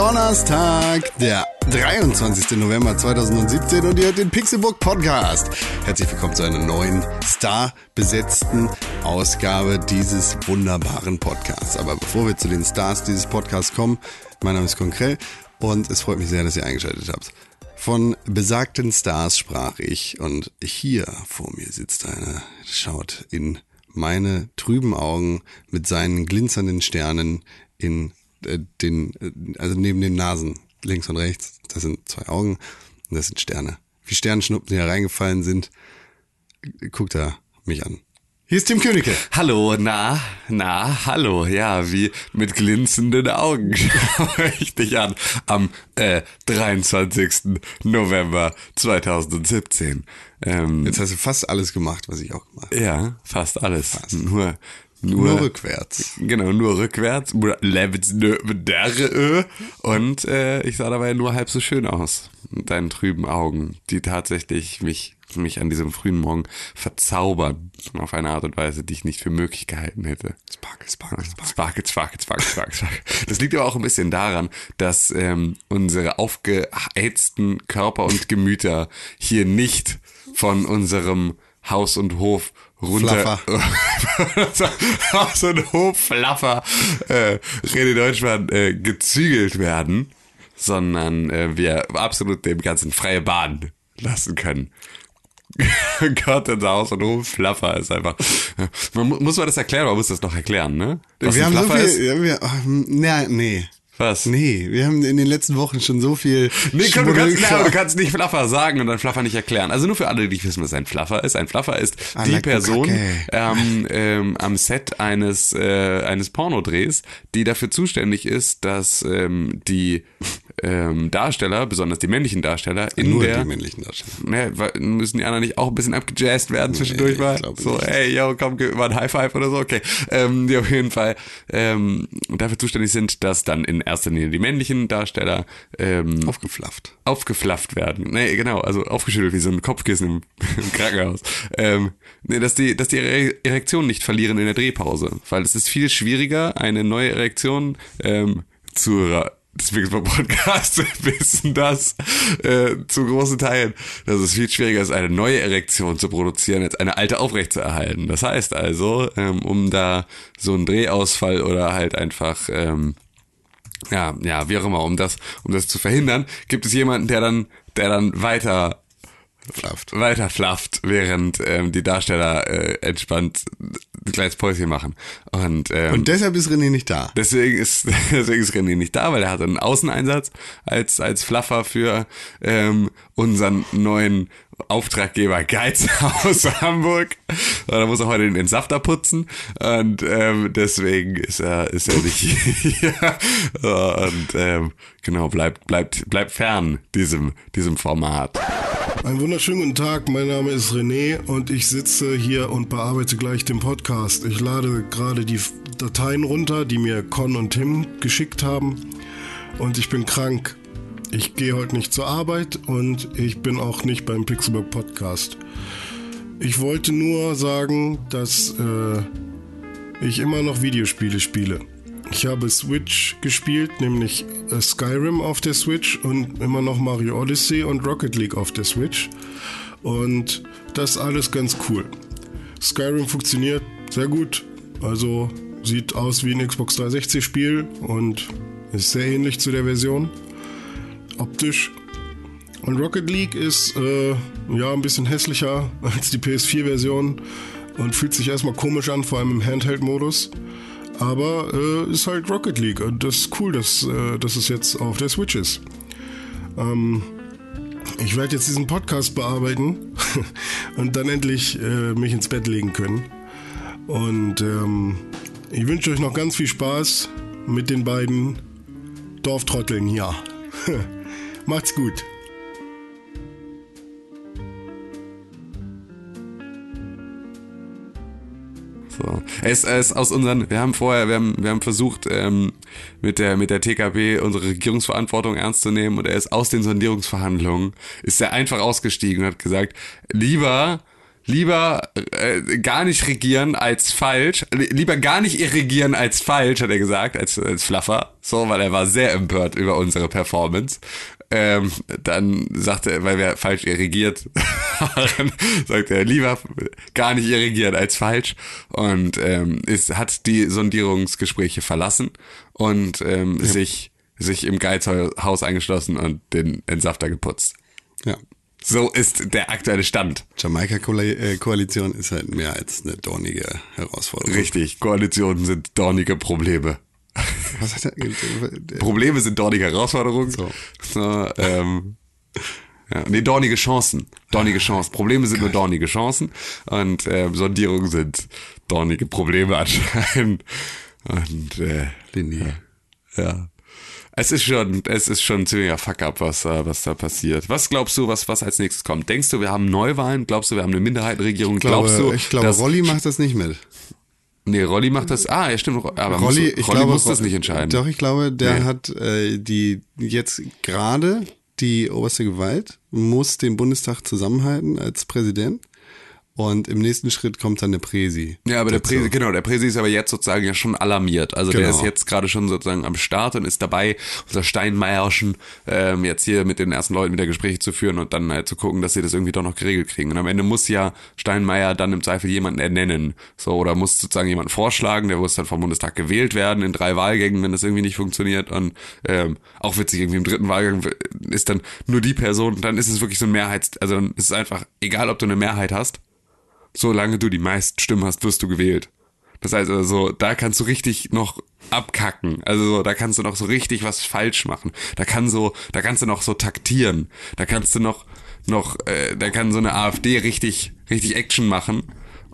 Donnerstag, der 23. November 2017 und ihr hört den Pixelbook Podcast. Herzlich willkommen zu einer neuen starbesetzten Ausgabe dieses wunderbaren Podcasts. Aber bevor wir zu den Stars dieses Podcasts kommen, mein Name ist Konkrell und es freut mich sehr, dass ihr eingeschaltet habt. Von besagten Stars sprach ich und hier vor mir sitzt einer, schaut in meine trüben Augen mit seinen glinzernden Sternen in den, äh, also neben den Nasen, links und rechts, das sind zwei Augen und das sind Sterne. Wie Sternschnuppen, die hereingefallen sind, guckt er mich an. Hier ist Tim Königke. Hallo, na, na, hallo, ja, wie mit glänzenden Augen schaue ich dich an am äh, 23. November 2017. Ähm, Jetzt hast du fast alles gemacht, was ich auch gemacht habe. ja, fast alles. Fast. Nur, nur, Nur rückwärts. Genau, nur rückwärts. Und äh, ich sah dabei nur halb so schön aus. Mit deinen trüben Augen, die tatsächlich mich, mich an diesem frühen Morgen verzaubern. Auf eine Art und Weise, die ich nicht für möglich gehalten hätte. Sparkle, sparkle, sparkle. Sparkle, sparkle, sparkle, sparkle, sparkle. Das liegt aber auch ein bisschen daran, dass ähm, unsere aufgeheizten Körper und Gemüter hier nicht von unserem Haus und Hof runter Haus und Hof Flaffer äh, Rede Deutschmann äh, gezügelt werden, sondern äh, wir absolut dem ganzen freie Bahn lassen können. Gott, unser Haus und Hof Flaffer ist einfach. Man, mu- muss man das erklären, oder muss das noch erklären, ne? Was wir haben so Fluffer viel, ja, wir, ach, nee, nee. Was? Nee, wir haben in den letzten Wochen schon so viel Nee, komm, du, kannst, na, du kannst nicht Fluffer sagen und dann Fluffer nicht erklären. Also nur für alle, die nicht wissen, was ein Fluffer ist. Ein Fluffer ist I die like Person ähm, ähm, am Set eines, äh, eines Pornodrehs, die dafür zuständig ist, dass ähm, die ähm, Darsteller, besonders die männlichen Darsteller, in Nur der die männlichen Darsteller. Ne, müssen die anderen nicht auch ein bisschen abgejazzt werden zwischendurch ich mal? So, nicht. ey, yo, komm, gib mal ein High Five oder so, okay. Ähm, die auf jeden Fall ähm, dafür zuständig sind, dass dann in erster Linie die männlichen Darsteller ähm, Aufgeflafft. aufgeflafft werden. Nee, genau, also aufgeschüttelt wie so ein Kopfkissen im, im Krankenhaus. Ähm, nee, dass die, dass die ihre Erektion nicht verlieren in der Drehpause. Weil es ist viel schwieriger, eine neue Erektion ähm, zu Deswegen Podcast wissen das äh, zu großen Teilen, dass es viel schwieriger ist, eine neue Erektion zu produzieren, als eine alte aufrechtzuerhalten. Das heißt also, ähm, um da so einen Drehausfall oder halt einfach ähm, ja, ja, wie auch immer, um das, um das zu verhindern, gibt es jemanden, der dann, der dann weiter, Flafft. weiter flafft, während ähm, die Darsteller äh, entspannt kleines Päuschen machen. Und, ähm, Und deshalb ist René nicht da. Deswegen ist, deswegen ist René nicht da, weil er hat einen Außeneinsatz als, als Fluffer für ähm, unseren neuen Auftraggeber Geizhaus Hamburg. Und da muss er heute den Entsafter putzen und ähm, deswegen ist er, ist er nicht hier. Und ähm, genau, bleibt, bleibt, bleibt fern diesem, diesem Format. Einen wunderschönen guten Tag, mein Name ist René und ich sitze hier und bearbeite gleich den Podcast. Ich lade gerade die Dateien runter, die mir Con und Tim geschickt haben und ich bin krank. Ich gehe heute nicht zur Arbeit und ich bin auch nicht beim Pixelburg Podcast. Ich wollte nur sagen, dass äh, ich immer noch Videospiele spiele. Ich habe Switch gespielt, nämlich äh, Skyrim auf der Switch und immer noch Mario Odyssey und Rocket League auf der Switch. Und das alles ganz cool. Skyrim funktioniert sehr gut. Also sieht aus wie ein Xbox 360 Spiel und ist sehr ähnlich zu der Version. Optisch. Und Rocket League ist äh, ja ein bisschen hässlicher als die PS4-Version und fühlt sich erstmal komisch an, vor allem im Handheld-Modus. Aber äh, ist halt Rocket League und das ist cool, dass, äh, dass es jetzt auf der Switch ist. Ähm, ich werde jetzt diesen Podcast bearbeiten und dann endlich äh, mich ins Bett legen können. Und ähm, ich wünsche euch noch ganz viel Spaß mit den beiden Dorftrotteln hier. Macht's gut. So. Er ist, aus unseren, wir haben vorher, wir haben, wir haben versucht, ähm, mit der, mit der TKP unsere Regierungsverantwortung ernst zu nehmen und er ist aus den Sondierungsverhandlungen, ist er einfach ausgestiegen und hat gesagt, lieber lieber äh, gar nicht regieren als falsch, lieber gar nicht irrigieren als falsch, hat er gesagt, als, als Fluffer, so, weil er war sehr empört über unsere Performance. Ähm, dann sagte er, weil wir falsch irrigiert waren, sagte er, lieber gar nicht irrigieren als falsch und ähm, ist, hat die Sondierungsgespräche verlassen und ähm, ja. sich, sich im Geizhaus eingeschlossen und den Entsafter geputzt. Ja. So ist der aktuelle Stand. Jamaika-Koalition ist halt mehr als eine dornige Herausforderung. Richtig, Koalitionen sind dornige Probleme. Was hat er? Probleme sind dornige Herausforderungen. So. so ähm, ja, nee, dornige Chancen. Dornige Chancen. Probleme sind nur dornige Chancen und äh, Sondierungen sind dornige Probleme anscheinend. Und äh, Linie. Ja. Es ist schon, es ist schon ein ziemlicher Fuck-up, was, was da passiert. Was glaubst du, was, was als nächstes kommt? Denkst du, wir haben Neuwahlen? Glaubst du, wir haben eine Minderheitenregierung? Ich glaube, Glaubst du, ich glaube, Rolli macht das nicht mit. Nee, Rolli macht das. Ah, ja, stimmt. Aber Rolli, muss, ich Rolli glaube, muss das nicht entscheiden. Doch, ich glaube, der Nee. hat äh, die jetzt gerade die oberste Gewalt, muss den Bundestag zusammenhalten als Präsident. Und im nächsten Schritt kommt dann der Präsi. Ja, aber der. Präsi, genau, der Präsi ist aber jetzt sozusagen ja schon alarmiert. Also der Genau. ist jetzt gerade schon sozusagen am Start und ist dabei, unser Steinmeierschen ähm, jetzt hier mit den ersten Leuten wieder Gespräche zu führen und dann halt zu gucken, dass sie das irgendwie doch noch geregelt kriegen. Und am Ende muss ja Steinmeier dann im Zweifel jemanden ernennen. So, oder muss sozusagen jemanden vorschlagen, der muss dann vom Bundestag gewählt werden in drei Wahlgängen, wenn das irgendwie nicht funktioniert. Und ähm, auch witzig, irgendwie im dritten Wahlgang ist dann nur die Person, dann ist es wirklich so ein Mehrheits, also dann ist es einfach, egal ob du eine Mehrheit hast, solange du die meisten Stimmen hast, wirst du gewählt. Das heißt also, da kannst du richtig noch abkacken. Also so, da kannst du noch so richtig was falsch machen. Da kann so, da kannst du noch so taktieren. Da kannst du noch, noch, äh, da kann so eine AfD richtig, richtig Action machen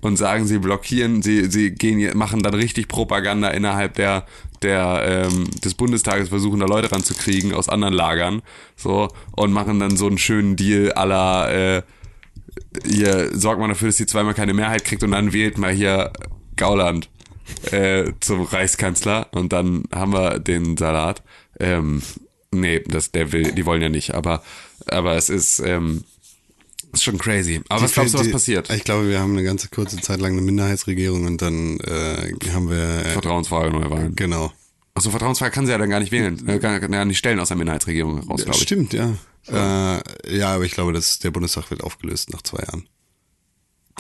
und sagen, sie blockieren, sie, sie gehen, machen dann richtig Propaganda innerhalb der, der ähm, des Bundestages, versuchen da Leute ranzukriegen aus anderen Lagern, so und machen dann so einen schönen Deal aller äh, hier sorgt man dafür, dass sie zweimal keine Mehrheit kriegt und dann wählt mal hier Gauland äh, zum Reichskanzler und dann haben wir den Salat. Ähm, nee, das, der will, die wollen ja nicht, aber, aber es ist, ähm, ist schon crazy. Aber was Die- glaubst du, was die- passiert? Ich glaube, wir haben eine ganze kurze Zeit lang eine Minderheitsregierung und dann äh, haben wir äh, Vertrauensfrage, Neuwahlen. genau. Achso, Vertrauensfrage kann sie ja dann gar nicht wählen. Äh, kann, kann ja nicht stellen aus der Minderheitsregierung raus, glaube ich. Stimmt, ja. Äh, ja, aber ich glaube, dass der Bundestag wird aufgelöst nach zwei Jahren.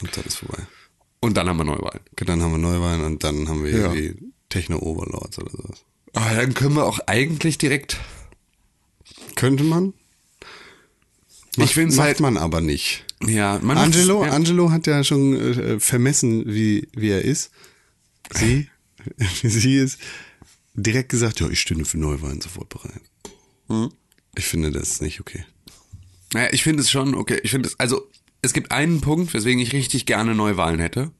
Und dann ist vorbei. Und dann haben wir Neuwahlen. Dann haben wir Neuwahlen und dann haben wir Ja. irgendwie Techno-Overlords oder sowas. Aber dann können wir auch eigentlich direkt. Könnte man? Macht, Ich find's macht halt- man aber nicht. Ja, man Angelo, ja. Angelo hat ja schon äh, vermessen, wie, wie er ist. Sie, sie ist direkt gesagt, ja, ich stünde für Neuwahlen sofort bereit. Hm? Ich finde das nicht okay. Naja, ich finde es schon, okay, ich finde es, also es gibt einen Punkt, weswegen ich richtig gerne Neuwahlen hätte.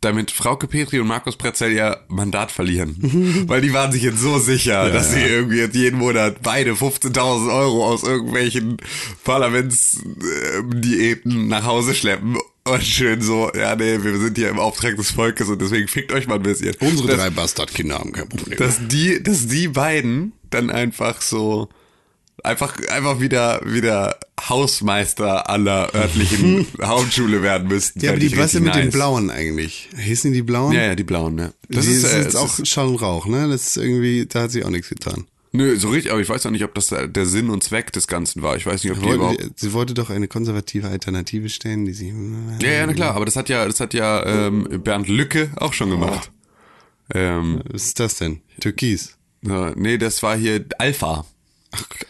Damit Frauke Petri und Markus Pretzel ihr Mandat verlieren. Weil die waren sich jetzt so sicher, dass sie irgendwie jetzt jeden Monat beide 15.000 Euro aus irgendwelchen Parlamentsdiäten nach Hause schleppen. Und schön so, ja nee, wir sind hier im Auftrag des Volkes und deswegen fickt euch mal ein bisschen. Unsere Das- drei Bastardkinder haben kein Problem. dass die, dass die beiden dann einfach so einfach einfach wieder wieder Hausmeister aller örtlichen Hauptschule werden müssten. ja, aber die was ist mit den. Blauen eigentlich? Hießen die Blauen? Ja, ja, die blauen, ne. Das die ist, ist äh, jetzt das auch ist, Schall und Rauch, ne? Das ist irgendwie, da hat sich auch nichts getan. Nö, so richtig, aber ich weiß auch nicht, ob das der Sinn und Zweck des Ganzen war. Ich weiß nicht, ob die überhaupt sie wollte doch eine konservative Alternative stellen, die sie. Ja, ja, na klar, aber das hat ja, das hat ja ähm, Bernd Lücke auch schon gemacht. Ähm, Was ist das denn? Türkis. nee, das war hier Alpha.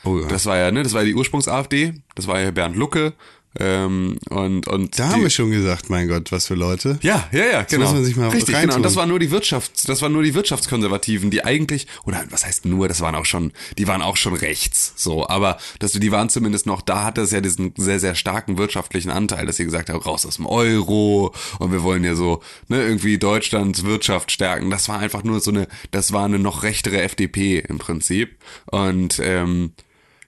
Oh, ja. Das war ja, ne, das war ja die Ursprungs-AfD, das war ja Bernd Lucke, ähm, und, und. da haben wir schon gesagt, mein Gott, was für Leute. Ja, ja, ja, genau. muss man sich mal Richtig, reintun. genau. Und das waren nur die Wirtschafts, das waren nur die Wirtschaftskonservativen, die eigentlich, oder was heißt nur, das waren auch schon, die waren auch schon rechts, so. Aber, dass die waren zumindest noch, da hatte es ja diesen sehr, sehr starken wirtschaftlichen Anteil, dass sie gesagt haben, raus aus dem Euro und wir wollen ja so, ne, irgendwie Deutschlands Wirtschaft stärken. Das war einfach nur so eine, das war eine noch rechtere FDP im Prinzip. Und, ähm,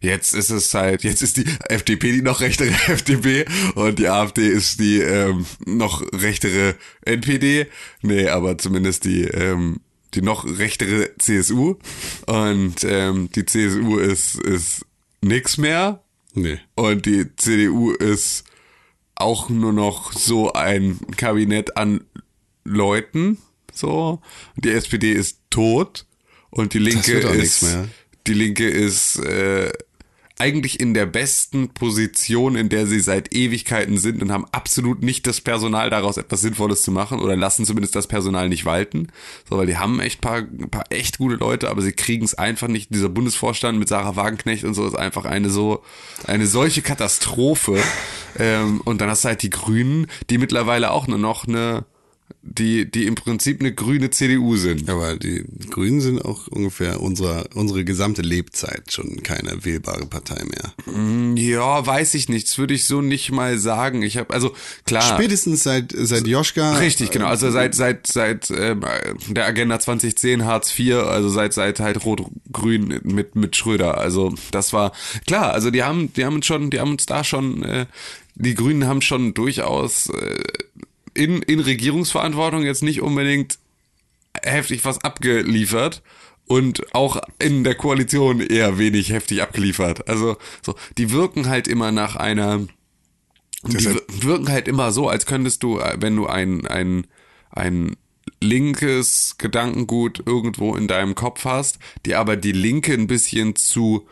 Jetzt ist es halt, jetzt ist die FDP die noch rechtere FDP und die AfD ist die ähm, noch rechtere NPD. Nee, aber zumindest die, ähm, die noch rechtere CSU. Und ähm, die CSU ist, ist nix mehr. Nee. Und die CDU ist auch nur noch so ein Kabinett an Leuten, so. Die SPD ist tot und die Linke ist, die Linke ist äh, eigentlich in der besten Position, in der sie seit Ewigkeiten sind und haben absolut nicht das Personal daraus etwas Sinnvolles zu machen oder lassen zumindest das Personal nicht walten. So, weil die haben echt paar, paar echt gute Leute, aber sie kriegen es einfach nicht. Dieser Bundesvorstand mit Sarah Wagenknecht und so ist einfach eine so, eine solche Katastrophe. ähm, und dann hast du halt die Grünen, die mittlerweile auch nur noch eine, die, die im Prinzip eine grüne CDU sind. Aber die Grünen sind auch ungefähr unserer, unsere gesamte Lebzeit schon keine wählbare Partei mehr. Ja, weiß ich nicht. Das würde ich so nicht mal sagen. Ich habe also klar. Spätestens seit, seit Joschka. Richtig, genau. Also seit seit seit ähm, der Agenda 2010 Hartz IV, also seit seit halt Rot-Grün mit mit Schröder. Also das war klar. Also die haben die haben uns schon, die haben uns da schon. Äh, die Grünen haben schon durchaus äh, in in Regierungsverantwortung jetzt nicht unbedingt heftig was abgeliefert und auch in der Koalition eher wenig heftig abgeliefert. Also so, die wirken halt immer nach einer die wirken halt immer so, als könntest du, wenn du ein, ein, ein linkes Gedankengut irgendwo in deinem Kopf hast, die aber die Linke ein bisschen zu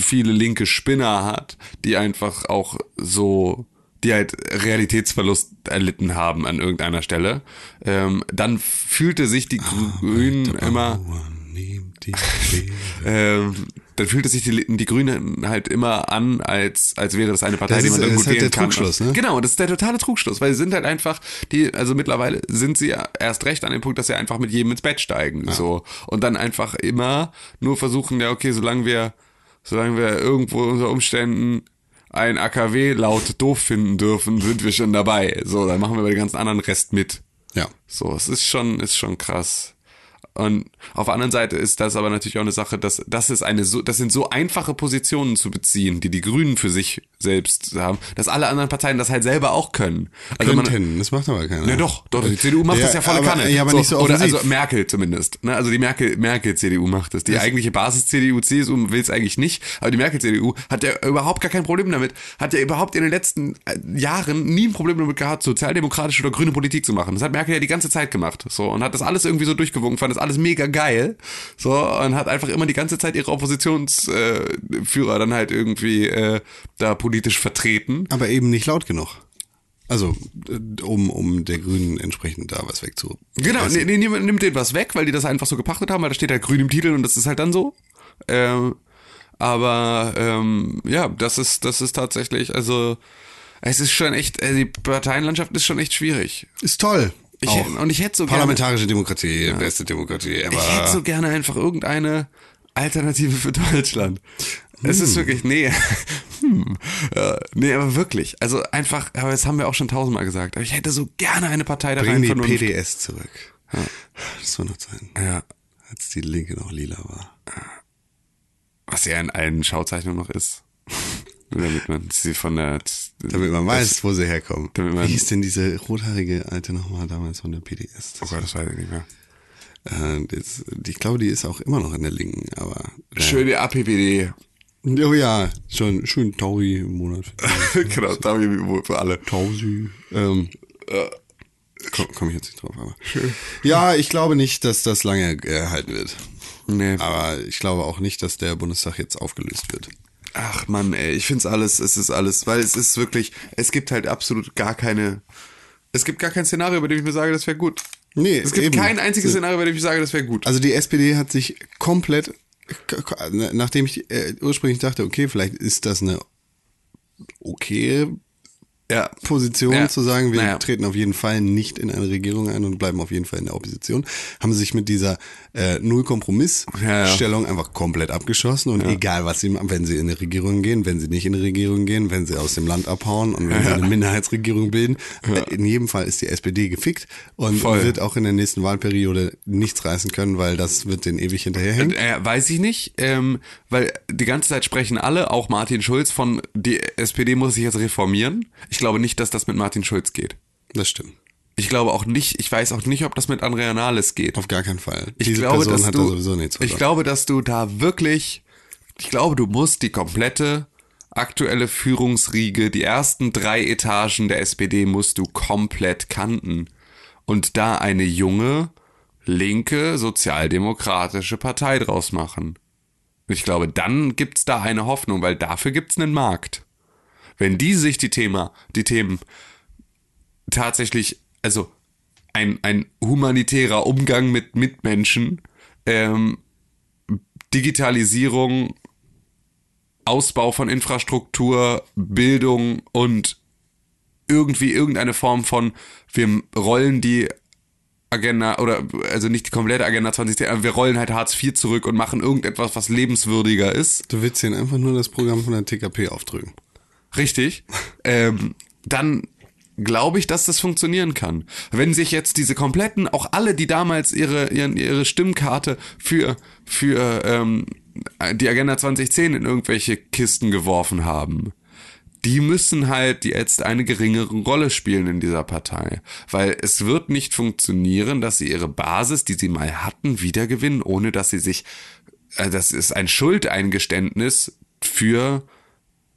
viele linke Spinner hat, die einfach auch so, die halt Realitätsverlust erlitten haben an irgendeiner Stelle, ähm, dann fühlte sich die Grünen immer, die Schere. ähm, dann fühlte sich die, die Grünen halt immer an, als, als wäre das eine Partei, Das die ist- man dann gut ist halt wählen der kann. Trugschluss, ne? Genau, das ist der totale Trugschluss, weil sie sind halt einfach, die, also mittlerweile sind sie ja erst recht an dem Punkt, dass sie einfach mit jedem ins Bett steigen, so. Und dann einfach immer nur versuchen, ja, okay, solange wir, solange wir irgendwo unter Umständen ein AKW laut doof finden dürfen, sind wir schon dabei. So, dann machen wir bei den ganzen anderen Rest mit. Ja. So, es ist schon, ist schon krass. Und auf der anderen Seite ist das aber natürlich auch eine Sache, dass das ist eine so, das sind so einfache Positionen zu beziehen, die die Grünen für sich selbst haben, dass alle anderen Parteien das halt selber auch können. Also man, Könnten, das macht aber keiner. ja doch, doch, die CDU macht Ja, das ja volle aber- Kanne. ja, aber nicht so Oder offensiv. also Merkel zumindest. Ne? Also die Merkel, Merkel CDU macht das. Die eigentliche Basis CDU, CSU will es eigentlich nicht, aber die Merkel CDU hat ja überhaupt gar kein Problem damit. Hat ja überhaupt in den letzten äh, Jahren nie ein Problem damit gehabt, sozialdemokratische oder grüne Politik zu machen. Das hat Merkel ja die ganze Zeit gemacht. So und hat das alles irgendwie so durchgewunken, fand das alles mega geil. So und hat einfach immer die ganze Zeit ihre Oppositionsführer äh, dann halt irgendwie äh, da politisch vertreten. Aber eben nicht laut genug. Also, äh, um, um der Grünen entsprechend da was wegzu. Genau, nee, nee, niemand nimmt denen was weg, weil die das einfach so gepachtet haben, weil da steht halt grün im Titel und das ist halt dann so. Ähm, aber ähm, ja, das ist, das ist tatsächlich, also es ist schon echt, also die Parteienlandschaft ist schon echt schwierig. Ist toll. Ich, Auch. und ich hätte so gerne, Parlamentarische Demokratie, beste Demokratie ich hätte ever. so gerne einfach irgendeine Alternative für Deutschland. Es Hm. ist wirklich, nee, hm, äh, nee, aber wirklich, also einfach, aber das haben wir auch schon tausendmal gesagt, aber ich hätte so gerne eine Partei der Bring reinen die. PDS zurück. Das war noch Zeit. Ja, Als die Linke noch lila war. was ja in allen Schauzeichnungen noch ist. Damit man sie von der. Damit man weiß, wo sie herkommen. Damit man- Wie hieß denn diese rothaarige Alte nochmal damals von der PDS? Oh Gott, das weiß ich nicht mehr. Äh, das, ich glaube, die ist auch immer noch in der Linken, aber. Ja. Schöne APPD. Oh ja, schon schön Tauri im Monat. genau, wir für alle. Tausi. Ähm, Komme komm ich jetzt nicht drauf, aber. Ja, ich glaube nicht, dass das lange erhalten wird. Nee. Aber ich glaube auch nicht, dass der Bundestag jetzt aufgelöst wird. Ach Mann, ey, ich find's alles, es ist alles, weil es ist wirklich, es gibt halt absolut gar keine, es gibt gar kein Szenario, bei dem ich mir sage, das wäre gut. Nee, Es gibt eben. kein einziges Szenario, bei dem ich sage, das wäre gut. Also die SPD hat sich komplett, nachdem ich äh, ursprünglich dachte, okay, vielleicht ist das eine okay Ja. Position Ja. zu sagen, wir Naja. treten auf jeden Fall nicht in eine Regierung ein und bleiben auf jeden Fall in der Opposition, haben sie sich mit dieser äh, Null-Kompromiss-Stellung einfach komplett abgeschossen und egal was sie machen, wenn sie in eine Regierung gehen, wenn sie nicht in eine Regierung gehen, wenn sie aus dem Land abhauen und wenn sie eine Minderheitsregierung bilden, in jedem Fall ist die SPD gefickt und Voll. wird auch in der nächsten Wahlperiode nichts reißen können, weil das wird den ewig hinterherhängen. Äh, weiß ich nicht, ähm, weil die ganze Zeit sprechen alle, auch Martin Schulz, von die SPD muss sich jetzt reformieren. Ich glaube nicht, dass das mit Martin Schulz geht. Das stimmt. Ich glaube auch nicht, ich weiß auch nicht, ob das mit Andrea Nahles geht. Auf gar keinen Fall. Ich Diese glaube, Person dass hat du, da sowieso nichts ich glaube, dass du da wirklich, ich glaube, du musst die komplette aktuelle Führungsriege, die ersten drei Etagen der SPD musst du komplett kanten. Und da eine junge, linke, sozialdemokratische Partei draus machen. Ich glaube, dann gibt's da eine Hoffnung, weil dafür gibt's einen Markt. Wenn die sich die Thema, die Themen tatsächlich, also ein, ein humanitärer Umgang mit Mitmenschen, ähm, Digitalisierung, Ausbau von Infrastruktur, Bildung und irgendwie irgendeine Form von, wir rollen die Agenda oder also nicht die komplette Agenda 2010, aber wir rollen halt Hartz IV zurück und machen irgendetwas, was lebenswürdiger ist. Du willst ihnen einfach nur das Programm von der TKP aufdrücken. Richtig. ähm, dann glaube ich, dass das funktionieren kann. Wenn sich jetzt diese kompletten, auch alle, die damals ihre, ihre, ihre Stimmkarte für, für ähm, die Agenda 2010 in irgendwelche Kisten geworfen haben, die müssen halt jetzt eine geringere Rolle spielen in dieser Partei. Weil es wird nicht funktionieren, dass sie ihre Basis, die sie mal hatten, wiedergewinnen, ohne dass sie sich, äh, das ist ein Schuldeingeständnis für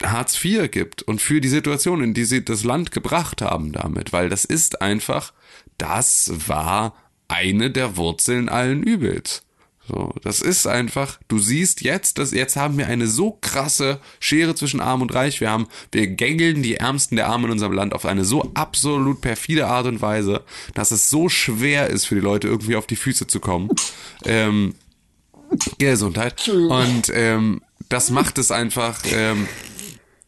Hartz IV gibt und für die Situation, in die sie das Land gebracht haben damit, weil das ist einfach, das war eine der Wurzeln allen Übels. So, das ist einfach, du siehst jetzt, dass jetzt haben wir eine so krasse Schere zwischen Arm und Reich. Wir haben, wir gängeln die Ärmsten der Armen in unserem Land auf eine so absolut perfide Art und Weise, dass es so schwer ist für die Leute irgendwie auf die Füße zu kommen. Ähm, Gesundheit. Und ähm, das macht es einfach, ähm,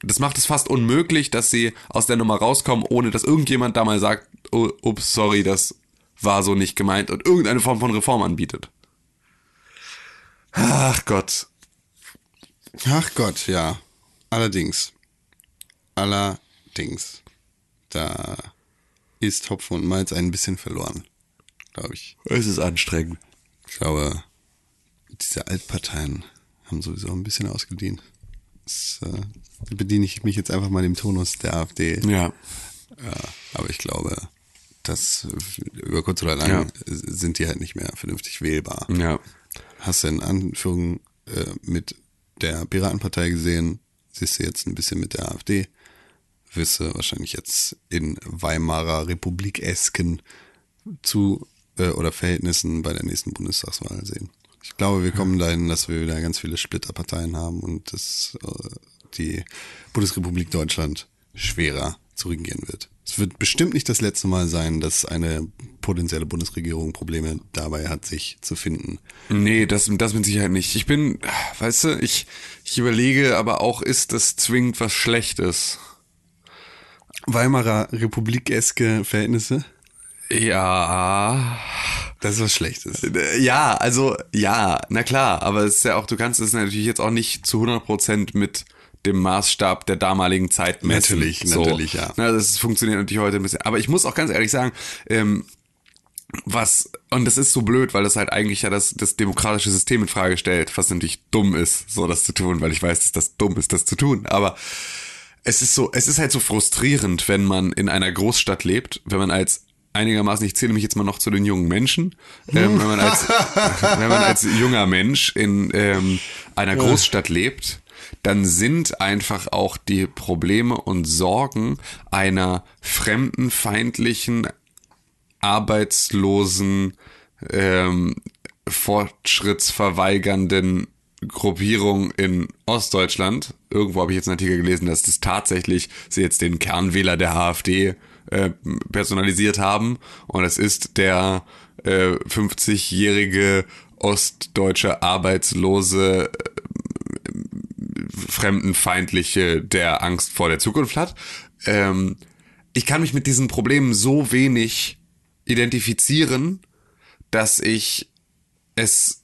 das macht es fast unmöglich, dass sie aus der Nummer rauskommen, ohne dass irgendjemand da mal sagt, oh, ups, sorry, das war so nicht gemeint und irgendeine Form von Reform anbietet. Ach Gott. Ach Gott, ja. Allerdings. Allerdings. Da ist Hopfen und Malz ein bisschen verloren, glaube ich. Es ist anstrengend. Ich glaube, diese Altparteien haben sowieso ein bisschen ausgedient. Das äh, bediene ich mich jetzt einfach mal dem Tonus der AfD. Ja. Ja, aber ich glaube, dass über kurz oder lang Ja. sind die halt nicht mehr vernünftig wählbar. Ja. Hast du in Anführung äh, mit der Piratenpartei gesehen, siehst du jetzt ein bisschen mit der AfD, wirst du wahrscheinlich jetzt in Weimarer Republik-esken zu äh, oder Verhältnissen bei der nächsten Bundestagswahl sehen. Ich glaube, wir kommen dahin, dass wir wieder ganz viele Splitterparteien haben und dass äh, die Bundesrepublik Deutschland schwerer zu regieren wird. Es wird bestimmt nicht das letzte Mal sein, dass eine potenzielle Bundesregierung Probleme dabei hat, sich zu finden. Nee, das, das mit Sicherheit nicht. Ich bin, weißt du, ich, ich überlege aber auch, ist das zwingend was Schlechtes? Weimarer Republik-eske Verhältnisse? Ja. Das ist was Schlechtes. Ja, also, ja, na klar, aber es ist ja auch, du kannst es natürlich jetzt auch nicht zu 100% mit dem Maßstab der damaligen Zeit messen. Natürlich, natürlich, ja. Na, das funktioniert natürlich heute ein bisschen. Aber ich muss auch ganz ehrlich sagen, ähm, was, und das ist so blöd, weil das halt eigentlich ja das, das demokratische System in Frage stellt, was natürlich dumm ist, so das zu tun, weil ich weiß, dass das dumm ist, das zu tun. Aber es ist so, es ist halt so frustrierend, wenn man in einer Großstadt lebt, wenn man als einigermaßen, ich zähle mich jetzt mal noch zu den jungen Menschen, ähm, wenn man als, wenn man als junger Mensch in ähm, einer Großstadt lebt, dann sind einfach auch die Probleme und Sorgen einer fremdenfeindlichen, arbeitslosen, ähm, fortschrittsverweigernden Gruppierung in Ostdeutschland. Irgendwo habe ich jetzt einen Artikel gelesen, dass das tatsächlich sie jetzt den Kernwähler der AfD äh, personalisiert haben. Und es ist der äh, 50-jährige ostdeutsche Arbeitslose Fremdenfeindliche, der Angst vor der Zukunft hat. Ähm, ich kann mich mit diesen Problemen so wenig identifizieren, dass ich es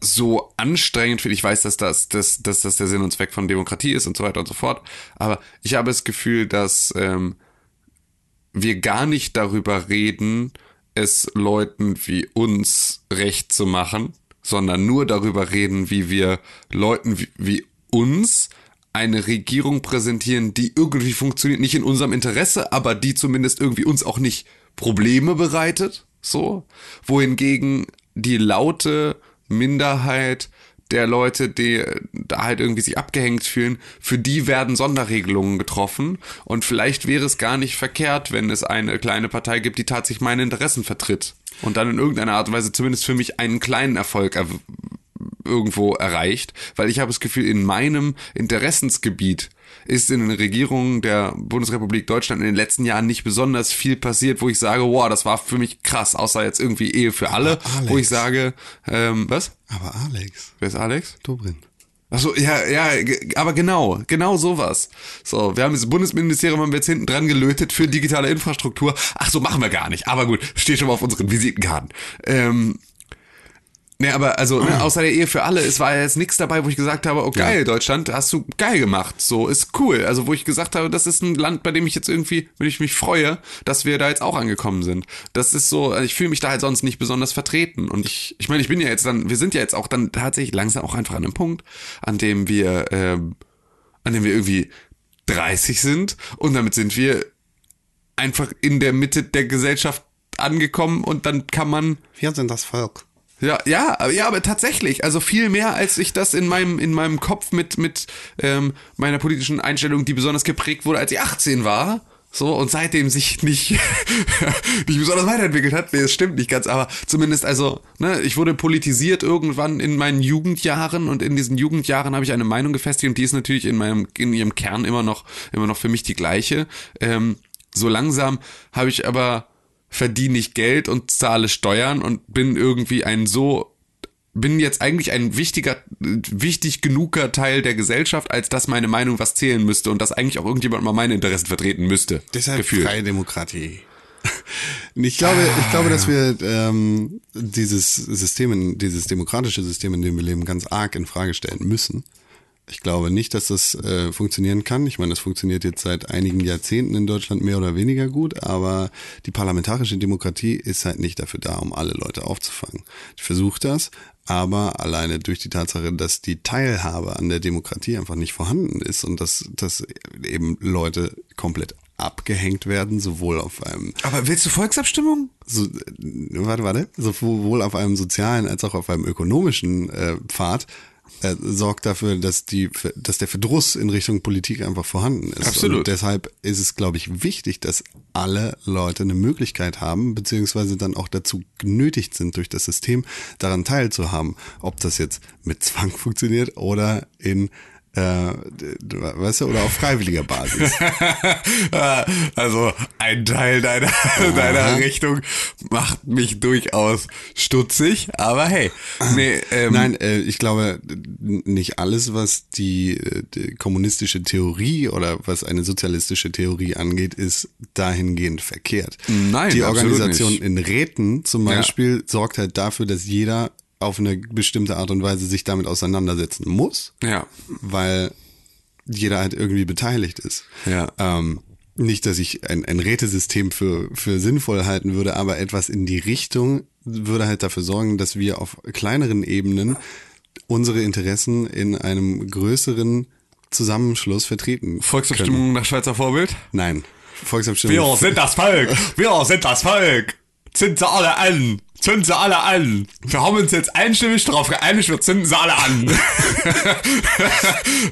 so anstrengend finde. Ich weiß, dass das, dass, dass das der Sinn und Zweck von Demokratie ist und so weiter und so fort. Aber ich habe das Gefühl, dass ähm, wir gar nicht darüber reden, es Leuten wie uns recht zu machen, sondern nur darüber reden, wie wir Leuten wie, wie uns eine Regierung präsentieren, die irgendwie funktioniert, nicht in unserem Interesse, aber die zumindest irgendwie uns auch nicht Probleme bereitet, so, wohingegen die laute Minderheit der Leute, die da halt irgendwie sich abgehängt fühlen, für die werden Sonderregelungen getroffen. Und vielleicht wäre es gar nicht verkehrt, wenn es eine kleine Partei gibt, die tatsächlich meine Interessen vertritt. Und dann in irgendeiner Art und Weise zumindest für mich einen kleinen Erfolg er irgendwo erreicht. Weil ich habe das Gefühl, in meinem Interessensgebiet ist in den Regierungen der Bundesrepublik Deutschland in den letzten Jahren nicht besonders viel passiert, wo ich sage, wow, das war für mich krass, außer jetzt irgendwie Ehe für alle, wo ich sage, ähm, was? Aber Alex. Wer ist Alex? Dobrin. Ach so, ja, ja, aber genau, genau sowas. So, wir haben das Bundesministerium haben wir jetzt hinten dran gelötet für digitale Infrastruktur. Ach so, machen wir gar nicht. Aber gut, steht schon mal auf unseren Visitenkarten. Ähm, Nee, aber also ne, außer der Ehe für alle, es war ja jetzt nichts dabei, wo ich gesagt habe, oh geil, Deutschland, hast du geil gemacht, so ist cool. Also wo ich gesagt habe, das ist ein Land, bei dem ich jetzt irgendwie, wenn ich mich freue, dass wir da jetzt auch angekommen sind. Das ist so, ich fühle mich da halt sonst nicht besonders vertreten. Und ich, ich meine, ich bin ja jetzt dann, wir sind ja jetzt auch dann tatsächlich langsam auch einfach an einem Punkt, an dem wir, ähm, an dem wir irgendwie 30 sind und damit sind wir einfach in der Mitte der Gesellschaft angekommen und dann kann man Wir sind das Volk. Ja, ja, ja, aber tatsächlich, also viel mehr, als ich das in meinem in meinem Kopf mit mit ähm, meiner politischen Einstellung, die besonders geprägt wurde, als ich 18 war, so und seitdem sich nicht nicht besonders weiterentwickelt hat. Nee, das stimmt nicht ganz, aber zumindest also, ne, ich wurde politisiert irgendwann in meinen Jugendjahren und in diesen Jugendjahren habe ich eine Meinung gefestigt und die ist natürlich in meinem in ihrem Kern immer noch immer noch für mich die gleiche. Ähm, so langsam habe ich aber verdiene ich Geld und zahle Steuern und bin irgendwie ein so bin jetzt eigentlich ein wichtiger, wichtig genuger Teil der Gesellschaft, als dass meine Meinung was zählen müsste und dass eigentlich auch irgendjemand mal meine Interessen vertreten müsste. Deshalb Gefühlt. freie Demokratie. Ich glaube, ich glaube, dass wir ähm, dieses System, in- dieses demokratische System, in dem wir leben, ganz arg in Frage stellen müssen. Ich glaube nicht, dass das äh, funktionieren kann. Ich meine, das funktioniert jetzt seit einigen Jahrzehnten in Deutschland mehr oder weniger gut, aber die parlamentarische Demokratie ist halt nicht dafür da, um alle Leute aufzufangen. Ich versuche das, aber alleine durch die Tatsache, dass die Teilhabe an der Demokratie einfach nicht vorhanden ist und dass, dass eben Leute komplett abgehängt werden, sowohl auf einem Aber willst du Volksabstimmung? so, äh, warte, warte, sowohl auf einem sozialen als auch auf einem ökonomischen äh, Pfad äh, sorgt dafür, dass die, dass der Verdruss in Richtung Politik einfach vorhanden ist. Absolut. Und deshalb ist es, glaube ich, wichtig, dass alle Leute eine Möglichkeit haben, beziehungsweise dann auch dazu genötigt sind, durch das System daran teilzuhaben. Ob das jetzt mit Zwang funktioniert oder in äh, weißt du, oder auf freiwilliger Basis. also ein Teil deiner, deiner Richtung macht mich durchaus stutzig, aber hey, nee, ähm, Nein, äh, ich glaube, nicht alles, was die, äh, die kommunistische Theorie oder was eine sozialistische Theorie angeht, ist dahingehend verkehrt. Nein, die Organisation nicht. in Räten zum Ja. Beispiel sorgt halt dafür, dass jeder auf eine bestimmte Art und Weise sich damit auseinandersetzen muss, ja, weil jeder halt irgendwie beteiligt ist. Ja. Ähm, nicht, dass ich ein, ein Rätesystem für, für sinnvoll halten würde, aber etwas in die Richtung würde halt dafür sorgen, dass wir auf kleineren Ebenen unsere Interessen in einem größeren Zusammenschluss vertreten. Können. Volksabstimmung nach Schweizer Vorbild. Nein. Volksabstimmung. sind das Volk! Wir sind das Volk! Zünd sie alle an! Zünd sie alle an! Wir haben uns jetzt einstimmig darauf geeinigt, wir zünden sie alle an!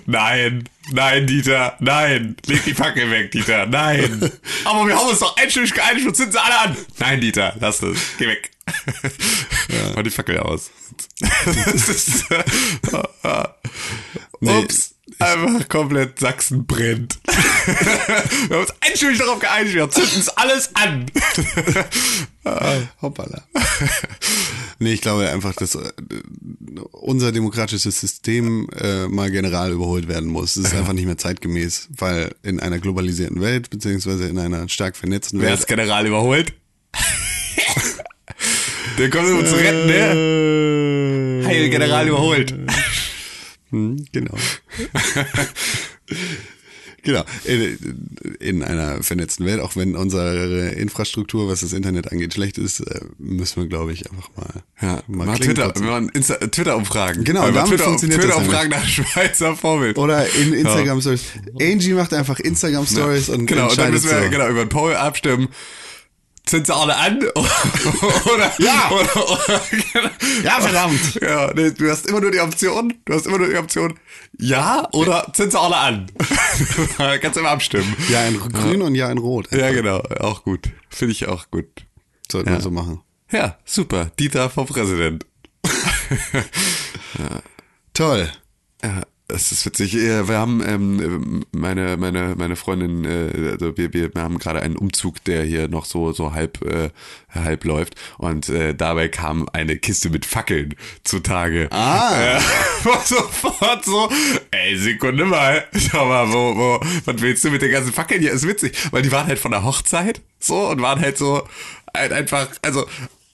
nein, nein, Dieter, nein! Leg die Fackel weg, Dieter, nein! Aber wir haben uns doch einstimmig geeinigt, wir zünden sie alle an! Nein, Dieter, lass das, geh weg! Mach die Fackel aus. das ist, Nee, Ups. Einfach komplett Sachsen brennt. wir haben uns einstimmig darauf geeinigt, wir zünden es alles an. Hoppala. nee, ich glaube einfach, dass äh, unser demokratisches System äh, mal general überholt werden muss. Es ist einfach nicht mehr zeitgemäß, weil in einer globalisierten Welt, beziehungsweise in einer stark vernetzten Wer Welt. ist General überholt? Der kommt um uns zu retten, ne? Heil General überholt. Hm, genau. genau. In, in einer vernetzten Welt, auch wenn unsere Infrastruktur, was das Internet angeht, schlecht ist, äh, müssen wir, glaube ich, einfach mal, Ja, mal mal Twitter, machen Insta Twitter-Umfragen. Genau, Weil damit Twitter, funktioniert das Twitter-Umfragen nach Schweizer Vorbild. Oder in Instagram Stories. Angie macht einfach Instagram Stories und genau, und dann müssen wir so. genau über einen Poll abstimmen. Sind sie alle an? oder, Ja. Oder, oder, Ja, verdammt. Ja, nee, du hast immer nur die Option, du hast immer nur die Option, ja oder sind sie alle an? Kannst immer abstimmen. Ja in grün und ja in rot. Ja, genau, auch gut. Finde ich auch gut. Sollten wir so machen. Ja, super. Dieter vom Präsident. Toll. Ja, das ist witzig. Wir haben ähm, meine meine meine Freundin, äh, also wir, wir haben gerade einen Umzug, der hier noch so so halb äh, halb läuft und äh, dabei kam eine Kiste mit Fackeln zutage. Ah. Äh, sofort so, ey Sekunde mal, schau mal, wo wo was willst du mit den ganzen Fackeln hier? Ist witzig, weil die waren halt von der Hochzeit so und waren halt so halt einfach, also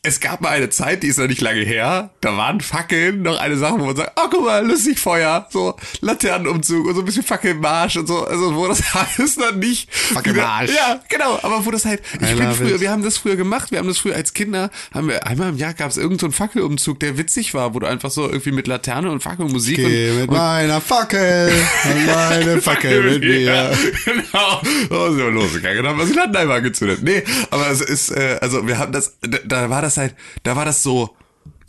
es gab mal eine Zeit, die ist noch nicht lange her, da waren Fackeln noch eine Sache, wo man sagt, oh guck mal, lustig Feuer, so Laternenumzug und so ein bisschen Fackelmarsch und so, also wo das alles noch nicht... Fackelmarsch. Ja, genau, aber wo das halt, ich I bin früher, it. wir haben das früher gemacht, wir haben das früher als Kinder, haben wir, einmal im Jahr gab es irgendeinen so einen Fackelumzug, der witzig war, wo du einfach so irgendwie mit Laterne und Fackelmusik Geh und, mit und meiner Fackel, und meine Fackel mit ja, mir. genau. Oh, so losgegangen und haben wir sie Landeimer angezündet. Nee, aber es ist, äh, also wir haben das, da, da war das halt, da war das so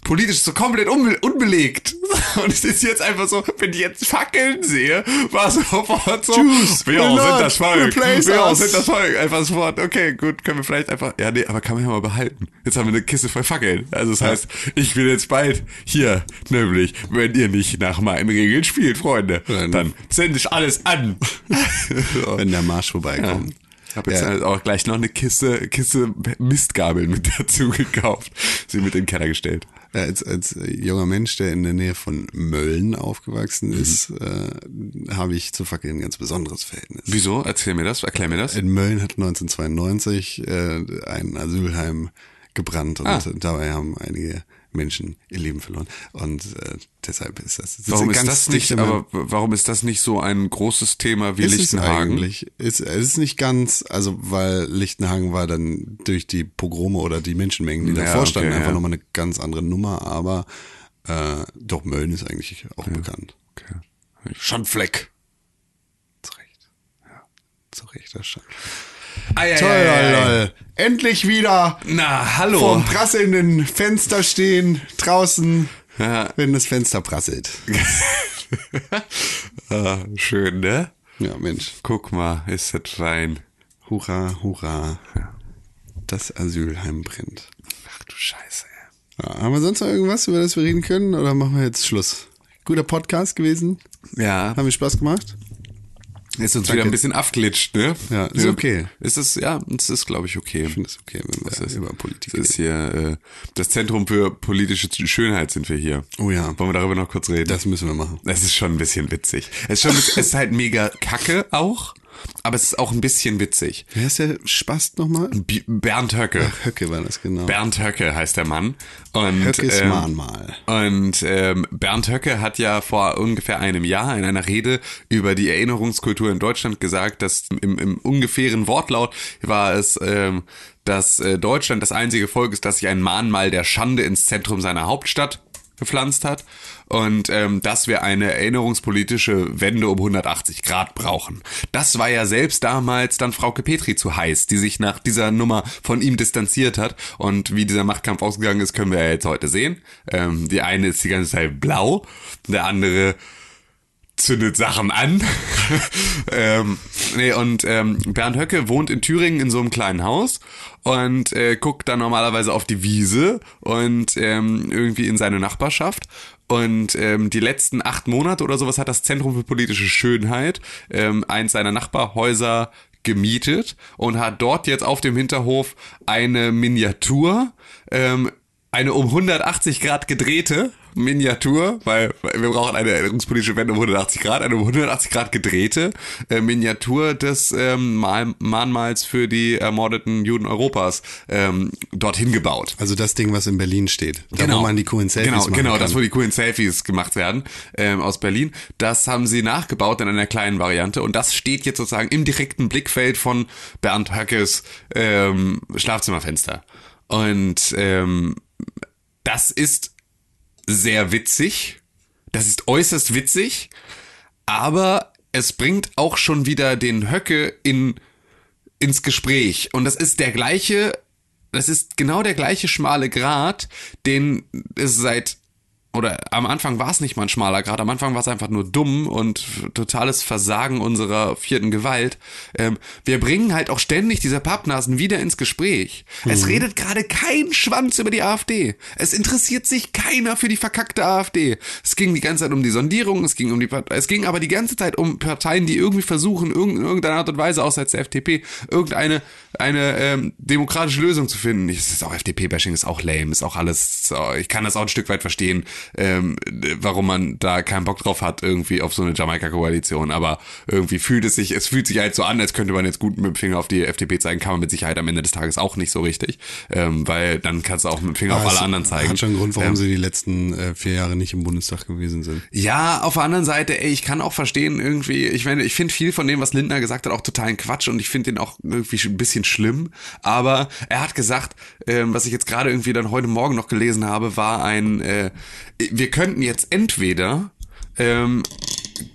politisch so komplett unbe unbelegt. Und es ist jetzt einfach so, wenn ich jetzt Fackeln sehe, war es sofort so, Jews wir will sind das Volk, wir us. sind das Volk. Einfach sofort, okay, gut, können wir vielleicht einfach, ja nee, aber kann man ja mal behalten. Jetzt haben wir eine Kiste voll Fackeln. Also das heißt, ich will jetzt bald hier, nämlich, wenn ihr nicht nach meinen Regeln spielt, Freunde, Dann- sende ich alles an. Wenn der Marsch vorbeikommt. Ich habe jetzt Ja. halt auch gleich noch eine Kiste, Kiste Mistgabeln mit dazu gekauft. Sie mit in den Keller gestellt. Ja, als, als junger Mensch, der in der Nähe von Mölln aufgewachsen ist, äh, habe ich zu Fackeln ein ganz besonderes Verhältnis. Wieso? Erzähl mir das, erklär mir das. In Mölln hat 1992 äh, ein Asylheim gebrannt und Ah. dabei haben einige Menschen ihr Leben verloren. Und äh, deshalb ist das, das Warum ist ganz das nicht, aber warum ist das nicht so ein großes Thema wie ist es Lichtenhagen? eigentlich. Ist, es ist nicht ganz, also weil Lichtenhagen war dann durch die Pogrome oder die Menschenmengen, die Ja, davor standen, okay, einfach ja. nochmal eine ganz andere Nummer, aber äh, doch Mölln ist eigentlich auch bekannt. Okay. Schandfleck. Zu Recht. Ja, zu Recht, das Schandfleck. Ei, Toll, ei, ei. Endlich wieder Na, hallo. vorm prasselnden Fenster stehen, draußen, Ja. wenn das Fenster prasselt. ah, schön, ne? Ja, Mensch. Guck mal, ist das fein. Hurra, hurra. Das Asylheim brennt. Ach du Scheiße, ey. Ja, haben wir sonst noch irgendwas, über das wir reden können? Oder machen wir jetzt Schluss? Guter Podcast gewesen. Ja, Haben wir Spaß gemacht? Ist uns Danke. wieder ein bisschen abglitscht, ne? Ja, ist okay. Ist es, ja, es ist, glaube ich, okay. Ich finde es okay, wenn wir über Politik Das ist hier äh, das Zentrum für politische Schönheit sind wir hier. Oh ja. Wollen wir darüber noch kurz reden? Das müssen wir machen. Das ist schon ein bisschen witzig. Es ist, schon, es ist halt mega kacke auch, aber es ist auch ein bisschen witzig. Wer ist der Spast nochmal? Bernd Höcke. Höcke war das, genau. Bernd Höcke heißt der Mann. Und, Höckes ähm, Mahnmal. Und ähm, Bernd Höcke hat ja vor ungefähr einem Jahr in einer Rede über die Erinnerungskultur in Deutschland gesagt, dass im, im ungefähren Wortlaut war es, ähm, dass äh, Deutschland das einzige Volk ist, das sich ein Mahnmal der Schande ins Zentrum seiner Hauptstadt gepflanzt hat und ähm, dass wir eine erinnerungspolitische Wende um 180 Grad brauchen. Das war ja selbst damals dann Frauke Petri zu heiß, die sich nach dieser Nummer von ihm distanziert hat und wie dieser Machtkampf ausgegangen ist, können wir ja jetzt heute sehen. Ähm, die eine ist die ganze Zeit blau, der andere zündet Sachen an. ähm, nee, und ähm, Bernd Höcke wohnt in Thüringen in so einem kleinen Haus und äh, guckt dann normalerweise auf die Wiese und ähm, irgendwie in seine Nachbarschaft. Und ähm, die letzten acht Monate oder sowas hat das Zentrum für politische Schönheit ähm, eins seiner Nachbarhäuser gemietet und hat dort jetzt auf dem Hinterhof eine Miniatur, ähm, eine um 180 Grad gedrehte Miniatur, weil wir brauchen eine erinnerungspolitische Wende um 180 Grad, eine um 180 Grad gedrehte äh, Miniatur des ähm, Mal Mahnmals für die ermordeten Juden Europas ähm, dorthin gebaut. Also das Ding, was in Berlin steht. Da, wo man die coolen Selfies Genau, genau, kann. das, wo die coolen Selfies gemacht werden ähm, aus Berlin. Das haben sie nachgebaut in einer kleinen Variante und das steht jetzt sozusagen im direkten Blickfeld von Bernd Höckes ähm, Schlafzimmerfenster. Und ähm, das ist sehr witzig. Das ist äußerst witzig, aber es bringt auch schon wieder den Höcke in ins Gespräch. Und das ist der gleiche das ist genau der gleiche schmale Grat, den es seit oder am Anfang war es nicht mal ein schmaler Grad, am Anfang war es einfach nur dumm und totales Versagen unserer vierten Gewalt. Ähm, wir bringen halt auch ständig diese Pappnasen wieder ins Gespräch. Mhm. Es redet gerade kein Schwanz über die AfD. Es interessiert sich keiner für die verkackte AfD. Es ging die ganze Zeit um die Sondierung, es ging um die es ging aber die ganze Zeit um Parteien, die irgendwie versuchen, in irgendeiner Art und Weise, außer der FDP, irgendeine eine ähm, demokratische Lösung zu finden. Ich, ist auch FDP-Bashing, ist auch lame, ist auch alles, ich kann das auch ein Stück weit verstehen ähm, warum man da keinen Bock drauf hat, irgendwie auf so eine Jamaika-Koalition. Aber irgendwie fühlt es sich, es fühlt sich halt so an, als könnte man jetzt gut mit dem Finger auf die FDP zeigen, kann man mit Sicherheit am Ende des Tages auch nicht so richtig. Ähm, weil dann kannst du auch mit dem Finger Aber auf alle anderen zeigen. Hat schon einen Grund, warum ähm, sie die letzten äh, vier Jahre nicht im Bundestag gewesen sind. Ja, auf der anderen Seite, ey, ich kann auch verstehen, irgendwie, ich meine, ich finde viel von dem, was Lindner gesagt hat, auch totalen Quatsch und ich finde den auch irgendwie ein bisschen schlimm. Aber er hat gesagt, ähm, was ich jetzt gerade irgendwie dann heute Morgen noch gelesen habe, war ein, äh, wir könnten jetzt entweder ähm,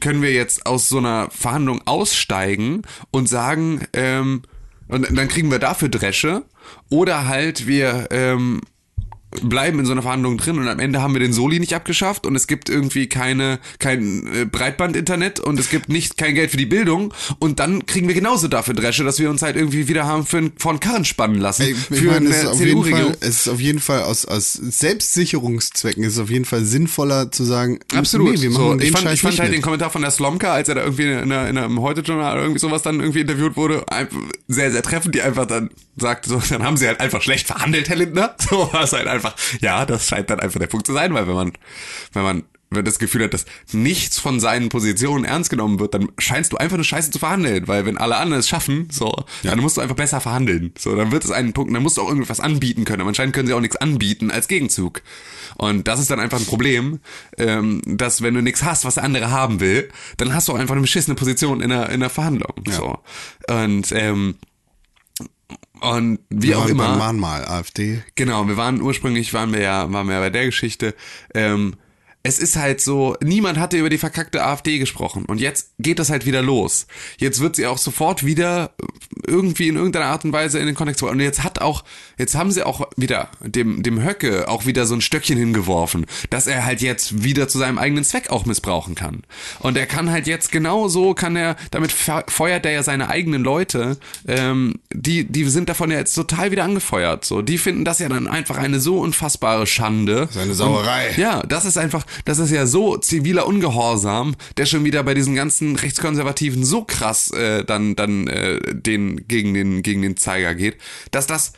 können wir jetzt aus so einer Verhandlung aussteigen und sagen, ähm, und dann kriegen wir dafür Dresche, oder halt wir ähm, bleiben in so einer Verhandlung drin und am Ende haben wir den Soli nicht abgeschafft und es gibt irgendwie keine kein äh, Breitband-Internet und es gibt nicht kein Geld für die Bildung und dann kriegen wir genauso dafür Dresche, dass wir uns halt irgendwie wieder haben für von Karren spannen lassen Ey, für meine, eine CDU-Regierung. Es ist auf jeden Fall aus, aus Selbstsicherungszwecken ist es auf jeden Fall sinnvoller zu sagen, absolut. Nee, wir machen so, den ich fand, Scheiß ich fand halt mit. den Kommentar von der Slomka, als er da irgendwie in, einer, in einem Heute-Journal oder irgendwie sowas dann irgendwie interviewt wurde, sehr sehr treffend, die einfach dann sagte so, dann haben sie halt einfach schlecht verhandelt, Herr Lindner. So war es halt einfach, ja, das scheint dann einfach der Punkt zu sein, weil wenn man, wenn man wenn das Gefühl hat, dass nichts von seinen Positionen ernst genommen wird, dann scheinst du einfach nur Scheiße zu verhandeln, weil wenn alle anderen es schaffen, so, ja. dann musst du einfach besser verhandeln. So, dann wird es einen Punkt, dann musst du auch irgendwas anbieten können. Aber anscheinend können sie auch nichts anbieten als Gegenzug. Und das ist dann einfach ein Problem, ähm, dass wenn du nichts hast, was der andere haben will, dann hast du auch einfach eine beschissene Position in der, in der Verhandlung. Ja. So. Und ähm, und wie wir auch immer. Wir waren mal AfD. Genau, wir waren ursprünglich waren wir ja waren wir ja bei der Geschichte. Ähm, es ist halt so, niemand hatte über die verkackte AfD gesprochen und jetzt geht das halt wieder los. Jetzt wird sie auch sofort wieder irgendwie in irgendeiner Art und Weise in den Kontext und jetzt hat auch, jetzt haben sie auch wieder dem, dem Höcke auch wieder so ein Stöckchen hingeworfen, dass er halt jetzt wieder zu seinem eigenen Zweck auch missbrauchen kann. Und er kann halt jetzt genau so, kann er, damit feuert er ja seine eigenen Leute, ähm, die, die sind davon ja jetzt total wieder angefeuert, so. Die finden das ja dann einfach eine so unfassbare Schande. Seine Sauerei. Und, ja, das ist einfach, das ist ja so ziviler Ungehorsam, der schon wieder bei diesen ganzen Rechtskonservativen so krass äh, dann dann äh, den gegen den gegen den Zeiger geht, dass das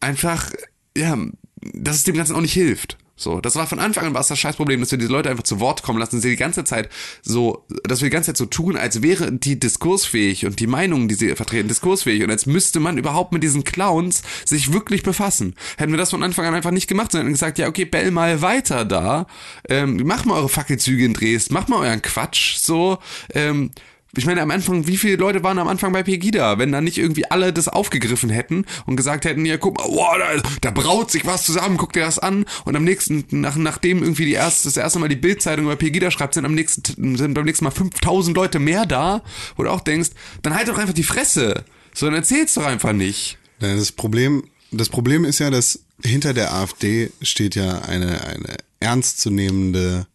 einfach ja, dass es dem Ganzen auch nicht hilft. So, das war von Anfang an war es das Scheißproblem, dass wir diese Leute einfach zu Wort kommen lassen, sie die ganze Zeit so, dass wir die ganze Zeit so tun, als wäre die diskursfähig und die Meinungen, die sie vertreten, diskursfähig und als müsste man überhaupt mit diesen Clowns sich wirklich befassen. Hätten wir das von Anfang an einfach nicht gemacht, sondern gesagt, ja, okay, bell mal weiter da, ähm, macht mal eure Fackelzüge in Dresden, macht mal euren Quatsch, so, ähm, ich meine, am Anfang, wie viele Leute waren am Anfang bei Pegida, wenn da nicht irgendwie alle das aufgegriffen hätten und gesagt hätten, ja, guck mal, wow, da, da braut sich was zusammen, guck dir das an. Und am nächsten, nach, nachdem irgendwie die erste, das erste Mal die Bildzeitung über Pegida schreibt, sind am nächsten, sind beim nächsten Mal 5000 Leute mehr da, wo du auch denkst, dann halt doch einfach die Fresse. So, dann erzähl's doch einfach nicht. Das Problem, das Problem ist ja, dass hinter der AfD steht ja eine, eine ernstzunehmende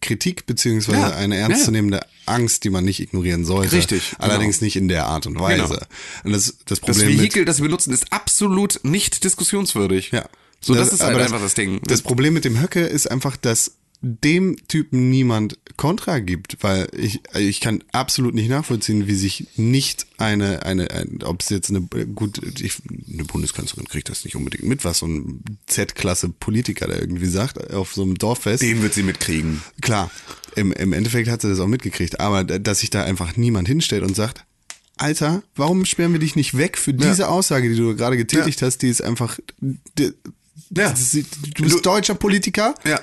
Kritik beziehungsweise ja, eine ernstzunehmende ja. Angst, die man nicht ignorieren sollte. Richtig. Allerdings genau. nicht in der Art und Weise. Genau. Und das, das Problem. Das Vehikel, das wir benutzen, ist absolut nicht diskussionswürdig. Ja. So, das, das ist halt das, einfach das Ding. Das Problem mit dem Höcke ist einfach, dass dem Typen niemand Kontra gibt, weil ich, ich kann absolut nicht nachvollziehen, wie sich nicht eine, eine, ein, ob es jetzt eine, gut, ich, eine Bundeskanzlerin kriegt das nicht unbedingt mit, was so ein Z-Klasse Politiker da irgendwie sagt, auf so einem Dorffest. Den wird sie mitkriegen. Klar. Im, Im Endeffekt hat sie das auch mitgekriegt, aber dass sich da einfach niemand hinstellt und sagt, Alter, warum sperren wir dich nicht weg für diese ja. Aussage, die du gerade getätigt ja. hast, die ist einfach, die, ja. du bist deutscher Politiker. Ja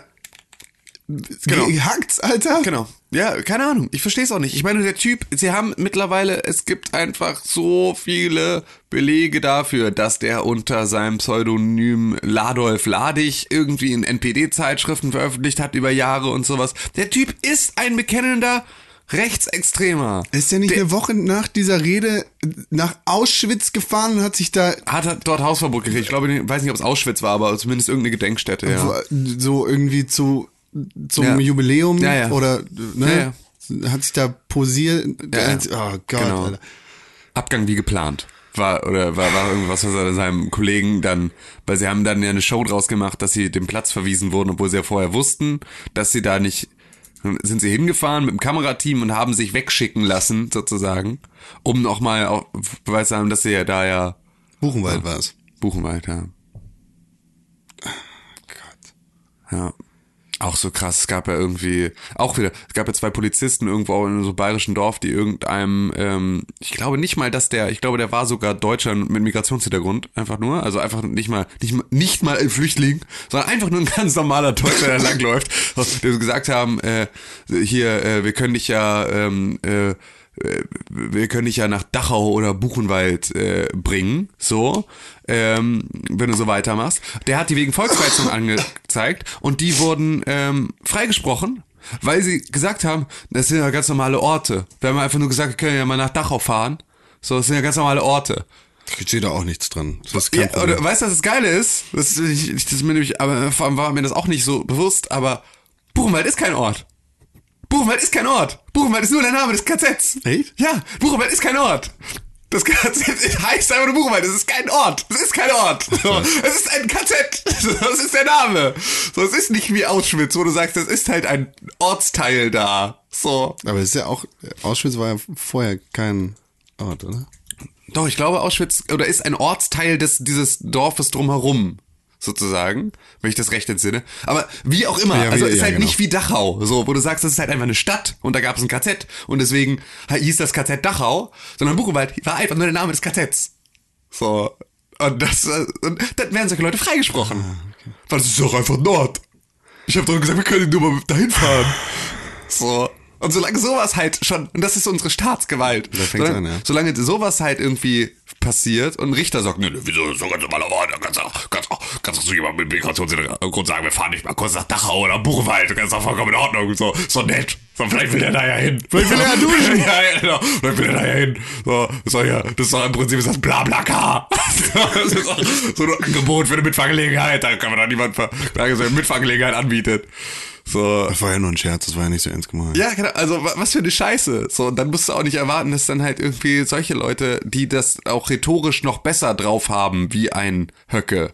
Genau. Hackt's, Alter? Genau. Ja, keine Ahnung. Ich verstehe es auch nicht. Ich meine, der Typ, sie haben mittlerweile, es gibt einfach so viele Belege dafür, dass der unter seinem Pseudonym Ladolf Ladig irgendwie in NPD-Zeitschriften veröffentlicht hat über Jahre und sowas. Der Typ ist ein bekennender Rechtsextremer. Ist der nicht Der- eine Woche nach dieser Rede nach Auschwitz gefahren und hat sich da Hat er dort Hausverbot gekriegt. Ich glaube, ich weiß nicht, ob es Auschwitz war, aber zumindest irgendeine Gedenkstätte, ja. so irgendwie zu zum Ja. Jubiläum Ja, ja. oder ne, hat sich da posiert. Ja, ja. Oh Gott, Genau. Alter. Abgang wie geplant. War, oder war, war irgendwas, was er seinem Kollegen dann, weil sie haben dann ja eine Show draus gemacht, dass sie dem Platz verwiesen wurden, obwohl sie ja vorher wussten, dass sie da nicht, sind sie hingefahren mit dem Kamerateam und haben sich wegschicken lassen, sozusagen, um nochmal auch Beweis zu haben, dass sie ja da ja Buchenwald war's. Buchenwald, ja. Ja. Auch so krass. Es gab ja irgendwie, auch wieder, es gab ja zwei Polizisten irgendwo in so bayerischen Dorf, die irgendeinem, ähm, ich glaube nicht mal, dass der, ich glaube, der war sogar Deutscher mit Migrationshintergrund, einfach nur, also einfach nicht mal, nicht mal, nicht mal ein Flüchtling, sondern einfach nur ein ganz normaler Deutscher, der langläuft, der gesagt haben, äh, hier, äh, wir können dich ja, ähm, äh, äh, wir können dich ja nach Dachau oder Buchenwald äh, bringen, so, ähm, wenn du so weitermachst. Der hat die wegen Volksverhetzung angezeigt und die wurden ähm, freigesprochen, weil sie gesagt haben, das sind ja ganz normale Orte. Wir haben einfach nur gesagt, wir können ja mal nach Dachau fahren. So, das sind ja ganz normale Orte. Steht da auch nichts dran. Das ist kein Ja, Problem. oder weißt du, was das Geile ist? Das, ich, ich, das ist mir nämlich, aber vor allem war mir das auch nicht so bewusst, aber Buchenwald ist kein Ort. Buchenwald ist kein Ort. Buchenwald ist nur der Name des KZs. Echt? Ja, Buchenwald ist kein Ort. Das KZ heißt einfach nur Buchenwald. Es ist kein Ort. Es ist kein Ort. So, es ist ein KZ. Das ist der Name. So, es ist nicht wie Auschwitz, wo du sagst, das ist halt ein Ortsteil da. So. Aber es ist ja auch, Auschwitz war ja vorher kein Ort, oder? Doch, ich glaube, Auschwitz oder ist ein Ortsteil des dieses Dorfes drumherum sozusagen, wenn ich das recht entsinne. Aber wie auch immer, Ja, wie- also ist ja, halt genau. nicht wie Dachau, so, wo du sagst, das ist halt einfach eine Stadt und da gab es ein KZ und deswegen hieß das KZ Dachau, sondern Buchenwald war einfach nur der Name des KZs. So. Und das, und dann werden solche Leute freigesprochen. Ah, Weil das ist doch einfach Nord. Ich habe doch gesagt, wir können nur mal dahin fahren. So. Und solange sowas halt schon, und das ist unsere Staatsgewalt. Da fängt's solange, an, ja. solange sowas halt irgendwie passiert und ein Richter sagt, nee, nee, wieso, so ganz normaler Ort, da kannst du kannst kannst auch zu jemandem mit Migrationshintergrund sagen, wir fahren nicht mal kurz nach Dachau oder Buchenwald, das ist doch vollkommen in Ordnung, so, so nett. So, vielleicht will er da ja hin. Vielleicht will er ja duschen. ja, ja, genau. Vielleicht will er da ja hin. So, ist doch ja, das ist doch im Prinzip ist das Blabla-K. das ist doch so ein Angebot für eine Mitfahrgelegenheit, da kann man doch niemand verklagen, so eine Mitfahrgelegenheit anbietet. So, Das war ja nur ein Scherz, das war ja nicht so ernst gemeint. ja, genau. Also wa- was für eine Scheiße. So, und dann musst du auch nicht erwarten, dass dann halt irgendwie solche Leute, die das auch rhetorisch noch besser drauf haben, wie ein Höcke,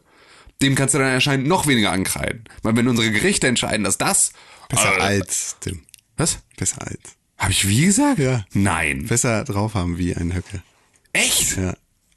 dem kannst du dann anscheinend noch weniger ankreiden. Weil wenn unsere Gerichte entscheiden, dass das Besser äh, als, Tim. Was? Besser als. Habe ich wie gesagt? Ja. Nein. Besser drauf haben wie ein Höcke. Echt? Ja.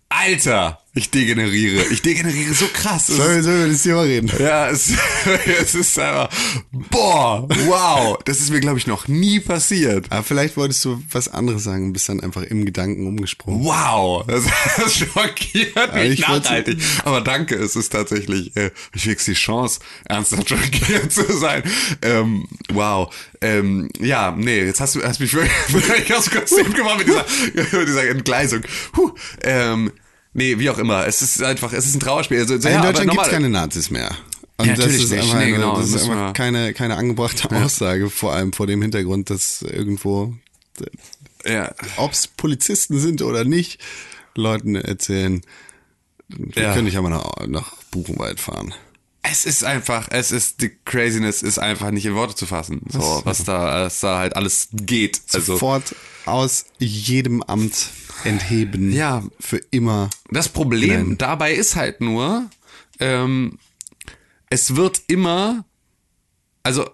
Alter, ich degeneriere. Ich degeneriere so krass. Sollen wir, sollen wir das Thema reden? Ja, es, es ist einfach, boah, wow, das ist mir, glaube ich, noch nie passiert. Aber vielleicht wolltest du was anderes sagen und bist dann einfach im Gedanken umgesprungen. Wow, das, das schockiert mich ich wollte- nachhaltig. Aber danke, es ist tatsächlich, äh, ich krieg's die Chance, ernsthaft schockiert zu sein. Ähm, wow. Ähm, ja, nee, jetzt hast du hast mich wirklich, aus dem Kostüm gemacht mit dieser, mit dieser Entgleisung. Puh, ähm, nee, wie auch immer. Es ist einfach, es ist ein Trauerspiel. Also, In ja, aber Deutschland gibt's normal- keine Nazis mehr. Und Ja, das natürlich ist nicht. einfach, Nee, genau, das ist einfach keine, keine angebrachte Aussage, vor allem vor dem Hintergrund, dass irgendwo, ja, ob's Polizisten sind oder nicht, Leuten erzählen, wir Ja. können nicht einmal nach, nach Buchenwald fahren. Es ist einfach, es ist, die Craziness ist einfach nicht in Worte zu fassen. So, was da, was da halt alles geht. Also, Sofort aus jedem Amt entheben. Ja. Für immer. Das Problem Nein. dabei ist halt nur, ähm, es wird immer, also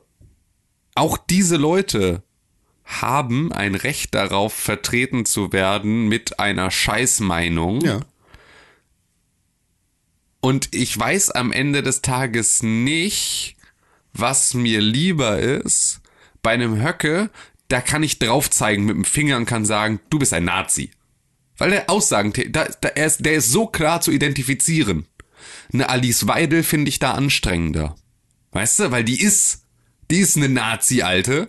auch diese Leute haben ein Recht darauf, vertreten zu werden mit einer Scheißmeinung. Ja. Und ich weiß am Ende des Tages nicht, was mir lieber ist. Bei einem Höcke, da kann ich drauf zeigen mit dem Finger und kann sagen, du bist ein Nazi. Weil der Aussagen, da, da, er ist, der ist so klar zu identifizieren. Eine Alice Weidel finde ich da anstrengender. Weißt du, weil die ist, die ist eine Nazi-Alte,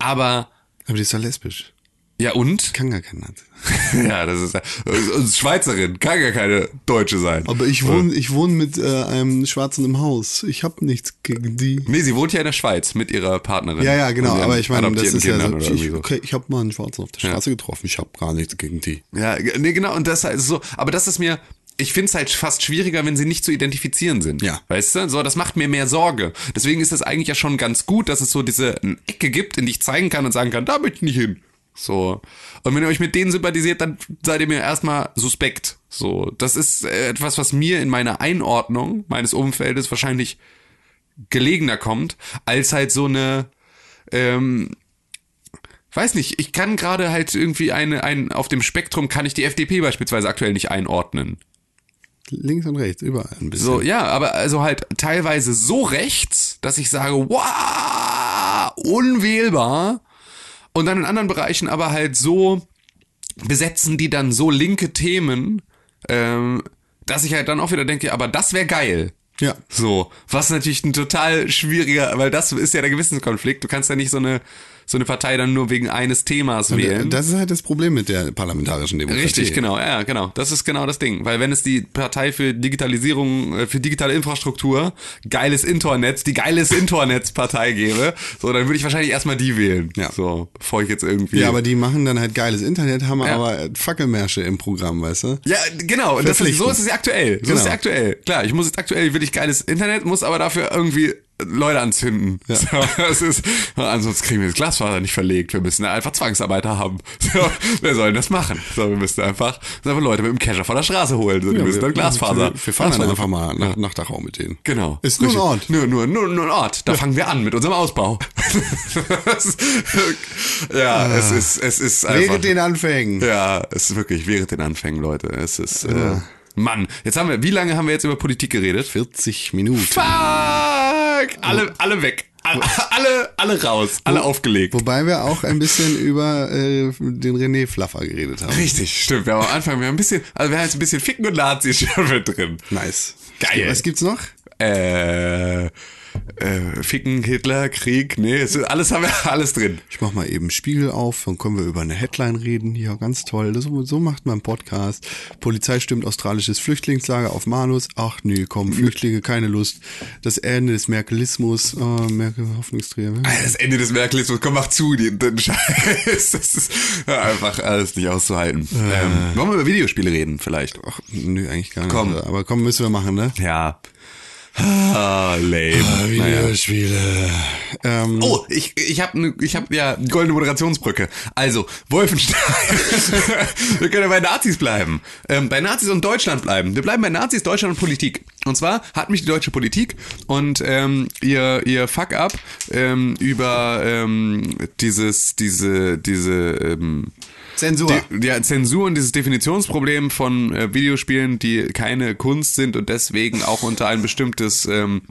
aber Aber die ist doch lesbisch. Ja, und? Kann gar kein Nazi. ja, das ist, äh, Schweizerin, kann gar keine Deutsche sein. Aber ich wohne, ich wohne mit äh, einem Schwarzen im Haus. Ich habe nichts gegen die. Nee, sie wohnt ja in der Schweiz mit ihrer Partnerin. Ja, ja, genau. Und Aber ich meine, das ist ja Kindern so, oder irgendwie ich, so. okay, ich habe mal einen Schwarzen auf der Straße getroffen. Ich habe gar nichts gegen die. Ja, nee, genau, und das ist so, aber das ist mir, ich finde es halt fast schwieriger, wenn sie nicht zu identifizieren sind. Ja. Weißt du? So, das macht mir mehr Sorge. Deswegen ist es eigentlich ja schon ganz gut, dass es so diese Ecke gibt, in die ich zeigen kann und sagen kann, da möchte ich nicht hin. So. Und wenn ihr euch mit denen sympathisiert, dann seid ihr mir erstmal suspekt. So. Das ist äh, etwas, was mir in meiner Einordnung meines Umfeldes wahrscheinlich gelegener kommt, als halt so eine, ähm, weiß nicht, ich kann gerade halt irgendwie eine, ein, auf dem Spektrum kann ich die FDP beispielsweise aktuell nicht einordnen. Links und rechts, überall ein bisschen. So, ja, aber also halt teilweise so rechts, dass ich sage, wow, unwählbar. Und dann in anderen Bereichen aber halt so besetzen die dann so linke Themen, ähm, dass ich halt dann auch wieder denke, aber das wäre geil. Ja. So, was natürlich ein total schwieriger, weil das ist ja der Gewissenskonflikt. Du kannst ja nicht so eine so eine Partei dann nur wegen eines Themas wählen. Das ist halt das Problem mit der parlamentarischen Demokratie. Richtig, genau, ja, genau. Das ist genau das Ding. Weil wenn es die Partei für Digitalisierung, äh, für digitale Infrastruktur, geiles Internet, die geiles Internetspartei gäbe, so, dann würde ich wahrscheinlich erstmal die wählen. Ja. So, bevor ich jetzt irgendwie. Ja, aber die machen dann halt geiles Internet, haben Ja. aber Fackelmärsche im Programm, weißt du? Ja, genau. Und das ist, so ist es ja aktuell. So Genau. ist es ja aktuell. Klar, ich muss jetzt aktuell will ich geiles Internet, muss aber dafür irgendwie Leute anzünden. So, das ist, ansonsten kriegen wir das Glasfaser nicht verlegt. Wir müssen einfach Zwangsarbeiter haben. So, wer soll denn das machen? So, wir müssen einfach, müssen einfach Leute mit dem Kescher von der Straße holen. So, die müssen dann Glasfaser. Wir, wir fahren dann einfach mal nach, nach Dachau mit denen. Genau. Ist nur ein. Ort. Nur, nur, nur, nur ein Ort. Da fangen wir an mit unserem Ausbau. Ja, es ist, es ist einfach. Während den Anfängen. Ja, es ist wirklich während den Anfängen, Leute. Es ist, äh, Mann. Jetzt haben wir, wie lange haben wir jetzt über Politik geredet? 40 Minuten. Fuck! Alle, alle weg. Alle, alle, alle raus. Alle aufgelegt. Wobei wir auch ein bisschen über äh, den René Flaffer geredet haben. Richtig, stimmt. Wir haben am Anfang, wir haben ein bisschen, also wir haben jetzt ein bisschen Ficken und Nazis schon mit drin. Nice. Geil. Was gibt's noch? Äh, äh, Ficken, Hitler, Krieg, nee, ist, alles haben wir alles drin. Ich mach mal eben Spiegel auf, dann können wir über eine Headline reden. Ja, ganz toll. Das, so macht man einen Podcast. Polizei stimmt australisches Flüchtlingslager auf Malus. Ach nee, komm, Flüchtlinge, keine Lust. Das Ende des Merkelismus. Oh, Merkel, Hoffnungsträger. Das Ende des Merkelismus, komm, mach zu, den, den Scheiß. Das ist einfach alles nicht auszuhalten. Ähm, wollen wir über Videospiele reden, vielleicht? Ach, nö, eigentlich gar nicht. Komm. Aber komm, müssen wir machen, ne? Ja. Ah, lame. Naja. Videospiele. Ähm, Oh, ich, ich habe ne, ich hab ja goldene Moderationsbrücke. Also, Wolfenstein. wir können ja bei Nazis bleiben. Ähm, bei Nazis und Deutschland bleiben. Wir bleiben bei Nazis, Deutschland und Politik. Und zwar hat mich die deutsche Politik und ähm, ihr, ihr Fuck-up ähm, über ähm, dieses, diese, diese ähm, Zensur. die, ja, Zensur und dieses Definitionsproblem von äh, Videospielen, die keine Kunst sind und deswegen auch unter ein bestimmtes, ähm,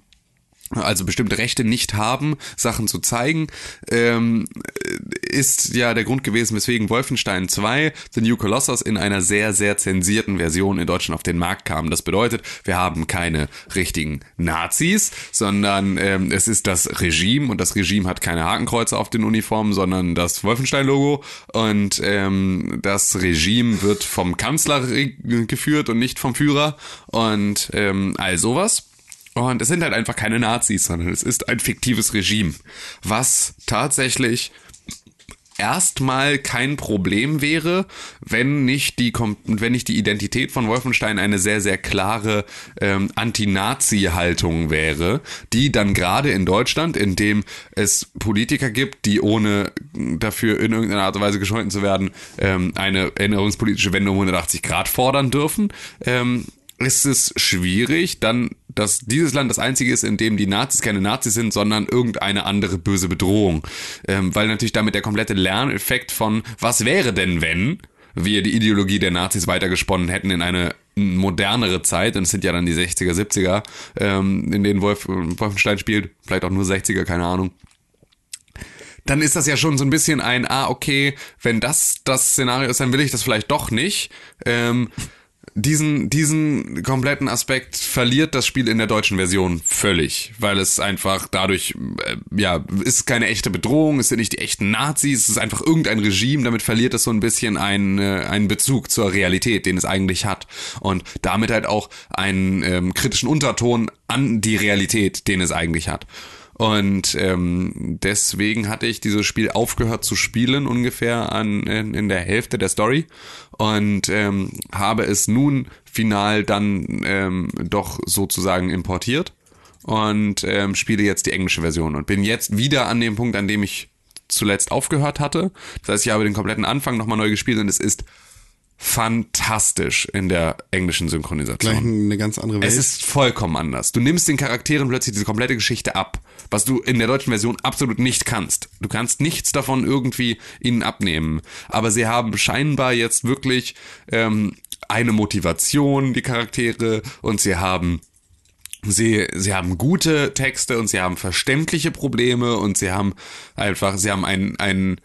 also bestimmte Rechte nicht haben, Sachen zu zeigen, ähm, ist ja der Grund gewesen, weswegen Wolfenstein 2, The New Colossus, in einer sehr, sehr zensierten Version in Deutschland auf den Markt kam. Das bedeutet, wir haben keine richtigen Nazis, sondern ähm, es ist das Regime und das Regime hat keine Hakenkreuze auf den Uniformen, sondern das Wolfenstein-Logo und ähm, das Regime wird vom Kanzler geführt und nicht vom Führer und ähm, all sowas. Und es sind halt einfach keine Nazis, sondern es ist ein fiktives Regime, was tatsächlich erstmal kein Problem wäre, wenn nicht die wenn nicht die Identität von Wolfenstein eine sehr sehr klare ähm, Anti-Nazi-Haltung wäre, die dann gerade in Deutschland, in dem es Politiker gibt, die ohne dafür in irgendeiner Art und Weise gescholten zu werden, ähm, eine erinnerungspolitische Wende um 180 Grad fordern dürfen, ähm, ist es schwierig, dann, dass dieses Land das einzige ist, in dem die Nazis keine Nazis sind, sondern irgendeine andere böse Bedrohung. Ähm, weil natürlich damit der komplette Lerneffekt von, was wäre denn, wenn wir die Ideologie der Nazis weitergesponnen hätten in eine modernere Zeit, und es sind ja dann die 60er, 70er, ähm, in denen Wolf, Wolfenstein spielt, vielleicht auch nur 60er, keine Ahnung dann ist das ja schon so ein bisschen ein, ah, okay, wenn das das Szenario ist, dann will ich das vielleicht doch nicht. Ähm, diesen, diesen kompletten Aspekt verliert das Spiel in der deutschen Version völlig, weil es einfach dadurch, äh, ja, ist keine echte Bedrohung, es sind nicht die echten Nazis, es ist einfach irgendein Regime, damit verliert es so ein bisschen einen, äh, einen Bezug zur Realität, den es eigentlich hat. Und damit halt auch einen ähm, kritischen Unterton an die Realität, den es eigentlich hat. Und ähm, deswegen hatte ich dieses Spiel aufgehört zu spielen, ungefähr an in, in der Hälfte der Story. Und ähm, habe es nun final dann ähm, doch sozusagen importiert und ähm, spiele jetzt die englische Version und bin jetzt wieder an dem Punkt, an dem ich zuletzt aufgehört hatte. Das heißt, ich habe den kompletten Anfang nochmal neu gespielt und es ist fantastisch in der englischen Synchronisation. Gleich eine ganz andere Welt. Es ist vollkommen anders. Du nimmst den Charakteren plötzlich diese komplette Geschichte ab, was du in der deutschen Version absolut nicht kannst. Du kannst nichts davon irgendwie ihnen abnehmen. Aber sie haben scheinbar jetzt wirklich ähm, eine Motivation, die Charaktere, und sie haben Sie, sie haben gute Texte und sie haben verständliche Probleme und sie haben einfach, sie haben einen, einen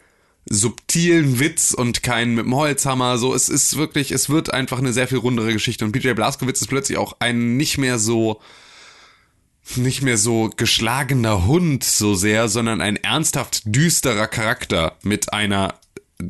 subtilen Witz und keinen mit dem Holzhammer. So, es ist wirklich, es wird einfach eine sehr viel rundere Geschichte. Und BJ Blazkowicz ist plötzlich auch ein nicht mehr so, nicht mehr so geschlagener Hund so sehr, sondern ein ernsthaft düsterer Charakter mit einer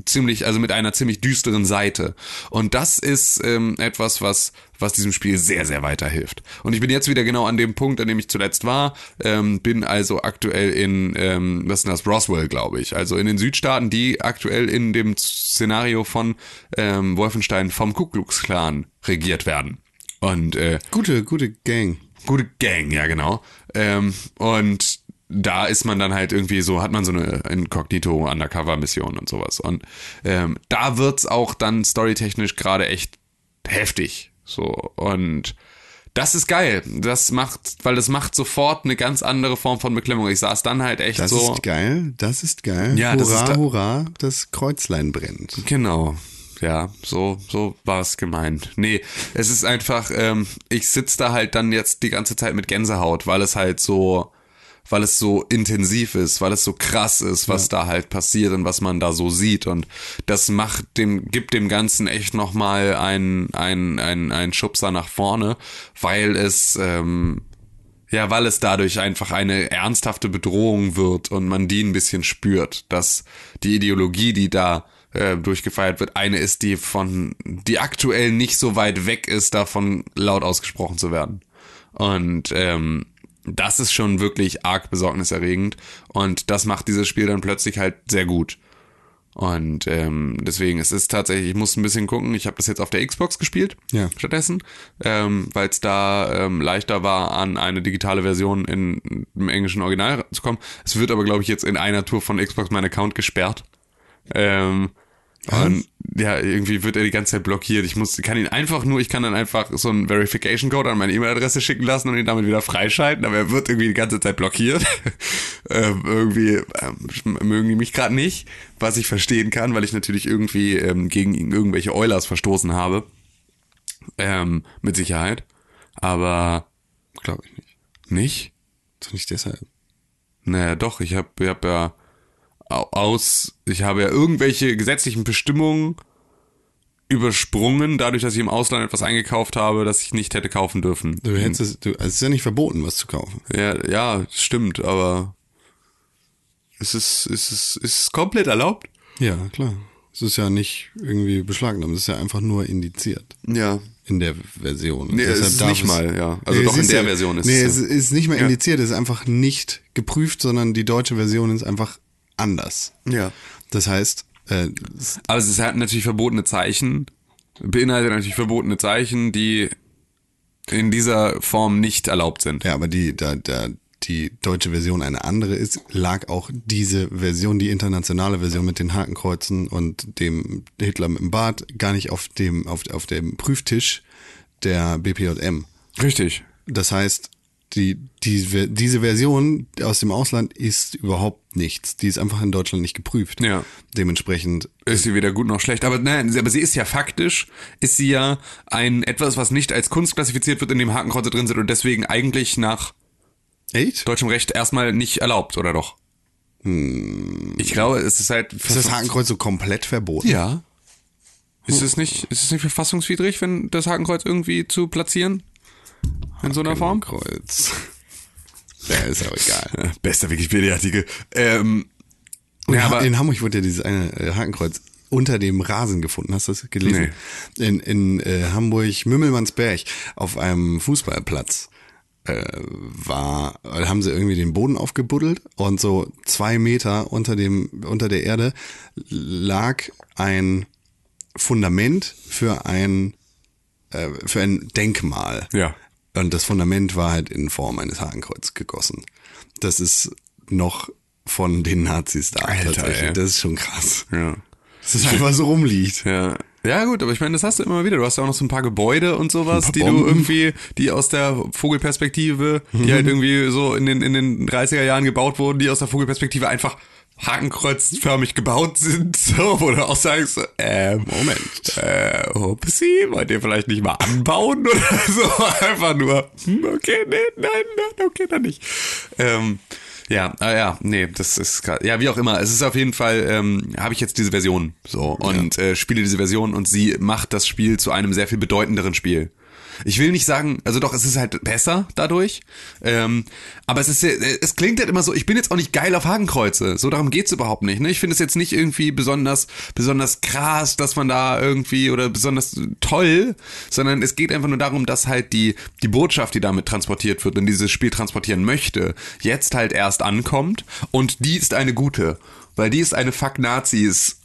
ziemlich, also mit einer ziemlich düsteren Seite. Und das ist ähm, etwas, was, was diesem Spiel sehr, sehr weiterhilft. Und ich bin jetzt wieder genau an dem Punkt, an dem ich zuletzt war. Ähm, bin also aktuell in, ähm, was ist das, Roswell, glaube ich. Also in den Südstaaten, die aktuell in dem Szenario von ähm, Wolfenstein vom Ku Klux Klan regiert werden. Und äh, gute, gute Gang. Gute Gang, ja genau. Ähm, und da ist man dann halt irgendwie so, hat man so eine Inkognito-Undercover-Mission und sowas. Und ähm, da wird's auch dann storytechnisch gerade echt heftig. So, und das ist geil. Das macht, weil das macht sofort eine ganz andere Form von Beklemmung. Ich saß dann halt echt das so. Das ist geil, das ist geil. Ja, hurra, das ist da hurra, das Kreuzlein brennt. Genau. Ja, so, so war es gemeint. Nee, es ist einfach, ähm, ich sitz da halt dann jetzt die ganze Zeit mit Gänsehaut, weil es halt so, weil es so intensiv ist, weil es so krass ist, was ja. da halt passiert und was man da so sieht und das macht dem gibt dem ganzen echt noch mal einen ein ein ein Schubser nach vorne, weil es ähm, ja, weil es dadurch einfach eine ernsthafte Bedrohung wird und man die ein bisschen spürt, dass die Ideologie, die da äh, durchgefeiert wird, eine ist, die von, die aktuell nicht so weit weg ist, davon laut ausgesprochen zu werden. Und ähm, das ist schon wirklich arg besorgniserregend und das macht dieses Spiel dann plötzlich halt sehr gut. Und ähm, deswegen, es ist tatsächlich, ich muss ein bisschen gucken, ich habe das jetzt auf der Xbox gespielt, ja. stattdessen, ähm, weil es da ähm, leichter war, an eine digitale Version in, im englischen Original zu kommen. Es wird aber, glaube ich, jetzt in einer Tour von Xbox mein Account gesperrt. Ähm, und ja, irgendwie wird er die ganze Zeit blockiert. Ich muss, kann ihn einfach nur, ich kann dann einfach so einen Verification Code an meine E-Mail-Adresse schicken lassen und ihn damit wieder freischalten, aber er wird irgendwie die ganze Zeit blockiert. ähm, irgendwie ähm, mögen die mich gerade nicht, was ich verstehen kann, weil ich natürlich irgendwie ähm, gegen irgendwelche Eulers verstoßen habe. Ähm, mit Sicherheit. Aber glaube ich nicht. Nicht? Doch nicht deshalb. Naja, doch, ich habe ich hab ja aus, ich habe ja irgendwelche gesetzlichen Bestimmungen übersprungen, dadurch, dass ich im Ausland etwas eingekauft habe, das ich nicht hätte kaufen dürfen. Du hättest es, du, also es ist ja nicht verboten, was zu kaufen. Ja, ja, stimmt, aber es ist, es ist, es ist komplett erlaubt. Ja, klar. Es ist ja nicht irgendwie beschlagnahmt, es ist ja einfach nur indiziert. Ja. In der Version. Nee, es ist nicht mal, ja. Also nee, doch in der ja, Version ist nee, es. Nee, es ist nicht mal indiziert, es ist einfach nicht geprüft, sondern die deutsche Version ist einfach anders. Ja. Das heißt, äh, aber es hat natürlich verbotene Zeichen, beinhaltet natürlich verbotene Zeichen, die in dieser Form nicht erlaubt sind. Ja, aber die, da, da die deutsche Version eine andere ist, lag auch diese Version, die internationale Version mit den Hakenkreuzen und dem Hitler mit dem Bart, gar nicht auf dem, auf, auf dem Prüftisch der BPJM. Richtig. Das heißt, die, die, diese Version aus dem Ausland ist überhaupt nichts. Die ist einfach in Deutschland nicht geprüft. Ja. Dementsprechend. Ist sie weder gut noch schlecht. Aber nein, aber sie ist ja faktisch, ist sie ja ein etwas, was nicht als Kunst klassifiziert wird, in dem Hakenkreuze drin sind und deswegen eigentlich nach Echt? deutschem Recht erstmal nicht erlaubt, oder doch? Hm. Ich glaube, es ist halt. Ist das Hakenkreuz so komplett verboten? Ja. Ist es nicht, ist es nicht verfassungswidrig, wenn das Hakenkreuz irgendwie zu platzieren? In so einer Form? Kreuz. Ja, ist auch egal. Bester Wikipedia-Artikel. Ähm, ja, aber in Hamburg wurde ja dieses eine äh, Hakenkreuz unter dem Rasen gefunden. Hast du das gelesen? In, in äh, Hamburg Mümmelmannsberg auf einem Fußballplatz äh, war, äh, haben sie irgendwie den Boden aufgebuddelt und so zwei Meter unter dem unter der Erde lag ein Fundament für ein äh, für ein Denkmal. Ja. Und das Fundament war halt in Form eines Hakenkreuz gegossen. Das ist noch von den Nazis da. Alter, tatsächlich. ey. Das ist schon krass. ja. Dass es einfach so rumliegt. Ja. Ja, gut, aber ich meine, das hast du immer wieder. Du hast ja auch noch so ein paar Gebäude und sowas, die du irgendwie, die aus der Vogelperspektive, die halt irgendwie so in den, in den 30er Jahren gebaut wurden, die aus der Vogelperspektive einfach hakenkreuzförmig gebaut sind, so, wo du auch sagst, äh, Moment, äh, Upsi, wollt ihr vielleicht nicht mal anbauen oder so? Einfach nur, hm, okay, nee, nein, nein, okay, dann nicht. Ähm, ja, ah, ja, nee, das ist grad, ja, wie auch immer. Es ist auf jeden Fall, ähm, habe ich jetzt diese Version so und äh, spiele diese Version und sie macht das Spiel zu einem sehr viel bedeutenderen Spiel. Ich will nicht sagen, also doch, es ist halt besser dadurch, ähm, aber es ist, es klingt halt immer so, ich bin jetzt auch nicht geil auf Hakenkreuze, so darum geht's überhaupt nicht. Ne? Ich finde es jetzt nicht irgendwie besonders, besonders krass, dass man da irgendwie oder besonders toll, sondern es geht einfach nur darum, dass halt die, die Botschaft, die damit transportiert wird und dieses Spiel transportieren möchte, jetzt halt erst ankommt und die ist eine gute, weil die ist eine Fuck Nazis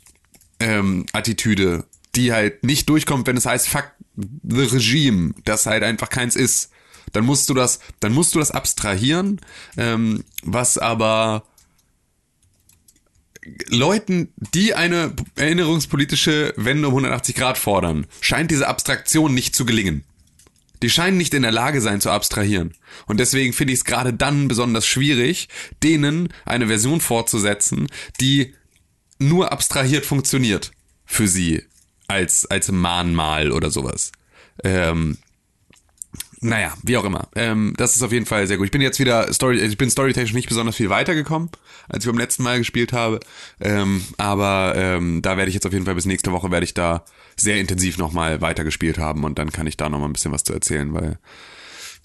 ähm, Attitüde, die halt nicht durchkommt, wenn es heißt Fuck the Regime, das halt einfach keins ist. Dann musst du das, dann musst du das abstrahieren, ähm, was aber Leuten, die eine erinnerungspolitische Wende um 180 Grad fordern, scheint diese Abstraktion nicht zu gelingen. Die scheinen nicht in der Lage sein zu abstrahieren. Und deswegen finde ich es gerade dann besonders schwierig, denen eine Version fortzusetzen, die nur abstrahiert funktioniert für sie als, als Mahnmal oder sowas. Ähm, naja, wie auch immer. Ähm, das ist auf jeden Fall sehr gut. Ich bin jetzt wieder Story, ich bin storytechnisch nicht besonders viel weitergekommen, als ich beim letzten Mal gespielt habe. Ähm, aber ähm, da werde ich jetzt auf jeden Fall bis nächste Woche werde ich da sehr intensiv nochmal weitergespielt haben und dann kann ich da nochmal ein bisschen was zu erzählen, weil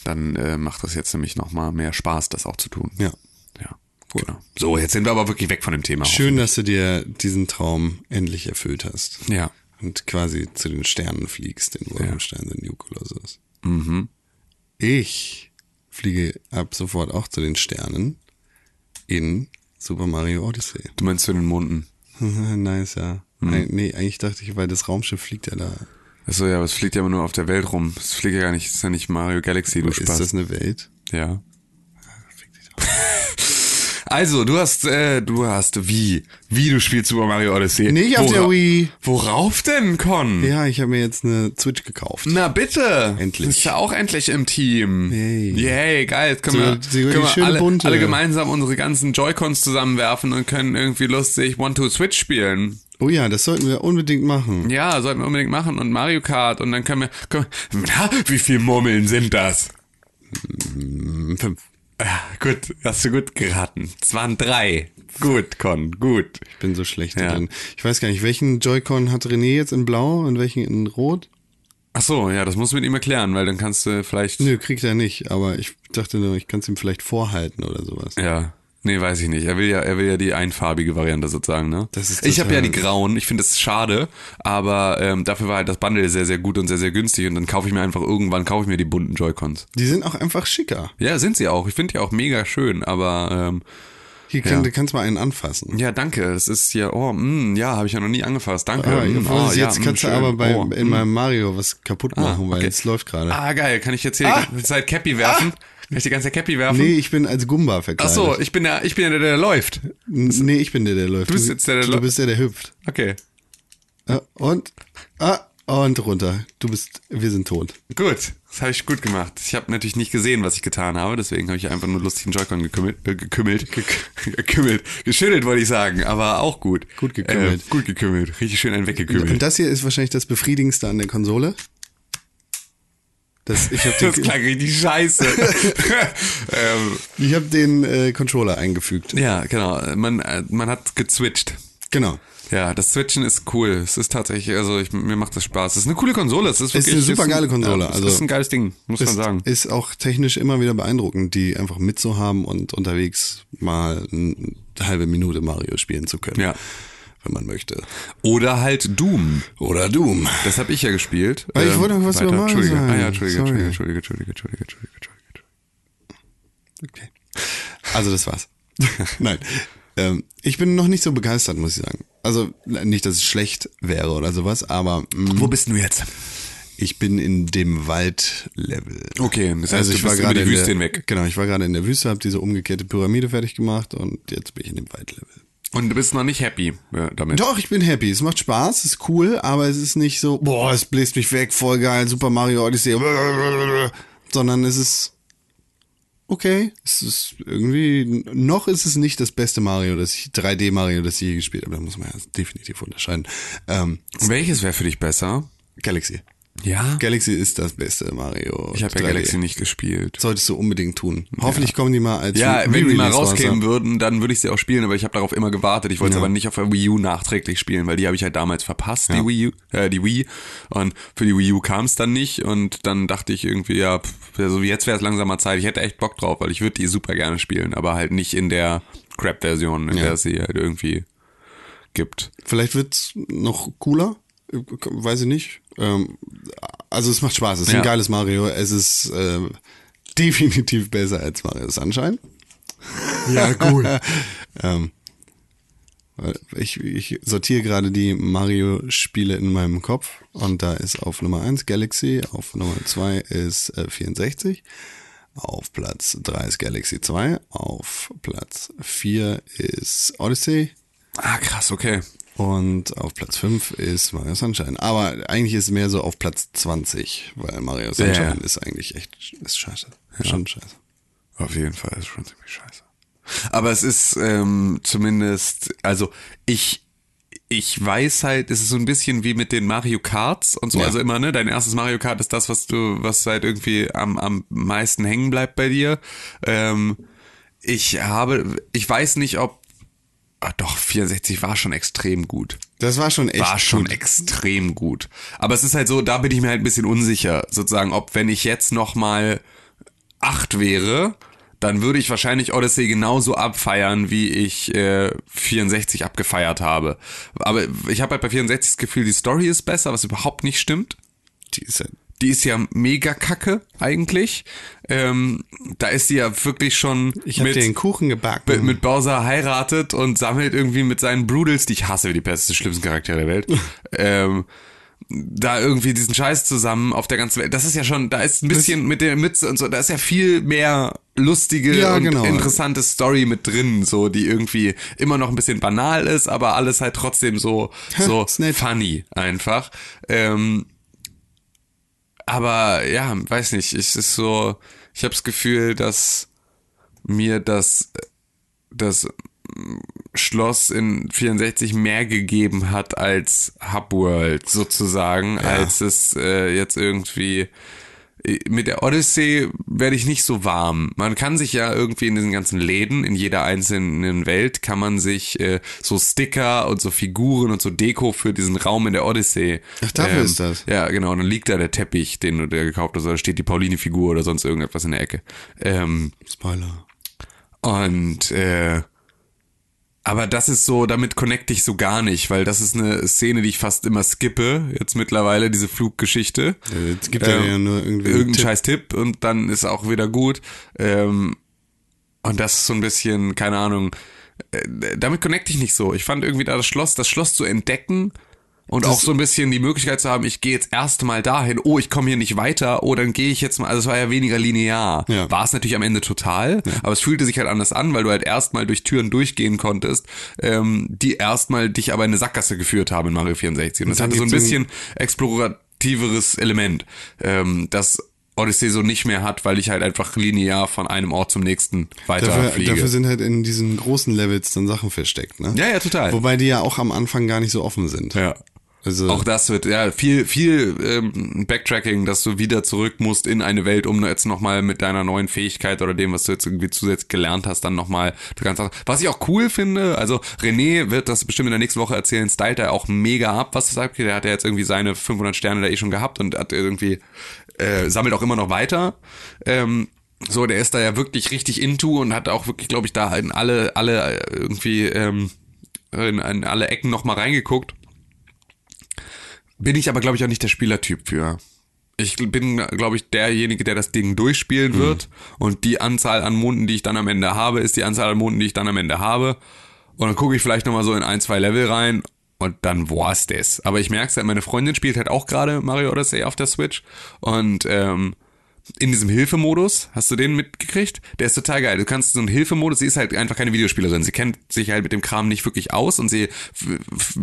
dann äh, macht das jetzt nämlich nochmal mehr Spaß, das auch zu tun. Ja. Ja. Genau. So, jetzt sind wir aber wirklich weg von dem Thema. Schön, dass du dir diesen Traum endlich erfüllt hast. Ja. Und quasi zu den Sternen fliegst, in Wolfenstein, den New Colossus. Mhm. Ich fliege ab sofort auch zu den Sternen in Super Mario Odyssey. Du meinst zu den Monden. nice, ja. Eig- Nee, eigentlich dachte ich, weil das Raumschiff fliegt ja da. Achso, ja, aber es fliegt ja immer nur auf der Welt rum. Es fliegt ja gar nicht, es ist ja nicht Mario Galaxy, du Ist Spaß. das eine Welt? Ja. Also, du hast, äh, du hast wie? Wie du spielst Super Mario Odyssey? Nicht auf der Wii. Worauf denn, Con? Ja, ich habe mir jetzt eine Switch gekauft. Na bitte. Endlich. Bist ja auch endlich im Team. Yay. Yay, geil. Jetzt können So, wir, können wir alle, bunte. alle gemeinsam unsere ganzen Joy-Cons zusammenwerfen und können irgendwie lustig One-Two-Switch spielen. Oh ja, das sollten wir unbedingt machen. Ja, sollten wir unbedingt machen und Mario Kart und dann können wir, können wir na, wie viel Murmeln sind das? Fünf. Ja, gut, hast du gut geraten. Es waren drei. Gut, Con, gut. Ich bin so schlecht Ja. drin. Ich weiß gar nicht, welchen Joy-Con hat René jetzt in blau und welchen in rot? Ach so, ja, das musst du mit ihm erklären, weil dann kannst du vielleicht. Nö, kriegt er nicht, aber ich dachte nur, ich kann es ihm vielleicht vorhalten oder sowas. Ja. Nee, weiß ich nicht. Er will ja, er will ja die einfarbige Variante sozusagen, ne? Das ist ich habe ja die grauen. Ich finde das schade, aber ähm, dafür war halt das Bundle sehr, sehr gut und sehr, sehr günstig und dann kaufe ich mir einfach irgendwann kaufe ich mir die bunten Joy-Cons. Die sind auch einfach schicker. Ja, sind sie auch. Ich finde die auch mega schön, aber ähm, Hier kann, Ja. du kannst mal einen anfassen. ja, danke. Das ist hier, oh, mh, ja, habe ich ja noch nie angefasst. Danke. Ah, mm, oh, oh, jetzt ja, kannst mm, du aber bei, oh, in mm. meinem Mario was kaputt machen, weil okay. es läuft gerade. Ah, geil. Kann ich jetzt hier die ganze Zeit Cappy werfen? Ich die ganze Cappy werfen? Nee, ich bin als Gumba Ach verkleidet. so, ich bin der, ich bin der, der läuft. Nee, ich bin der, der läuft. Du bist jetzt der, der Du läuft. bist der, der hüpft. Okay. Ja, und, ah, und runter. Du bist, wir sind tot. Gut, das habe ich gut gemacht. Ich habe natürlich nicht gesehen, was ich getan habe, deswegen habe ich einfach nur lustig einen Joy-Con gekümmelt, äh, gekümmelt, gek- gekümmelt, geschüttelt wollte ich sagen, aber auch gut. Gut gekümmelt. Äh, gut gekümmelt, richtig schön einen weggekümmelt. Und das hier ist wahrscheinlich das Befriedigendste an der Konsole. Das, ich habe Das den, klang richtig scheiße. ähm, ich hab den äh, Controller eingefügt. ja, genau. Man, äh, man hat gezwitcht. Genau. Ja, das Switchen ist cool. Es ist tatsächlich, also ich, mir macht das Spaß. Es ist eine coole Konsole. Es ist, ist wirklich, eine super geile Konsole. Ja, es also ist ein geiles Ding, muss man ist, sagen. Ist auch technisch immer wieder beeindruckend, die einfach mitzuhaben und unterwegs mal eine halbe Minute Mario spielen zu können. Ja. Wenn man möchte. Oder halt Doom. Oder Doom. Das habe ich ja gespielt. Weil ich wollte noch was über Mario Entschuldige. sagen. Ah ja, Entschuldige. Entschuldige, Entschuldige, Entschuldige, Entschuldige, Entschuldige, Entschuldige. Okay. Also das war's. Nein. Ähm, ich bin noch nicht so begeistert, muss ich sagen. Also nicht, dass es schlecht wäre oder sowas, aber mh, Wo bist du jetzt? ich bin in dem Waldlevel. Okay, das heißt, also ich war gerade die in Wüste der, hinweg. Genau, ich war gerade in der Wüste, habe diese umgekehrte Pyramide fertig gemacht und jetzt bin ich in dem Waldlevel. Und du bist noch nicht happy ja, damit. Doch, ich bin happy. Es macht Spaß, ist cool, aber es ist nicht so, boah, es bläst mich weg, voll geil, Super Mario Odyssey, sondern es ist okay. Es ist irgendwie, noch ist es nicht das beste Mario, das ich, 3D Mario, das ich je gespielt habe. Da muss man ja definitiv unterscheiden. Ähm, Welches wäre für dich besser? Galaxy. Ja. Galaxy ist das beste Mario. Ich habe ja 3D. Galaxy nicht gespielt. Solltest du unbedingt tun. Hoffentlich kommen die mal als Ja, wenn die mal rauskämen ja. würden, dann würde ich sie auch spielen, aber ich habe darauf immer gewartet. Ich wollte es aber nicht auf der Wii U nachträglich spielen, weil die habe ich halt damals verpasst, die Wii U, äh, die Wii. Und für die Wii U kam es dann nicht und dann dachte ich irgendwie, ja, pff, also jetzt wäre es langsam mal Zeit. Ich hätte echt Bock drauf, weil ich würde die super gerne spielen, aber halt nicht in der Crap-Version, in Ja. der es sie halt irgendwie gibt. Vielleicht wird's noch cooler, weiß ich nicht. Ähm, also es macht Spaß, es ist Ja. ein geiles Mario. Es ist äh, definitiv besser als Mario Sunshine. Ja, cool. ähm, ich, ich sortiere gerade die Mario-Spiele in meinem Kopf und da ist auf Nummer 1 Galaxy, auf Nummer 2 ist äh, 64, auf Platz 3 ist Galaxy 2, auf Platz 4 ist Odyssey, Ah, krass, okay. Und auf Platz 5 ist Mario Sunshine. Aber eigentlich ist es mehr so auf Platz 20, weil Mario Sunshine Ja. ist eigentlich echt, ist scheiße. Schon scheiße. Auf jeden Fall ist schon ziemlich scheiße. Aber es ist ähm, zumindest, also ich ich weiß halt, es ist so ein bisschen wie mit den Mario Karts und so. Ja. Also immer, ne, dein erstes Mario Kart ist das, was du, was halt irgendwie am, am meisten hängen bleibt bei dir. Ähm, ich habe, ich weiß nicht, ob, ah, doch, 64 war schon extrem gut. Das war schon echt War schon gut. extrem gut. Aber es ist halt so, da bin ich mir halt ein bisschen unsicher, sozusagen, ob wenn ich jetzt noch mal acht wäre, dann würde ich wahrscheinlich Odyssey genauso abfeiern, wie ich äh, 64 abgefeiert habe. Aber ich habe halt bei 64 das Gefühl, die Story ist besser, was überhaupt nicht stimmt. Die ist ja, Die ist ja mega kacke eigentlich. Ähm, da ist sie ja wirklich schon ich mit, den Kuchen gebacken. mit, mit Bowser heiratet und sammelt irgendwie mit seinen Brudels, die ich hasse wie die Pest, die schlimmsten Charaktere der Welt, ähm, da irgendwie diesen Scheiß zusammen auf der ganzen Welt. Das ist ja schon, da ist ein bisschen mit der Mütze und so, da ist ja viel mehr lustige Ja, und genau. interessante Story mit drin, so die irgendwie immer noch ein bisschen banal ist, aber alles halt trotzdem so so funny einfach. Ähm, aber ja, weiß nicht, es ist so, ich habe das Gefühl, dass mir das das Schloss in 64 mehr gegeben hat als Hubworld sozusagen, als es äh, jetzt irgendwie mit der Odyssey werde ich nicht so warm. Man kann sich ja irgendwie in diesen ganzen Läden, in jeder einzelnen Welt, kann man sich äh, so Sticker und so Figuren und so Deko für diesen Raum in der Odyssey. Ach, dafür ist das. Ja, genau. Und dann liegt da der Teppich, den du dir gekauft hast, oder steht die Pauline-Figur oder sonst irgendetwas in der Ecke. Ähm, Spoiler. und äh, aber das ist so, damit connecte ich so gar nicht, weil das ist eine Szene, die ich fast immer skippe, jetzt mittlerweile, diese Fluggeschichte. Jetzt gibt er ja nur irgendwie einen irgendeinen Tipp. scheiß Tipp und dann ist auch wieder gut. Ähm, und das ist so ein bisschen, keine Ahnung, äh, damit connecte ich nicht so. Ich fand irgendwie da das Schloss, das Schloss zu entdecken und auch so ein bisschen die Möglichkeit zu haben, ich gehe jetzt erst mal dahin, oh, ich komme hier nicht weiter, oh, dann gehe ich jetzt mal, also es war ja weniger linear. Ja. War es natürlich am Ende total, aber es fühlte sich halt anders an, weil du halt erstmal durch Türen durchgehen konntest, ähm, die erstmal dich aber in eine Sackgasse geführt haben in Mario 64. Und das dann hatte so ein bisschen explorativeres Element, ähm, das Odyssey so nicht mehr hat, weil ich halt einfach linear von einem Ort zum nächsten weiter Dafür, fliege. dafür sind halt in diesen großen Levels dann Sachen versteckt, ne? ja, ja, total. Wobei die ja auch am Anfang gar nicht so offen sind. ja. Also Auch das wird, ja, viel, viel ähm, Backtracking, dass du wieder zurück musst in eine Welt, um jetzt nochmal mit deiner neuen Fähigkeit oder dem, was du jetzt irgendwie zusätzlich gelernt hast, dann nochmal Was ich auch cool finde, also René wird das bestimmt in der nächsten Woche erzählen, stylt er auch mega ab, was er sagt. Der hat ja jetzt irgendwie seine 500 Sterne da eh schon gehabt und hat irgendwie, äh, sammelt auch immer noch weiter. Ähm, so, der ist da ja wirklich richtig into und hat auch wirklich, glaube ich, da in alle, alle äh, irgendwie, ähm, in, in alle Ecken nochmal reingeguckt. Bin ich aber, glaube ich, auch nicht der Spielertyp für. Ich bin, glaube ich, derjenige, der das Ding durchspielen wird. Und die Anzahl an Monden, die ich dann am Ende habe, ist die Anzahl an Monden, die ich dann am Ende habe. Und dann gucke ich vielleicht nochmal so in ein, zwei Level rein und dann war's das. Aber ich merke halt, meine Freundin spielt halt auch gerade Mario Odyssey auf der Switch. Und ähm, in diesem Hilfemodus, hast du den mitgekriegt? Der ist total geil. Du kannst so einen Hilfemodus, sie ist halt einfach keine Videospielerin. Sie kennt sich halt mit dem Kram nicht wirklich aus und sie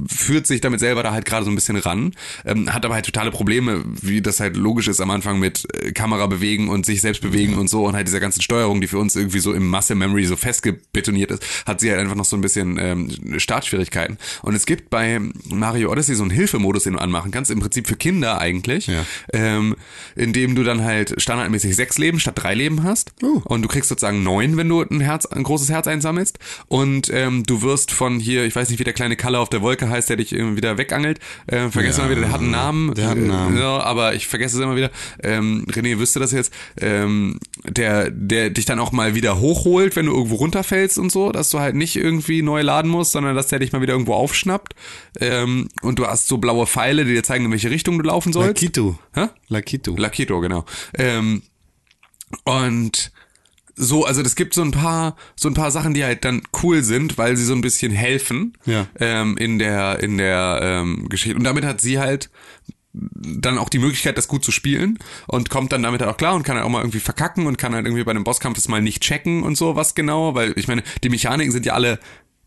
führt sich damit selber da halt gerade so ein bisschen ran, ähm, hat aber halt totale Probleme, wie das halt logisch ist am Anfang mit äh, Kamera bewegen und sich selbst bewegen und so und halt dieser ganzen Steuerung, die für uns irgendwie so im Muscle Memory so festgebetoniert ist, hat sie halt einfach noch so ein bisschen ähm, Startschwierigkeiten. Und es gibt bei Mario Odyssey so einen Hilfemodus, den du anmachen kannst, im Prinzip für Kinder eigentlich, Ja. ähm, in dem du dann halt standardmäßig sechs Leben statt drei Leben hast. Oh. Und du kriegst sozusagen neun, wenn du ein Herz, ein großes Herz einsammelst. Und ähm, du wirst von hier, ich weiß nicht, wie der kleine Kalle auf der Wolke heißt, der dich irgendwie wieder wegangelt. Äh, vergesse Ja, immer wieder, der hat einen Namen. der hat einen Namen. Ja, aber ich vergesse es immer wieder. Ähm, René wüsste das jetzt. Ähm, der, der dich dann auch mal wieder hochholt, wenn du irgendwo runterfällst und so, dass du halt nicht irgendwie neu laden musst, sondern dass der dich mal wieder irgendwo aufschnappt. Ähm, und du hast so blaue Pfeile, die dir zeigen, in welche Richtung du laufen sollst. Lakitu. Hä? Lakitu. Lakito, genau. Ähm, und so, also es gibt so ein paar, so ein paar Sachen, die halt dann cool sind, weil sie so ein bisschen helfen Ja. ähm, in der in der ähm, Geschichte. Und damit hat sie halt dann auch die Möglichkeit, das gut zu spielen und kommt dann damit halt auch klar und kann halt auch mal irgendwie verkacken und kann halt irgendwie bei einem Bosskampf das mal nicht checken und so was genau, weil ich meine, die Mechaniken sind ja alle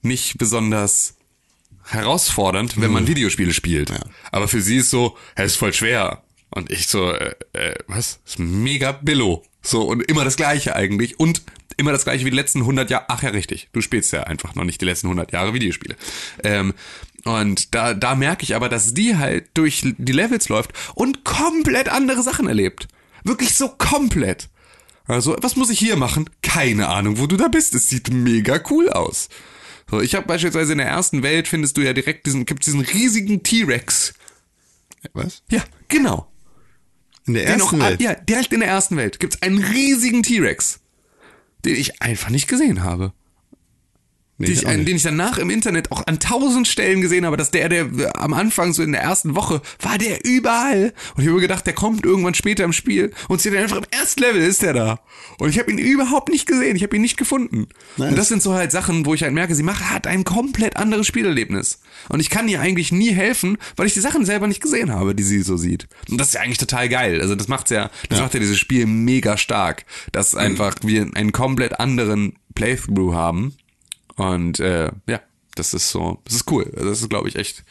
nicht besonders herausfordernd, wenn man Videospiele spielt. Ja. Aber für sie ist so, hey, ist voll schwer. Und ich so, äh, äh, was? Ist mega billo. So, und immer das Gleiche eigentlich. Und immer das Gleiche wie die letzten 100 Jahre. Ach ja, richtig. Du spielst ja einfach noch nicht die letzten 100 Jahre Videospiele. Ähm, und da, da merke ich aber, dass die halt durch die Levels läuft und komplett andere Sachen erlebt. Wirklich so komplett. Also, was muss ich hier machen? Keine Ahnung, wo du da bist. Es sieht mega cool aus. So, ich habe beispielsweise in der ersten Welt findest du ja direkt diesen, gibt's diesen riesigen T-Rex. Was? Ja, genau. In der ersten auch, Welt? Ja, direkt in der ersten Welt gibt's einen riesigen T-Rex, den ich einfach nicht gesehen habe. Nee, Den ich den ich dann nach im Internet auch an tausend Stellen gesehen habe, dass der, der äh, am Anfang so in der ersten Woche war der überall. Und ich habe mir gedacht, der kommt irgendwann später im Spiel und sieht einfach im ersten Level ist der da. Und ich habe ihn überhaupt nicht gesehen, ich habe ihn nicht gefunden. Nice. Und das sind so halt Sachen, wo ich halt merke, sie macht hat ein komplett anderes Spielerlebnis. Und ich kann ihr eigentlich nie helfen, weil ich die Sachen selber nicht gesehen habe, die sie so sieht. Und das ist ja eigentlich total geil. Also das macht's ja, das macht ja dieses Spiel mega stark, dass einfach wir einen komplett anderen Playthrough haben. Und äh, ja, das ist so, das ist cool. Das ist, glaube ich, echt,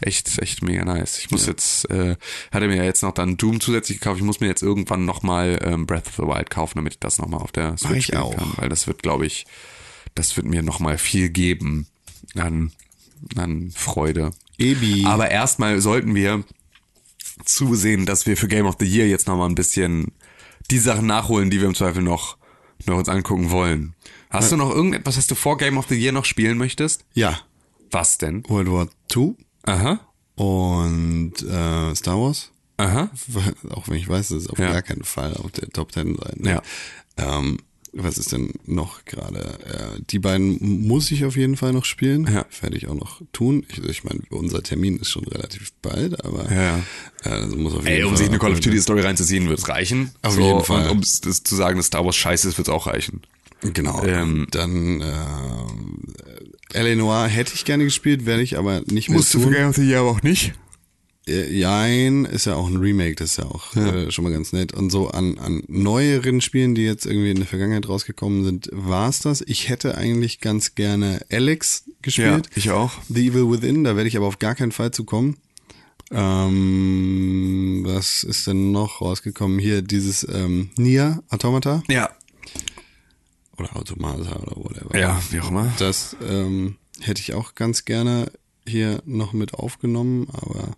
echt, echt mega nice. Ich muss jetzt, äh, hatte mir ja jetzt noch dann Doom zusätzlich gekauft. Ich muss mir jetzt irgendwann nochmal ähm, Breath of the Wild kaufen, damit ich das nochmal auf der Switch ich spielen auch. kann. Weil das wird, glaube ich, das wird mir nochmal viel geben an, an Freude. Ebi. Aber erstmal sollten wir zusehen, dass wir für Game of the Year jetzt nochmal ein bisschen die Sachen nachholen, die wir im Zweifel noch, noch uns angucken wollen. Hast du noch irgendetwas, was du vor Game of the Year noch spielen möchtest? ja. Was denn? World War II Aha, und äh, Star Wars. aha. Auch wenn ich weiß, das ist auf Ja. gar keinen Fall auf der Top Ten sein. Ne? Ja. Ähm, was ist denn noch gerade? Äh, die beiden muss ich auf jeden Fall noch spielen. Ja. Werde ich auch noch tun. Ich, ich meine, unser Termin ist schon relativ bald, aber Ja. Äh, muss auf jeden Ey, um Fall sich eine Call of Duty Story reinzuziehen, wird es reichen. Auf jeden Fall. Und um zu sagen, dass Star Wars scheiße ist, wird es auch reichen. Genau. Ähm, Dann äh, L.A. Noir hätte ich gerne gespielt, werde ich aber nicht mehr tun. of the Year aber auch nicht? Äh, Jein, ist ja auch ein Remake, das ist ja auch Äh, schon mal ganz nett. Und so an, an neueren Spielen, die jetzt irgendwie in der Vergangenheit rausgekommen sind, war's das. Ich hätte eigentlich ganz gerne Alex gespielt. ich auch. The Evil Within, da werde ich aber auf gar keinen Fall zu kommen. Ähm, was ist denn noch rausgekommen? Hier dieses ähm, Nier Automata Ja. oder Automata oder whatever. Ja, wie auch immer. Das ähm, hätte ich auch ganz gerne. hier noch mit aufgenommen, aber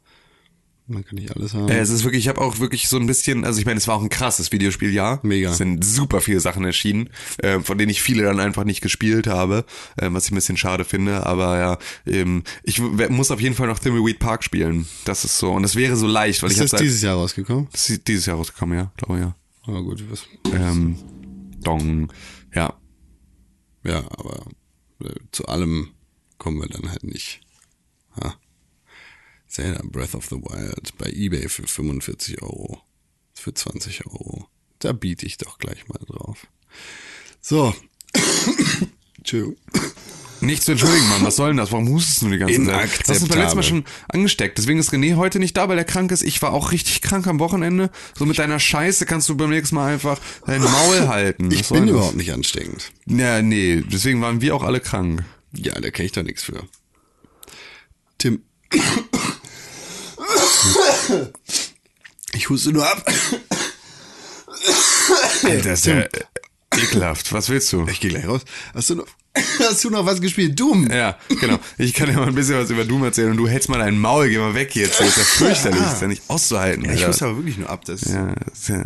man kann nicht alles haben. Äh, es ist wirklich, ich habe auch wirklich so ein bisschen, also ich meine, es war auch ein krasses Videospieljahr. Mega. Es sind super viele Sachen erschienen, äh, von denen ich viele dann einfach nicht gespielt habe, äh, was ich ein bisschen schade finde. Aber ja, ähm, ich muss auf jeden Fall noch Thimbleweed Park spielen. Das ist so, und das wäre so leicht, weil ist ich das habe dieses Jahr rausgekommen? das ist dieses Jahr rausgekommen, ja, glaube ja. Aber gut, was, Ähm, Dong, ja. ja, aber äh, zu allem kommen wir dann halt nicht. Ha. Zelda Breath of the Wild bei eBay für 45 Euro. Für 20 Euro. Da biete ich doch gleich mal drauf. So. Tschö. Nicht zu entschuldigen, Mann. Was soll denn das? Warum hustest du die ganze Zeit? Du hast uns beim letzten Mal schon angesteckt. Deswegen ist René heute nicht da, weil er krank ist. Ich war auch richtig krank am Wochenende. So mit deiner Scheiße kannst du beim nächsten Mal einfach dein Maul halten. Ich Was soll bin das? überhaupt nicht ansteckend. Ja, nee. Deswegen waren wir auch alle krank. Ja, da kann ich doch nichts für. Tim. Ich huste nur ab. Alter, ist ja ekelhaft. Was willst du? Ich gehe gleich raus. Hast du noch, hast du noch was gespielt? Doom. Ja, genau. Ich kann dir mal ein bisschen was über Doom erzählen und du hältst mal dein Maul, geh mal weg jetzt. Das ist ja fürchterlich. Das ist ja nicht auszuhalten. Ich Alter. huste aber wirklich nur ab. Das Ja, ist ja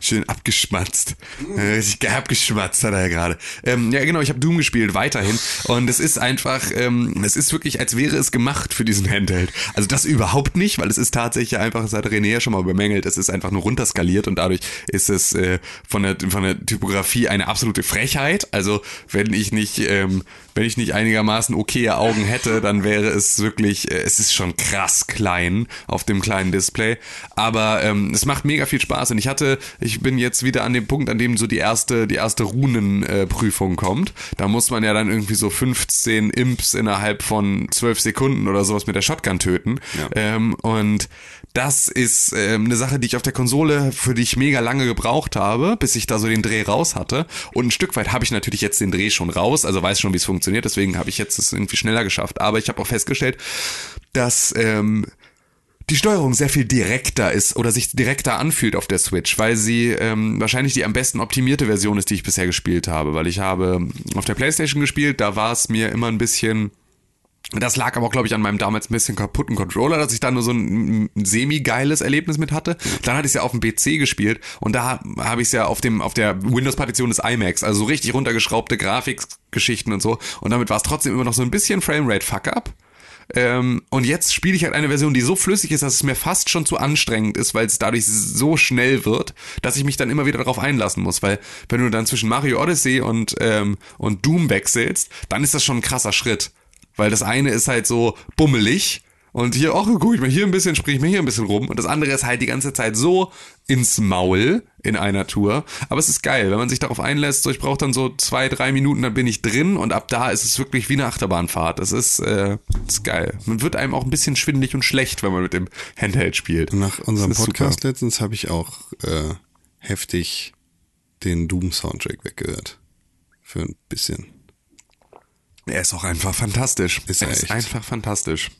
schön abgeschmatzt. Ja, Richtig abgeschmatzt hat er ja gerade. Ähm, ja, genau, ich habe Doom gespielt, weiterhin. Und es ist einfach, ähm, es ist wirklich, als wäre es gemacht für diesen Handheld. Also das überhaupt nicht, weil es ist tatsächlich einfach, das hat René ja schon mal bemängelt, es ist einfach nur runterskaliert und dadurch ist es äh, von, der, von der Typografie eine absolute Frechheit. Also wenn ich nicht, ähm, wenn ich nicht einigermaßen okaye Augen hätte, dann wäre es wirklich, äh, es ist schon krass klein auf dem kleinen Display. Aber ähm, es macht mega viel Spaß und ich hatte, ich bin jetzt wieder an dem Punkt, an dem so die erste, die erste Runenprüfung kommt. Da muss man ja dann irgendwie so 15 Imps innerhalb von 12 Sekunden oder sowas mit der Shotgun töten. Ja. Ähm, und das ist ähm, eine Sache, die ich auf der Konsole, für die ich mega lange gebraucht habe, bis ich da so den Dreh raus hatte. Und ein Stück weit habe ich natürlich jetzt den Dreh schon raus, also weiß schon, wie es funktioniert. Deswegen habe ich jetzt es irgendwie schneller geschafft. Aber ich habe auch festgestellt, dass ähm, die Steuerung sehr viel direkter ist oder sich direkter anfühlt auf der Switch, weil sie ähm, wahrscheinlich die am besten optimierte Version ist, die ich bisher gespielt habe. Weil ich habe auf der Playstation gespielt, da war es mir immer ein bisschen das lag aber glaube ich, an meinem damals ein bisschen kaputten Controller, dass ich da nur so ein, ein semi-geiles Erlebnis mit hatte. Dann hatte ich es ja auf dem PC gespielt und da habe ich es ja auf dem auf der Windows-Partition des iMacs, also so richtig runtergeschraubte Grafikgeschichten und so. Und damit war es trotzdem immer noch so ein bisschen Framerate-Fuck-up. Ähm, und jetzt spiele ich halt eine Version, die so flüssig ist, dass es mir fast schon zu anstrengend ist, weil es dadurch so schnell wird, dass ich mich dann immer wieder darauf einlassen muss. Weil wenn du dann zwischen Mario Odyssey und, ähm, und Doom wechselst, dann ist das schon ein krasser Schritt. Weil das eine ist halt so bummelig und hier, ach, guck ich mal hier ein bisschen, sprich ich mir hier ein bisschen rum. Und das andere ist halt die ganze Zeit so ins Maul in einer Tour. Aber es ist geil, wenn man sich darauf einlässt. So, ich brauche dann so zwei, drei Minuten, dann bin ich drin und ab da ist es wirklich wie eine Achterbahnfahrt. Das ist, äh, das ist geil. Man wird einem auch ein bisschen schwindelig und schlecht, wenn man mit dem Handheld spielt. Nach unserem Podcast super. letztens habe ich auch äh, heftig den Doom-Soundtrack weggehört. Für ein bisschen. Er ist auch einfach fantastisch. Ist er er ist echt. einfach fantastisch.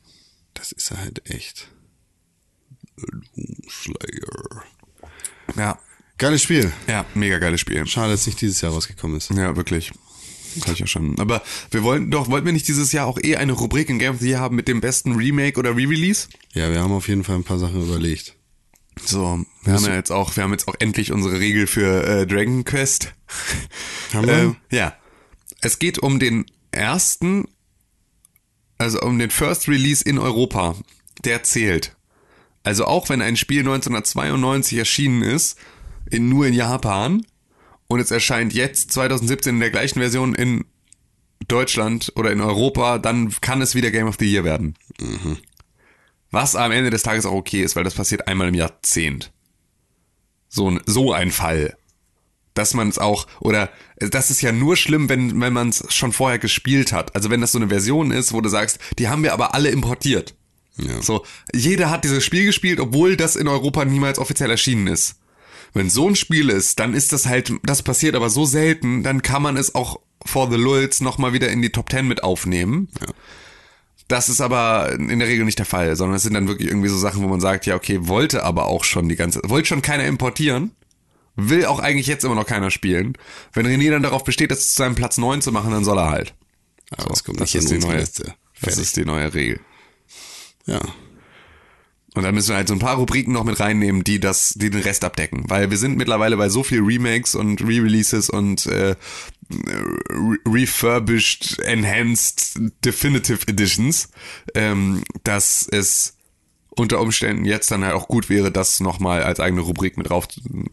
Das ist er halt echt. Doomslayer. Ja, Geiles Spiel. ja, mega geiles Spiel. Schade, dass nicht dieses Jahr rausgekommen ist. Ja, wirklich. Kann ich ja schon. Aber wir wollten doch, wollten wir nicht dieses Jahr auch eh eine Rubrik in Game of the Year haben mit dem besten Remake oder Re-Release? Ja, wir haben auf jeden Fall ein paar Sachen überlegt. So, wir haben ja jetzt auch, wir haben jetzt auch endlich unsere Regel für äh, Dragon Quest. Haben wir? Ähm, ja. Es geht um den ersten, also um den First Release in Europa. Der zählt. Also auch wenn ein Spiel 1992 erschienen ist, in, nur in Japan, und es erscheint jetzt 2017 in der gleichen Version in Deutschland oder in Europa, dann kann es wieder Game of the Year werden. Was am Ende des Tages auch okay ist, weil das passiert einmal im Jahrzehnt. So, ein- so ein Fall. Dass man es auch, oder äh, das ist ja nur schlimm, wenn, wenn man es schon vorher gespielt hat. Also wenn das so eine Version ist, wo du sagst, die haben wir aber alle importiert. Ja. So, jeder hat dieses Spiel gespielt, obwohl das in Europa niemals offiziell erschienen ist. Wenn so ein Spiel ist, dann ist das halt, das passiert aber so selten, dann kann man es auch for the lulz nochmal wieder in die Top 10 mit aufnehmen. Das ist aber in der Regel nicht der Fall, sondern es sind dann wirklich irgendwie so Sachen, wo man sagt, ja, okay, wollte aber auch schon die ganze, wollte schon keiner importieren, will auch eigentlich jetzt immer noch keiner spielen. Wenn René dann darauf besteht, das zu seinem Platz 9 zu machen, dann soll er halt. Aber es kommt das nicht ist in die neue, Liste. das ist die neue Regel. Ja. Und dann müssen wir halt so ein paar Rubriken noch mit reinnehmen, die das, die den Rest abdecken. Weil wir sind mittlerweile bei so viel Remakes und Re-Releases und äh, re refurbished, enhanced, definitive editions, ähm, dass es unter Umständen jetzt dann halt auch gut wäre, das nochmal als eigene Rubrik mit drauf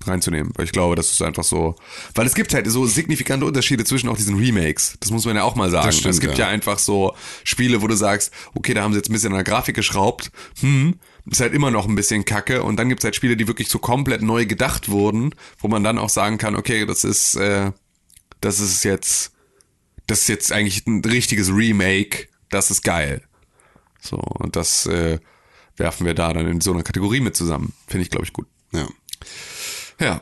reinzunehmen. Weil ich glaube, das ist einfach so. Weil es gibt halt so signifikante Unterschiede zwischen auch diesen Remakes. Das muss man ja auch mal sagen. stimmt, es gibt ja. ja. einfach so Spiele, wo du sagst, okay, da haben sie jetzt ein bisschen an der Grafik geschraubt. Hm, ist halt immer noch ein bisschen kacke. Und dann gibt's halt Spiele, die wirklich so komplett neu gedacht wurden, wo man dann auch sagen kann, okay, das ist, äh, das ist jetzt, das ist jetzt eigentlich ein richtiges Remake. Das ist geil. So, und das äh, werfen wir da dann in so einer Kategorie mit zusammen. Finde ich, glaube ich, gut. Ja. Ja.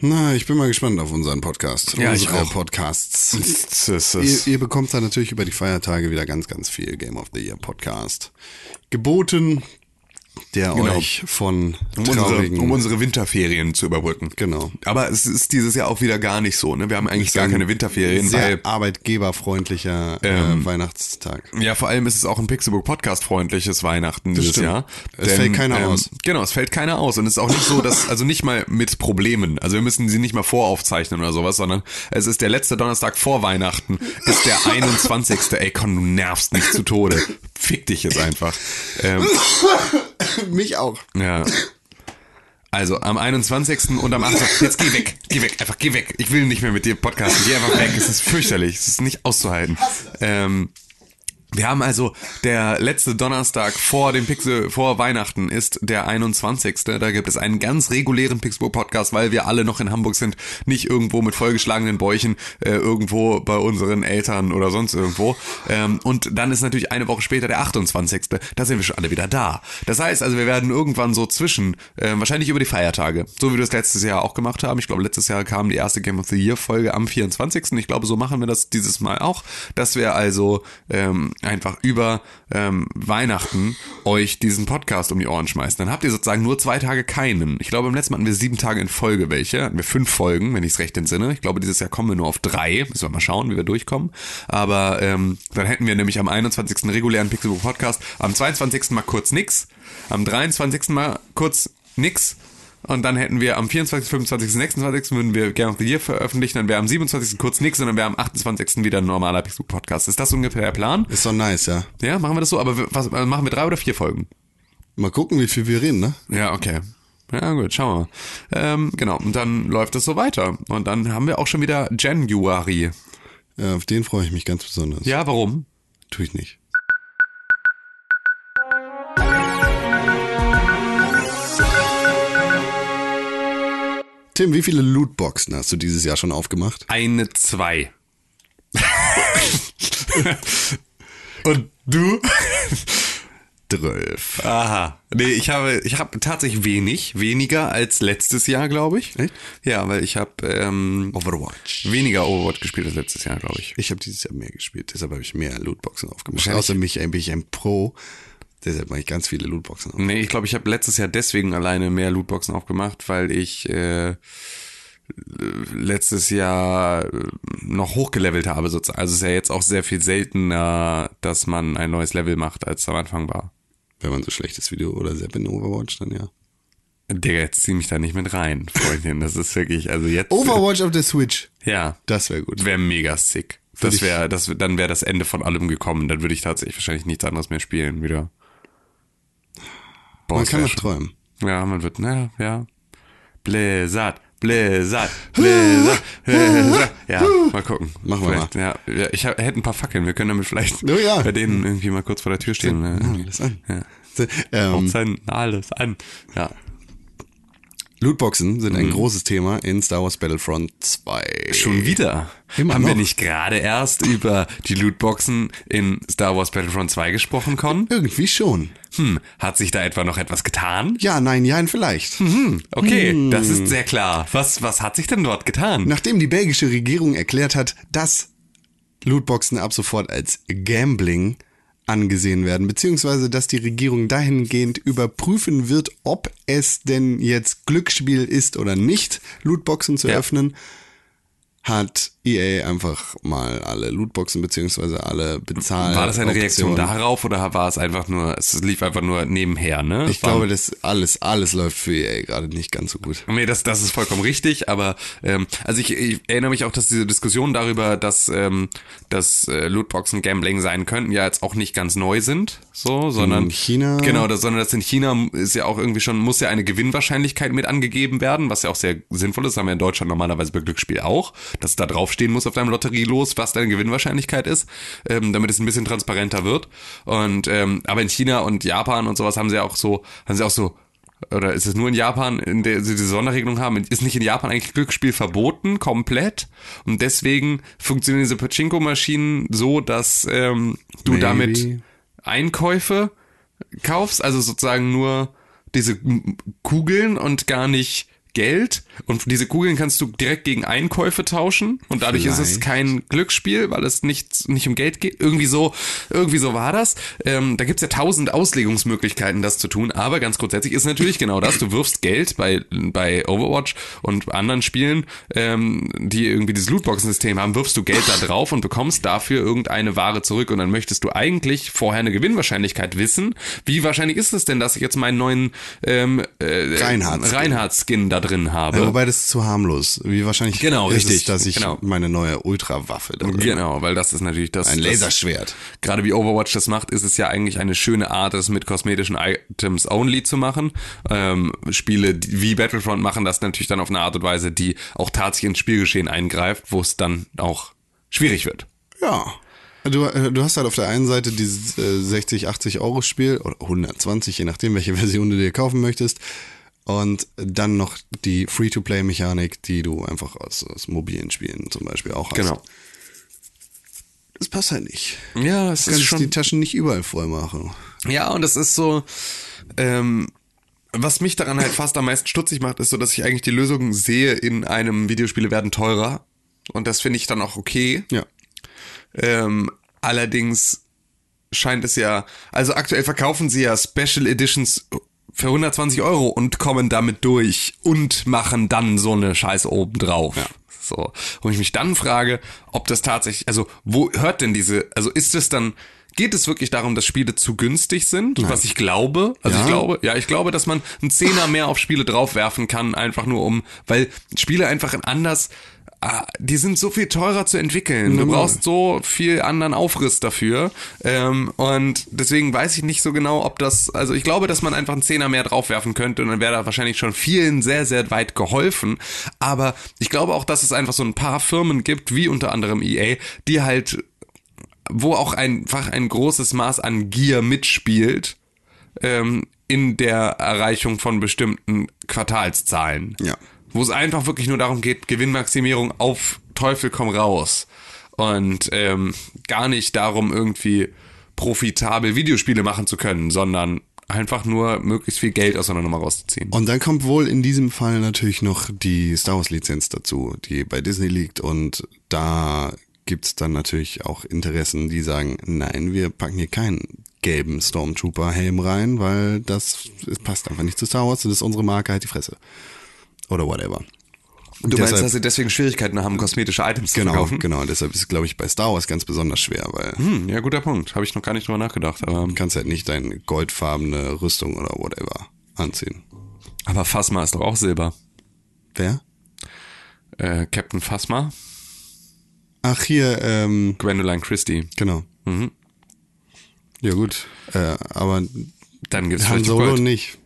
Na, ich bin mal gespannt auf unseren Podcast. Ja, ich Unsere auch. Podcasts. Das ist, Ihr, ihr bekommt da natürlich über die Feiertage wieder ganz, ganz viel Game of the Year Podcast geboten, der Genau. euch von um, unsere, um unsere Winterferien zu überbrücken. Genau. Aber es ist dieses Jahr auch wieder gar nicht so. Ne? Wir haben eigentlich gar keine Winterferien, sehr arbeitgeberfreundlicher Ähm, äh, Weihnachtstag. ja, vor allem ist es auch ein Pixelbook Podcast freundliches Weihnachten dieses stimmt. Jahr. Es fällt keiner aus. Genau, es fällt keiner aus und es ist auch nicht so, dass also nicht mal mit Problemen. Also wir müssen sie nicht mal voraufzeichnen oder sowas, sondern es ist der letzte Donnerstag vor Weihnachten, ist der 21. Ey, Con, du nervst nicht zu Tode. Fick dich jetzt einfach. Ähm, Mich auch. Ja. Also am 21. und am 28. Jetzt geh weg, geh weg, einfach geh weg. Ich will nicht mehr mit dir podcasten. Geh einfach weg. Es ist fürchterlich. Es ist nicht auszuhalten. Ähm, wir haben also der letzte Donnerstag vor dem Pixel, vor Weihnachten ist der 21. Da gibt es einen ganz regulären Pixelbook Podcast, weil wir alle noch in Hamburg sind, nicht irgendwo mit vollgeschlagenen Bäuchen, äh, irgendwo bei unseren Eltern oder sonst irgendwo. Ähm, und dann ist natürlich eine Woche später der 28. Da sind wir schon alle wieder da. Das heißt also, wir werden irgendwann so zwischen, äh, wahrscheinlich über die Feiertage, so wie wir das letztes Jahr auch gemacht haben. Ich glaube, letztes Jahr kam die erste Game of the Year Folge am 24. Ich glaube, so machen wir das dieses Mal auch, dass wir also ähm, einfach über ähm, Weihnachten euch diesen Podcast um die Ohren schmeißen. Dann habt ihr sozusagen nur zwei Tage keinen. Ich glaube, im letzten Mal hatten wir sieben Tage in Folge welche. Hatten wir fünf Folgen, wenn ich es recht entsinne. Ich glaube, dieses Jahr kommen wir nur auf drei. Müssen wir mal schauen, wie wir durchkommen. Aber ähm, dann hätten wir nämlich am 21. regulären Pixelbook Podcast, am 22. mal kurz nix, am 23. mal kurz nix und dann hätten wir am 24., 25., 26. würden wir Game of the Year veröffentlichen, dann wäre am 27. kurz nix und dann wäre am 28. wieder ein normaler Pixel Podcast. Ist das ungefähr der Plan? Ist doch nice, ja. Ja, machen wir das so, aber was, äh, machen wir drei oder vier Folgen? Mal gucken, wie viel wir reden, ne? Ja, okay. Ja, gut, schauen wir. Ähm, genau, und dann läuft es so weiter. Und dann haben wir auch schon wieder January. Ja, auf den freue ich mich ganz besonders. Ja, warum? Tue ich nicht. Tim, wie viele Lootboxen hast du dieses Jahr schon aufgemacht? Eine, zwei. und du? Zwölf. Aha. Nee, ich habe, ich habe tatsächlich wenig, weniger als letztes Jahr, glaube ich. Echt? Ja, weil ich habe ähm, Overwatch. weniger Overwatch gespielt als letztes Jahr, glaube ich. Ich habe dieses Jahr mehr gespielt, deshalb habe ich mehr Lootboxen aufgemacht. Außerdem bin ich ein Pro, deshalb mache ich ganz viele Lootboxen auf. Nee, ich glaube, ich habe letztes Jahr deswegen alleine mehr Lootboxen aufgemacht, weil ich äh, letztes Jahr äh, noch hochgelevelt habe sozusagen. Also es ist ja jetzt auch sehr viel seltener, dass man ein neues Level macht, als es am Anfang war. Wenn man so schlechtes Video oder Sepp in Overwatch, dann ja. Digga, jetzt zieh mich da nicht mit rein, Freundin. Das ist wirklich, also jetzt. Overwatch auf der Switch. Ja. Das wäre gut. Wäre mega sick. Das wäre, das, dann wäre das Ende von allem gekommen. Dann würde ich tatsächlich wahrscheinlich nichts anderes mehr spielen wieder. Boah, Man kann noch träumen. Ja, man wird, na, ja. Blizzard, Blizzard, Blizzard, Blizzard. Ja, mal gucken. Machen wir vielleicht, Ja, ja, ich hab, hätte ein paar Fackeln. Wir können damit vielleicht Oh ja. bei denen irgendwie mal kurz vor der Tür stehen. Ne? Alles an. Ja. Ähm, Zünden alles an. Ja. Lootboxen sind Mhm. ein großes Thema in Star Wars Battlefront 2. Schon wieder. Immer Haben wir noch. nicht gerade erst über die Lootboxen in Star Wars Battlefront 2 gesprochen, Con? Irgendwie schon. Hm, hat sich da etwa noch etwas getan? Ja, nein, ja, vielleicht. Hm, okay, das ist sehr klar. Was, was hat sich denn dort getan? Nachdem die belgische Regierung erklärt hat, dass Lootboxen ab sofort als Gambling angesehen werden, beziehungsweise dass die Regierung dahingehend überprüfen wird, ob es denn jetzt Glücksspiel ist oder nicht, Lootboxen zu Ja. öffnen, hat EA einfach mal alle Lootboxen beziehungsweise alle bezahlt. War das eine Reaktion darauf oder war es einfach nur, es lief einfach nur nebenher, ne? Ich war, glaube, das alles, alles läuft für EA gerade nicht ganz so gut. Nee, das, das ist vollkommen richtig, aber ähm, also ich, ich erinnere mich auch, dass diese Diskussion darüber, dass, ähm, dass äh, Lootboxen Gambling sein könnten, ja jetzt auch nicht ganz neu sind, so, sondern In China? Genau, das, sondern das in China ist ja auch irgendwie schon, muss ja eine Gewinnwahrscheinlichkeit mit angegeben werden, was ja auch sehr sinnvoll ist, haben wir in Deutschland normalerweise bei Glücksspiel auch, dass da draufstehen muss auf deinem Lotterielos, was deine Gewinnwahrscheinlichkeit ist, ähm, damit es ein bisschen transparenter wird. Und ähm, aber in China und Japan und sowas haben sie auch so, haben sie auch so oder ist es nur in Japan, in der sie diese Sonderregelung haben? Ist nicht in Japan eigentlich Glücksspiel verboten, komplett? Und deswegen funktionieren diese Pachinko-Maschinen so, dass ähm, du Maybe. damit Einkäufe kaufst, also sozusagen nur diese Kugeln und gar nicht Geld. Und diese Kugeln kannst du direkt gegen Einkäufe tauschen. Und dadurch ist es Vielleicht. kein Glücksspiel, weil es nicht, nicht um Geld geht. Irgendwie so, irgendwie so war das. Ähm, da gibt's ja tausend Auslegungsmöglichkeiten, das zu tun. Aber ganz grundsätzlich ist natürlich genau das. Du wirfst Geld bei, bei Overwatch und anderen Spielen, ähm, die irgendwie dieses Lootboxen-System haben, wirfst du Geld da drauf und bekommst dafür irgendeine Ware zurück. Und dann möchtest du eigentlich vorher eine Gewinnwahrscheinlichkeit wissen. Wie wahrscheinlich ist es denn, dass ich jetzt meinen neuen ähm, äh, Reinhardt-Skin. Reinhardt-Skin da drin habe? Ja, wobei das ist zu harmlos. Wie wahrscheinlich Genau, richtig. es, dass ich Genau. meine neue Ultrawaffe da drin Genau, weil das ist natürlich das. Ein das, Laserschwert. Gerade wie Overwatch das macht, ist es ja eigentlich eine schöne Art, das mit kosmetischen Items only zu machen. Ähm, Spiele wie Battlefront machen das natürlich dann auf eine Art und Weise, die auch tatsächlich ins Spielgeschehen eingreift, wo es dann auch schwierig wird. Ja. Du, äh, du hast halt auf der einen Seite dieses äh, 60, 80 Euro Spiel oder 120, je nachdem, welche Version du dir kaufen möchtest. Und dann noch die Free-to-Play-Mechanik, die du einfach aus, aus mobilen Spielen zum Beispiel auch hast. Genau. Das passt halt nicht. Ja, es Du kannst die Taschen nicht überall voll machen. Ja, und es ist so, ähm, was mich daran halt fast am meisten stutzig macht, ist so, dass ich eigentlich die Lösung sehe in einem Videospiele werden teurer. Und das finde ich dann auch okay. Ja. Ähm, allerdings scheint es ja, also aktuell verkaufen sie ja Special Editions für 120 Euro und kommen damit durch und machen dann so eine Scheiße obendrauf. Ja. So. Und ich mich dann frage, ob das tatsächlich, also wo hört denn diese, also ist es dann, geht es wirklich darum, dass Spiele zu günstig sind, was ich glaube? Also Ja. ich glaube, ja, ich glaube, dass man einen Zehner mehr auf Spiele draufwerfen kann, einfach nur um, weil Spiele einfach anders, die sind so viel teurer zu entwickeln. Du brauchst so viel anderen Aufriss dafür. Ähm, und deswegen weiß ich nicht so genau, ob das, also ich glaube, dass man einfach einen Zehner mehr draufwerfen könnte und dann wäre da wahrscheinlich schon vielen sehr, sehr weit geholfen. Aber ich glaube auch, dass es einfach so ein paar Firmen gibt, wie unter anderem EA, die halt, wo auch einfach ein großes Maß an Gier mitspielt, ähm, in der Erreichung von bestimmten Quartalszahlen. Ja. Wo es einfach wirklich nur darum geht, Gewinnmaximierung auf Teufel komm raus. Und ähm, gar nicht darum, irgendwie profitabel Videospiele machen zu können, sondern einfach nur möglichst viel Geld aus einer Nummer rauszuziehen. Und dann kommt wohl in diesem Fall natürlich noch die Star Wars Lizenz dazu, die bei Disney liegt und da gibt's dann natürlich auch Interessen, die sagen, nein, wir packen hier keinen gelben Stormtrooper-Helm rein, weil das, es passt einfach nicht zu Star Wars, das ist unsere Marke, halt die Fresse. Oder whatever. Du meinst, Deshalb- dass sie deswegen Schwierigkeiten haben, kosmetische Items zu Genau, verkaufen? genau. Deshalb ist es, glaube ich, bei Star Wars ganz besonders schwer, weil Hm, ja, guter Punkt. Habe ich noch gar nicht drüber nachgedacht. Aber, du kannst halt nicht deine goldfarbene Rüstung oder whatever anziehen. aber Phasma ist doch auch Silber. Wer? Äh, Captain Phasma, Ach, hier, ähm, Gwendoline Christie. genau. Mhm. Ja, gut. Äh, aber Dann gibt's Han Solo Gold. nicht.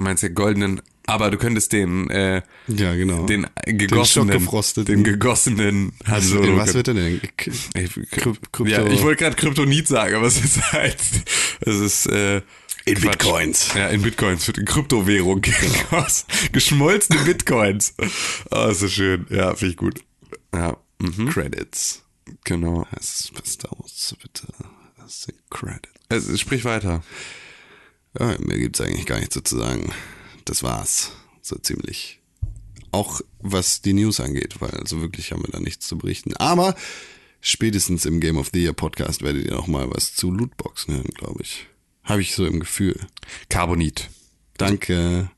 Meinst du goldenen, aber du könntest den, äh, Ja, genau. den gegossenen, schockgefrosteten. den gegossenen Han Was, Solo. in was wird denn? K- Ich, Krypto- ja, ich wollte gerade Kryptonit sagen, aber es ist halt, es ist äh, In Quatsch. Bitcoins. Ja, in Bitcoins wird in Kryptowährung gegossen. geschmolzene Bitcoins. Oh, ist so schön. Ja, finde ich gut. Ja, mhm. Credits. genau. Ist was Star Wars, bitte. Das sind Credits. Es, sprich weiter. Ja, mir gibt's eigentlich gar nichts so zu sagen. Das war's. So ziemlich. Auch was die News angeht, weil also wirklich haben wir da nichts zu berichten. Aber spätestens im Game of the Year Podcast werdet ihr noch mal was zu Lootboxen hören, glaube ich. Habe ich so im Gefühl. Carbonit. Danke.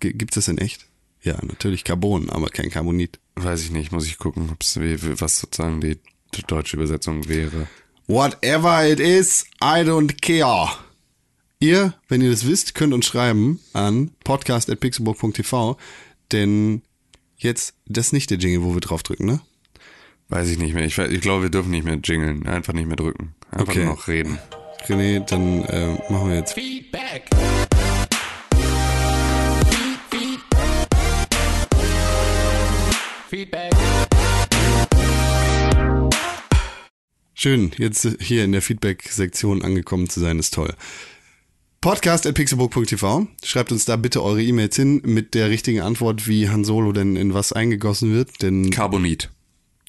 G gibt's das in echt? Ja, natürlich Carbon, aber kein Carbonit. Weiß ich nicht, muss ich gucken, was sozusagen die deutsche Übersetzung wäre. Whatever it is, I don't care. Ihr, wenn ihr das wisst, könnt uns schreiben an podcast.pixelburg.tv, denn jetzt, das ist nicht der Jingle, wo wir draufdrücken, ne? Weiß ich nicht mehr. Ich, ich glaube, wir dürfen nicht mehr jingeln. Einfach nicht mehr drücken. Einfach Okay. nur noch reden. René, dann äh, machen wir jetzt. Feedback. Feedback. Schön, jetzt hier in der Feedback-Sektion angekommen zu sein, ist toll. Podcast.pixelburg.tv. Schreibt uns da bitte eure E-Mails hin mit der richtigen Antwort, wie Han Solo denn in was eingegossen wird, denn Carbonit.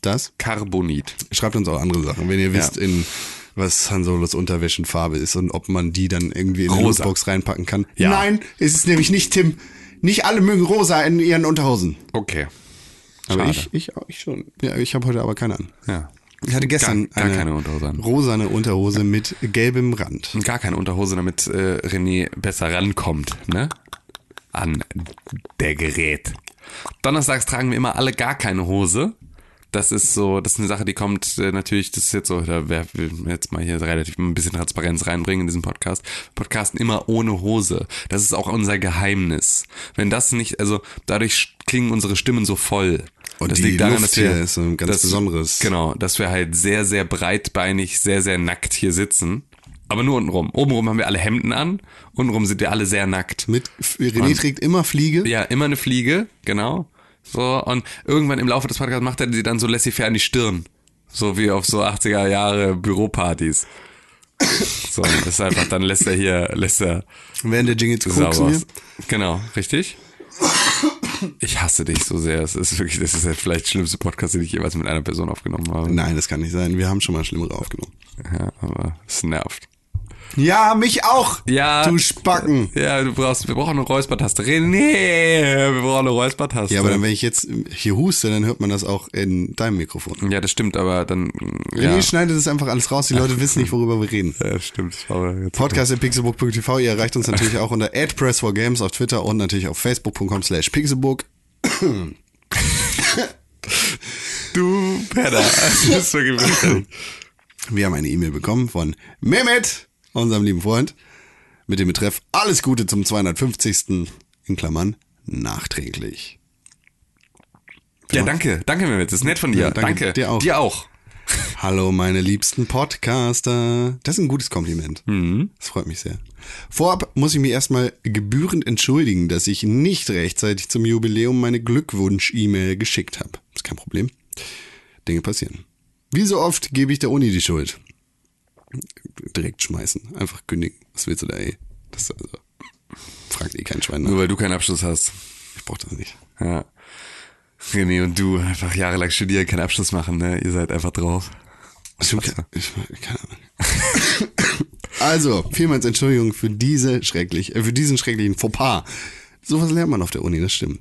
das Carbonit. Schreibt uns auch andere Sachen, wenn ihr wisst, in was Han Solos Unterwäschenfarbe ist und ob man die dann irgendwie in eine Rosa. Lootbox reinpacken kann. Ja. Nein, ist es nämlich nicht, Tim. Nicht alle mögen rosa in ihren Unterhosen. Okay. Aber ich, ich, ich schon. Ja, ich habe heute aber keine an. Ja. Ich hatte gestern Gar- gar eine keine Unterhose an. rosane Unterhose mit gelbem Rand. Gar keine Unterhose, damit äh, René besser rankommt, ne? An der Gerät. Donnerstags tragen wir immer alle gar keine Hose. Das ist so, das ist eine Sache, die kommt äh, natürlich, das ist jetzt so, da wer will jetzt mal hier relativ ein bisschen Transparenz reinbringen in diesen Podcast. Wir Podcasten immer ohne Hose. Das ist auch unser Geheimnis. Wenn das nicht, also dadurch klingen unsere Stimmen so voll. Und das liegt daran, Luft dass wir, ist ein ganz dass- besonderes. Genau, dass wir halt sehr, sehr breitbeinig, sehr, sehr nackt hier sitzen. Aber nur untenrum. Obenrum haben wir alle Hemden an, untenrum sind wir alle sehr nackt. Mit René trägt immer Fliege. Ja, immer eine Fliege, genau. So, und irgendwann im Laufe des Podcasts macht er sie dann so laissez-faire an die Stirn. So wie auf so 80er Jahre Büropartys. So, das ist einfach, dann lässt er hier, lässt er Während der Jingle zu. Genau, richtig? Ich hasse dich so sehr. Es ist wirklich, das ist halt vielleicht der schlimmste Podcast, den ich jeweils mit einer Person aufgenommen habe. Nein, das kann nicht sein. Wir haben schon mal schlimmere aufgenommen. Ja, aber es nervt. Ja, mich auch. Ja. Du Spacken. Ja, du brauchst, wir brauchen eine Räuspertaste. René, wir brauchen eine Räuspertaste. Ja, aber dann, wenn ich jetzt hier huste, dann hört man das auch in deinem Mikrofon. Ja, das stimmt, aber dann, René ja. schneidet das einfach alles raus. Die Leute wissen nicht, worüber wir reden. Ja, stimmt. Glaube, jetzt Podcast.pixelbook.tv. Ihr erreicht uns natürlich auch unter @press4games auf Twitter und natürlich auf facebook.com slash pixelbook. du Penner. Das ist wirklich. Wir haben eine E-Mail bekommen von Mehmet, unserem lieben Freund, mit dem Betreff Alles Gute zum 250. in Klammern nachträglich. Ja, danke. Danke, Mehmet. Das ist nett von dir. Ja, danke. danke. Dir auch. Dir auch. Hallo, meine liebsten Podcaster. Das ist ein gutes Kompliment. Das freut mich sehr. Vorab muss ich mich erstmal gebührend entschuldigen, dass ich nicht rechtzeitig zum Jubiläum meine Glückwunsch-E-Mail geschickt habe. Ist kein Problem. Dinge passieren. Wie so oft gebe ich der Uni die Schuld. Direkt schmeißen. Einfach kündigen. Was willst du da, ey? Das also, fragt eh kein Schwein nach. Nur weil du keinen Abschluss hast. Ich brauch das nicht. Ja. René und du einfach jahrelang studieren, keinen Abschluss machen, ne? Ihr seid einfach drauf. Stimmt, ke- ich, keine Ahnung. Also, vielmals Entschuldigung für diese schrecklich, äh, für diesen schrecklichen Fauxpas. Sowas lernt man auf der Uni, das stimmt.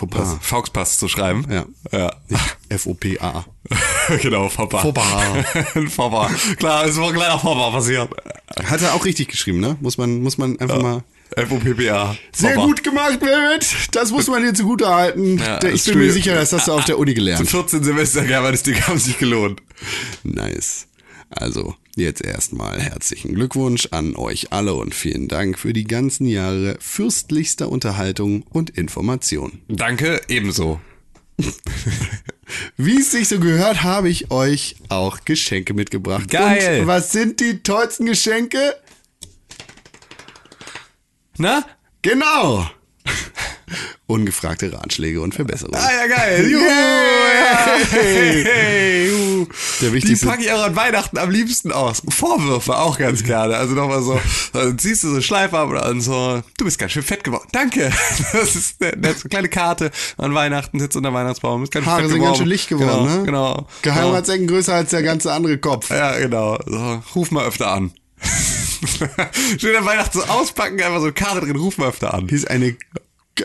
Fauxpas. Fauxpass zu schreiben. Ja. Ja. F-O-P-A. genau, Fauxpas. Fauxpas. Fauxpas. Klar, es war ein kleiner Fauxpas passiert. Hat er auch richtig geschrieben, ne? Muss man, muss man einfach mal. F-O-P-P-A. Sehr Fauxpas. gut gemacht, Mehmet. Das muss man dir zugute halten. Ja, ich das bin mir sicher, das hast du auf der Uni gelernt. 14 Semester gearbeitet, die haben sich gelohnt. Nice. Also, jetzt erstmal herzlichen Glückwunsch an euch alle und vielen Dank für die ganzen Jahre fürstlichster Unterhaltung und Information. Danke, ebenso. Wie es sich so gehört, habe ich euch auch Geschenke mitgebracht. Geil. Und was sind die tollsten Geschenke? Na? Genau. Ungefragte Ratschläge und Verbesserungen. Ah ja, geil. Juhu. Hey, juhu. Der Die packe ich auch an Weihnachten am liebsten aus. Vorwürfe auch ganz gerne. Also nochmal so, dann ziehst du so Schleife ab und so, du bist ganz schön fett geworden. Danke. Das ist eine, eine kleine Karte an Weihnachten, sitzt unter Weihnachtsbaum. Ist ganz Haare sind geworden. ganz schön licht geworden, genau, ne? Genau. Geheimratsecken größer als der ganze andere Kopf. Ja, genau. So, ruf mal öfter an. Schön an Weihnachten so auspacken, einfach so eine Karte drin, ruf mal öfter an. Hier ist eine,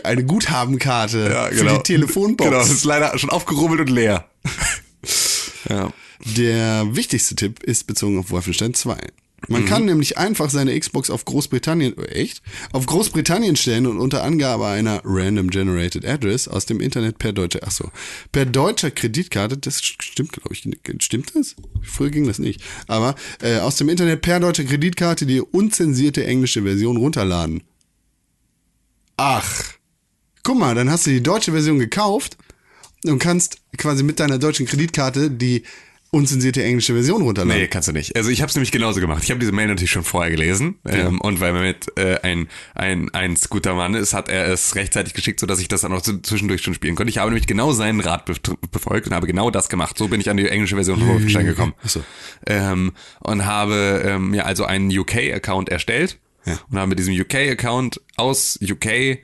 eine Guthabenkarte Ja, für genau. die Telefonbox. Genau, das ist leider schon aufgerubbelt und leer. ja. Der wichtigste Tipp ist bezogen auf Wolfenstein 2. Man kann nämlich einfach seine Xbox auf Großbritannien, äh, echt? Auf Großbritannien stellen und unter Angabe einer Random Generated Address aus dem Internet per deutscher, ach so, per deutscher Kreditkarte, das stimmt, glaube ich, stimmt das? Früher ging das nicht. Aber äh, aus dem Internet per deutscher Kreditkarte die unzensierte englische Version runterladen. Ach, guck mal, dann hast du die deutsche Version gekauft und kannst quasi mit deiner deutschen Kreditkarte die unzensierte englische Version runterladen. Nee, kannst du nicht. Also ich habe es nämlich genauso gemacht. Ich habe diese Mail natürlich schon vorher gelesen ähm, und weil man mit äh, ein, ein, ein guter Mann ist, hat er es rechtzeitig geschickt, sodass ich das dann auch zwischendurch schon spielen konnte. Ich habe nämlich genau seinen Rat befolgt und habe genau das gemacht. So bin ich an die englische Version von Wolfenstein gekommen. Achso. Ähm, und habe ähm, mir also einen UK-Account erstellt Ja. und habe mit diesem UK-Account aus UK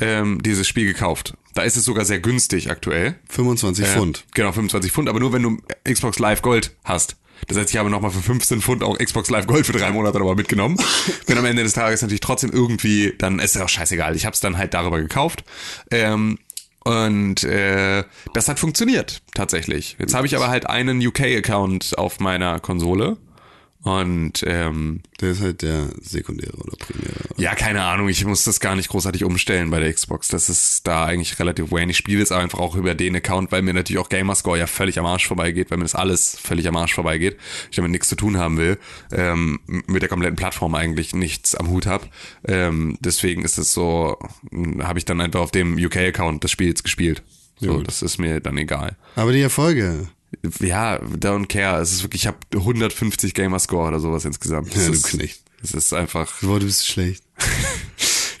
ähm, dieses Spiel gekauft. Da ist es sogar sehr günstig aktuell. 25 Äh, Pfund. Genau, 25 Pfund, aber nur wenn du Xbox Live Gold hast. Das heißt, ich habe nochmal für 15 Pfund auch Xbox Live Gold für drei Monate nochmal mitgenommen. Bin am Ende des Tages natürlich trotzdem irgendwie, dann ist ja auch scheißegal. Ich habe es dann halt darüber gekauft. Ähm, und äh, das hat funktioniert, tatsächlich. Jetzt habe ich aber halt einen UK-Account auf meiner Konsole. Und ähm, Der ist halt der sekundäre oder primäre. ja, keine Ahnung, ich muss das gar nicht großartig umstellen bei der Xbox. Das ist da eigentlich relativ wayne. Ich spiele jetzt einfach auch über den Account, weil mir natürlich auch Gamerscore ja völlig am Arsch vorbeigeht, weil mir das alles völlig am Arsch vorbeigeht. Ich damit nichts zu tun haben will, ähm, mit der kompletten Plattform eigentlich nichts am Hut hab. Ähm, deswegen ist es so, habe ich dann einfach auf dem UK-Account des Spiels gespielt. So, Gut. das ist mir dann egal. Aber die Erfolge. Ja, don't care. Es ist wirklich, ich habe 150 Gamerscore oder sowas insgesamt. Das Ja, du ist, Knecht. Es ist einfach Boah, du bist schlecht.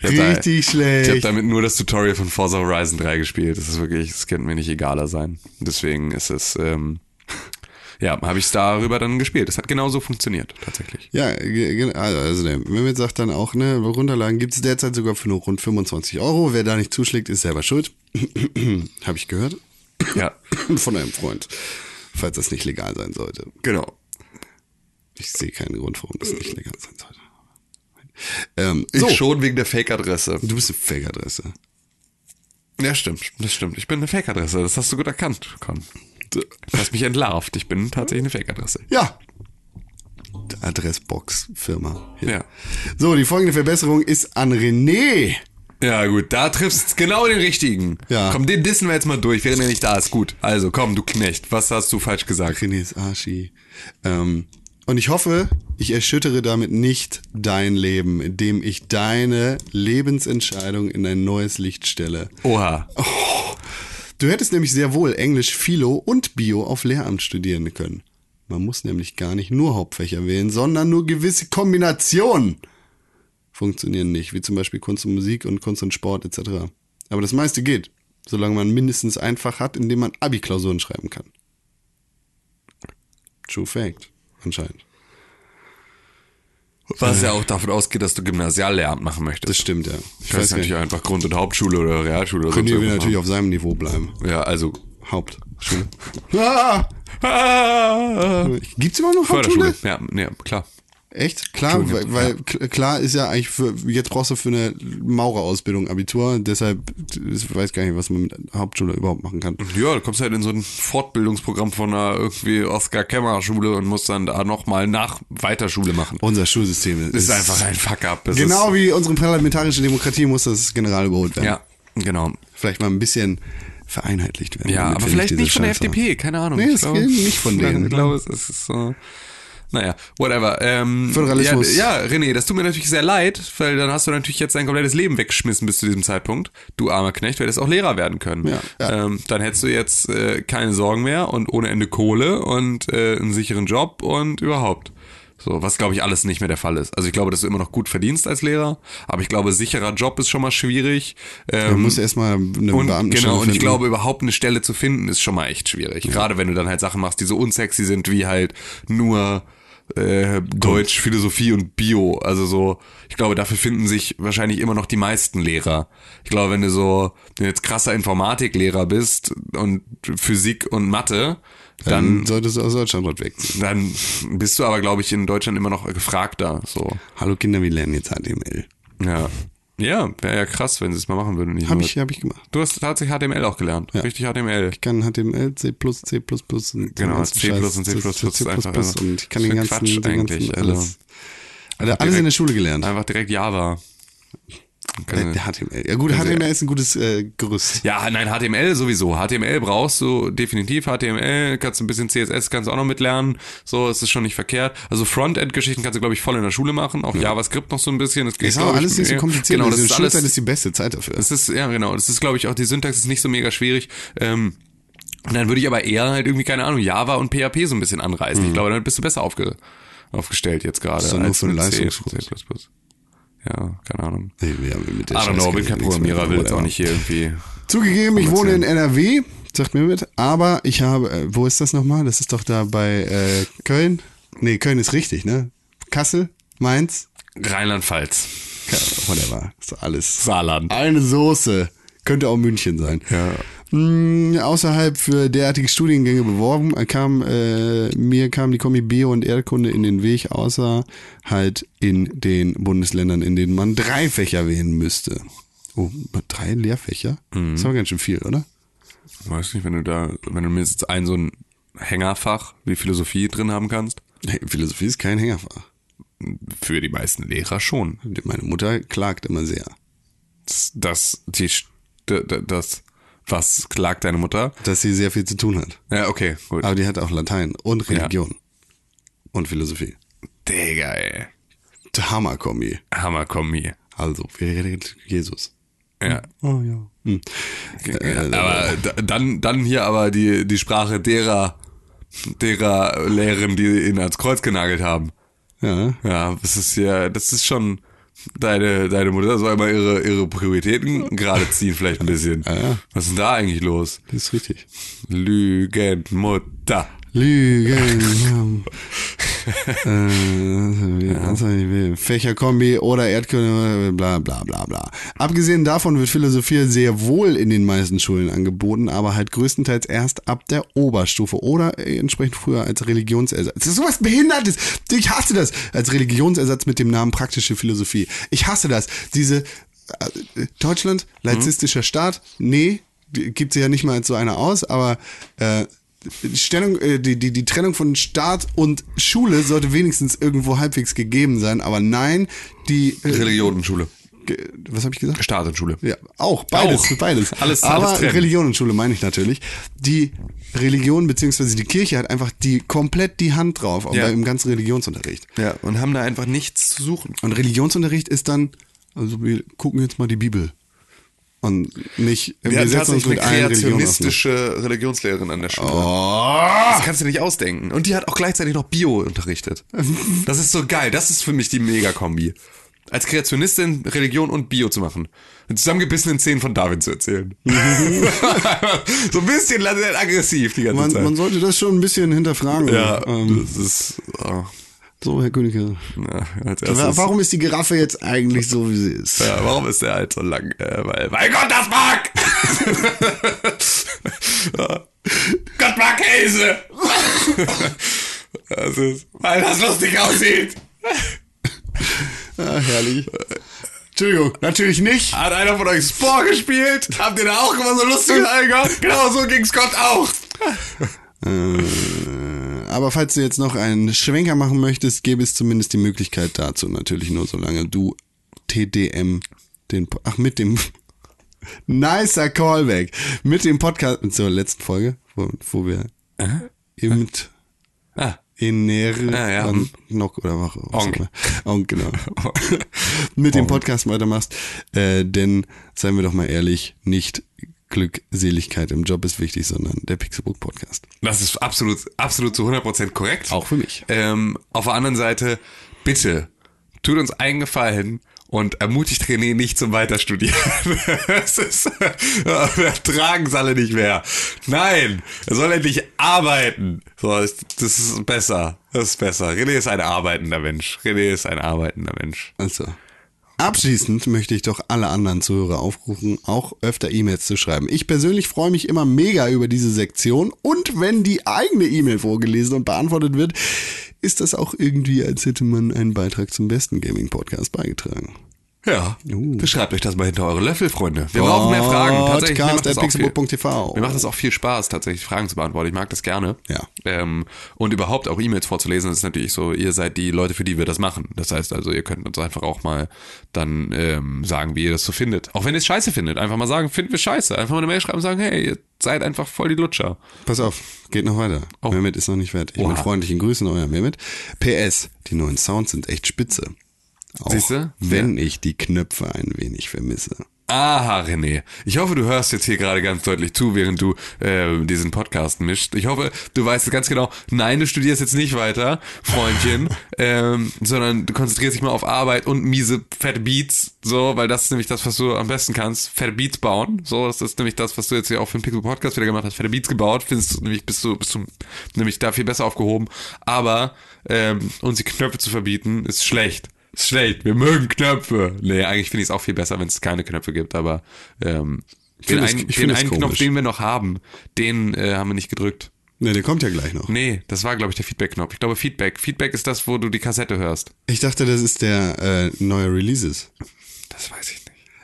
Ich hab da- Richtig Ich habe schlecht. damit nur das Tutorial von Forza Horizon 3 gespielt. Das ist wirklich, das könnte mir nicht egaler sein. Deswegen ist es, ähm, ja, habe ich es darüber dann gespielt. Es hat genauso funktioniert, tatsächlich. Ja, ge- also der Mehmet sagt dann auch, ne, runterladen gibt's derzeit sogar für nur rund 25 Euro. Wer da nicht zuschlägt, ist selber schuld. Habe ich gehört. Ja, Von einem Freund. Falls das nicht legal sein sollte. genau. Ich sehe keinen Grund, warum das nicht legal sein sollte. Ähm, Ich so, schon wegen der Fake-Adresse. du bist eine Fake-Adresse. Ja, stimmt, das stimmt. Ich bin eine Fake-Adresse. Das hast du gut erkannt, Con. Du hast mich entlarvt. Ich bin tatsächlich eine Fake-Adresse. Ja. Adressbox-Firma. Ja. So, die folgende Verbesserung ist an René. Ja, gut, da triffst genau den richtigen. Ja. Komm, den dissen wir jetzt mal durch, während er nicht da ist. Gut. Also, komm, du Knecht. Was hast du falsch gesagt? Renés Arschi. Ähm, und ich hoffe, ich erschüttere damit nicht dein Leben, indem ich deine Lebensentscheidung in ein neues Licht stelle. Oha. Du hättest nämlich sehr wohl Englisch, Philo und Bio auf Lehramt studieren können. Man muss nämlich gar nicht nur Hauptfächer wählen, sondern nur gewisse Kombinationen funktionieren nicht, wie zum Beispiel Kunst und Musik und Kunst und Sport etc. Aber das meiste geht, solange man mindestens ein Fach hat, in dem man Abi-Klausuren schreiben kann. True Fact, anscheinend. Was ja auch davon ausgeht, dass du Gymnasiallehramt machen möchtest. Das stimmt, ja. Ich weiß natürlich einfach Grund- und Hauptschule oder Realschule oder Können sonst wir natürlich auf seinem Niveau bleiben. Ja, also. Hauptschule. Ah! Ah, Gibt's überhaupt noch Hauptschule? Förderschule. Ja, ja, klar. Echt? Klar, weil, weil k- klar ist ja eigentlich für, jetzt brauchst du für eine Maurerausbildung Abitur, deshalb, ich weiß gar nicht, was man mit Hauptschule überhaupt machen kann. Ja, du kommst halt in so ein Fortbildungsprogramm von einer irgendwie Oskar-Kemmer-Schule und musst dann da nochmal nach Weiterschule machen. Unser Schulsystem Das ist einfach ein Fuck-up. Genau wie unsere parlamentarische Demokratie muss das general überholt Ist, werden. ja, genau. Vielleicht mal ein bisschen vereinheitlicht werden. Ja, aber vielleicht nicht von der. FDP, keine Ahnung. Nee, Ich es glaube- geht nicht von denen. Ich glaube, es ist so. Naja, whatever. Ähm, Föderalismus. Ja, ja, René, das tut mir natürlich sehr leid, weil dann hast du natürlich jetzt dein komplettes Leben weggeschmissen bis zu diesem Zeitpunkt. Du armer Knecht, hättest auch Lehrer werden können. Ja, ja. Ähm, dann hättest du jetzt äh, keine Sorgen mehr und ohne Ende Kohle und äh, einen sicheren Job und überhaupt. So, was glaube ich alles nicht mehr der Fall ist. Also ich glaube, dass du immer noch gut verdienst als Lehrer, aber ich glaube, sicherer Job ist schon mal schwierig. Ähm, Man muss erstmal eine Beamtenstelle genau, und ich glaube, überhaupt eine Stelle zu finden, ist schon mal echt schwierig. Gerade wenn du dann halt Sachen machst, die so unsexy sind, wie halt nur äh, Deutsch, Philosophie und Bio. Also so, ich glaube, dafür finden sich wahrscheinlich immer noch die meisten Lehrer. Ich glaube, wenn du so wenn du jetzt krasser Informatiklehrer bist und Physik und Mathe, dann dann, solltest du aus Deutschland dort wegziehen. dann bist du aber, glaube ich, in Deutschland immer noch gefragter. So, Hallo Kinder, wir lernen jetzt HTML. ja. Ja, wäre ja krass, wenn sie es mal machen würden. Habe ich, hab ich gemacht. Du hast tatsächlich HTML auch gelernt. Richtig HTML. Ich kann HTML, C++, C++ und Genau, C++ und C++ C++ ist einfach, also, und ich kann den ganzen, Quatsch den ganzen eigentlich, alles. also. Er alles in der Schule gelernt. Einfach direkt Java. Der HTML. Ja gut, HTML ist ein gutes äh, Gerüst. Ja, nein, HTML sowieso. HTML brauchst du definitiv. HTML kannst du ein bisschen CSS kannst du auch noch mitlernen. So, es ist schon nicht verkehrt. Also Frontend-Geschichten kannst du, glaube ich, voll in der Schule machen. Auch JavaScript noch so ein bisschen. Das geht, Ist aber glaub ich, alles nicht so kompliziert. Genau, das das ist alles, ist die beste Zeit dafür. das ist, ja, genau. Das ist, glaube ich, auch die Syntax ist nicht so mega schwierig. Ähm, und dann würde ich aber eher halt irgendwie, keine Ahnung, Java und PHP so ein bisschen anreißen. Ich glaube, dann bist du besser aufge, aufgestellt jetzt gerade. Mhm. ist doch nur als für Leistungskurs. Ja, keine Ahnung. Nee, wir haben mit der I don't know, bin kein Programmierer, will jetzt auch nicht hier irgendwie. Zugegeben, ich wohne in NRW, sagt mir mit, aber ich habe, äh, wo ist das nochmal? Das ist doch da bei äh, Köln. Nee, Köln ist richtig, ne? Kassel, Mainz, Rheinland-Pfalz. Whatever. Ist alles. Saarland. Eine Soße. Könnte auch München sein. Ja. Mh, außerhalb für derartige Studiengänge beworben, äh, kam, äh, mir kam die Kombi Bio und Erdkunde in den Weg, außer halt in den Bundesländern, in denen man drei Fächer wählen müsste. Oh, drei Lehrfächer? Mhm. Das ist aber ganz schön viel, oder? Weiß nicht, wenn du da, wenn du mindestens ein so ein Hängerfach wie Philosophie drin haben kannst. Hey, Philosophie ist kein Hängerfach. Für die meisten Lehrer schon. Meine Mutter klagt immer sehr. Das, das, die, das, was klagt deine Mutter? Dass sie sehr viel zu tun hat. Ja, okay, gut. Aber die hat auch Latein und Religion. Und Philosophie. Digga, ey. Hammerkombi. Hammerkombi. Also, wer redet Jesus? Ja. Oh ja. Hm. aber d- dann, dann hier aber die, die Sprache derer, derer Lehrerin, die ihn ans Kreuz genagelt haben. Ja. Ja, das ist ja, das ist schon deine, deine Mutter soll mal ihre, ihre Prioritäten gerade ziehen, vielleicht ein bisschen. ja. Was ist denn da eigentlich los? Das ist richtig. Lügenmutter. Lügen. äh, will? Fächerkombi oder Erdkunde, bla bla bla bla. Abgesehen davon wird Philosophie sehr wohl in den meisten Schulen angeboten, aber halt größtenteils erst ab der Oberstufe oder entsprechend früher als Religionsersatz. Das ist sowas Behindertes. Ich hasse das. Als Religionsersatz mit dem Namen praktische Philosophie. Ich hasse das. Diese äh, Deutschland, laizistischer Staat, nee, gibt sie ja nicht mal als so einer aus, aber äh, Stellung, äh, die, die, die Trennung von Staat und Schule sollte wenigstens irgendwo halbwegs gegeben sein, aber nein, die äh, Religionenschule. ge- was habe ich gesagt? Staat und Schule. Ja, auch, beides, Auch. beides. Alles- Aber alles. Religion und Schule meine ich natürlich. Die Religion beziehungsweise die Kirche hat einfach die komplett die Hand drauf, auch Ja. beim ganzen Religionsunterricht. Ja, und haben da einfach nichts zu suchen. Und Religionsunterricht ist dann, also wir gucken jetzt mal die Bibel. Und nicht, wir, setzen uns mit allen Religionen auseinander. Religionslehrerin an der Schule. Oh. Das kannst du nicht ausdenken. Und die hat auch gleichzeitig noch Bio unterrichtet. Das ist so geil. Das ist für mich die Megakombi. Als Kreationistin Religion und Bio zu machen. Mit zusammengebissenen Zähnen von Darwin zu erzählen. so ein bisschen aggressiv die ganze Man, Zeit. man sollte das schon ein bisschen hinterfragen. ja, Ähm, das ist. Oh, so, Herr Königke. Wa- erstes, Warum ist die Giraffe jetzt eigentlich so, wie sie ist? Ja, warum ist der halt so lang? Äh, weil, weil Gott das mag! Ja. Gott mag Käse! das ist, weil das lustig aussieht. Ah, herrlich. Entschuldigung, natürlich nicht. Hat einer von euch Spore gespielt? Habt ihr da auch immer so lustige Alter? Genau so ging's Gott auch. Äh, aber falls du jetzt noch einen Schwenker machen möchtest, gäbe es zumindest die Möglichkeit dazu. Natürlich nur solange du TDM den, ach, mit dem, nicer Callback, mit dem Podcast, zur letzten Folge, wo, wo wir im, Ah. in nähere Ah, ja. an Nock oder was was Onk. Onk, genau. mit dem Podcast weitermachst, äh, denn, seien wir doch mal ehrlich, nicht Glückseligkeit im Job ist wichtig, sondern der Pixelbook Podcast. Das ist absolut, absolut zu 100% korrekt. Auch für mich. Ähm, auf der anderen Seite, bitte, tut uns einen Gefallen und ermutigt René nicht zum Weiterstudieren. Es ist, es alle nicht mehr. Nein, er soll endlich arbeiten. So, das das ist besser. Das ist besser. René ist ein arbeitender Mensch. René ist ein arbeitender Mensch. Also. Abschließend möchte ich doch alle anderen Zuhörer aufrufen, auch öfter E-Mails zu schreiben. Ich persönlich freue mich immer mega über diese Sektion und wenn die eigene E-Mail vorgelesen und beantwortet wird, ist das auch irgendwie, als hätte man einen Beitrag zum besten Gaming-Podcast beigetragen. Ja, beschreibt euch das mal hinter eure Löffel, Freunde. Wir brauchen mehr Fragen. Tatsächlich, mir macht, das auch viel, Pixelbook.tv. mir macht das auch viel Spaß, tatsächlich Fragen zu beantworten. Ich mag das gerne. Ja. Ähm, und überhaupt auch E-Mails vorzulesen, das ist natürlich so, ihr seid die Leute, für die wir das machen. Das heißt also, ihr könnt uns einfach auch mal dann ähm, sagen, wie ihr das so findet. Auch wenn ihr es scheiße findet. Einfach mal sagen, finden wir scheiße. Einfach mal eine Mail schreiben und sagen, hey, ihr seid einfach voll die Lutscher. Pass auf, geht noch weiter. Oh. Mehmet ist noch nicht fertig. Oha. Mit freundlichen Grüßen, euer Mehmet. PS, die neuen Sounds sind echt spitze. Auch Siehste? wenn ich die Knöpfe ein wenig vermisse. Aha, René. Ich hoffe, du hörst jetzt hier gerade ganz deutlich zu, während du äh, diesen Podcast mischt. Ich hoffe, du weißt ganz genau, nein, du studierst jetzt nicht weiter, Freundchen, ähm, sondern du konzentrierst dich mal auf Arbeit und miese fette Beats, so, weil das ist nämlich das, was du am besten kannst, fette Beats bauen. So, das ist nämlich das, was du jetzt hier auch für den Pixel Podcast wieder gemacht hast, fette Beats gebaut, findest du nämlich bist du bist du nämlich da viel besser aufgehoben. Aber ähm, uns die Knöpfe zu verbieten, ist schlecht. Ist schlecht. Wir mögen Knöpfe. Nee, eigentlich finde ich es auch viel besser, wenn es keine Knöpfe gibt, aber ähm, den, find es- den einen Knopf, komisch. den wir noch haben, den äh, haben wir nicht gedrückt. Ne, der kommt ja gleich noch. Nee, das war, glaube ich, der Feedback-Knopf. Ich glaube, Feedback. Feedback ist das, wo du die Kassette hörst. Ich dachte, das ist der äh, neue Releases. Das weiß ich nicht.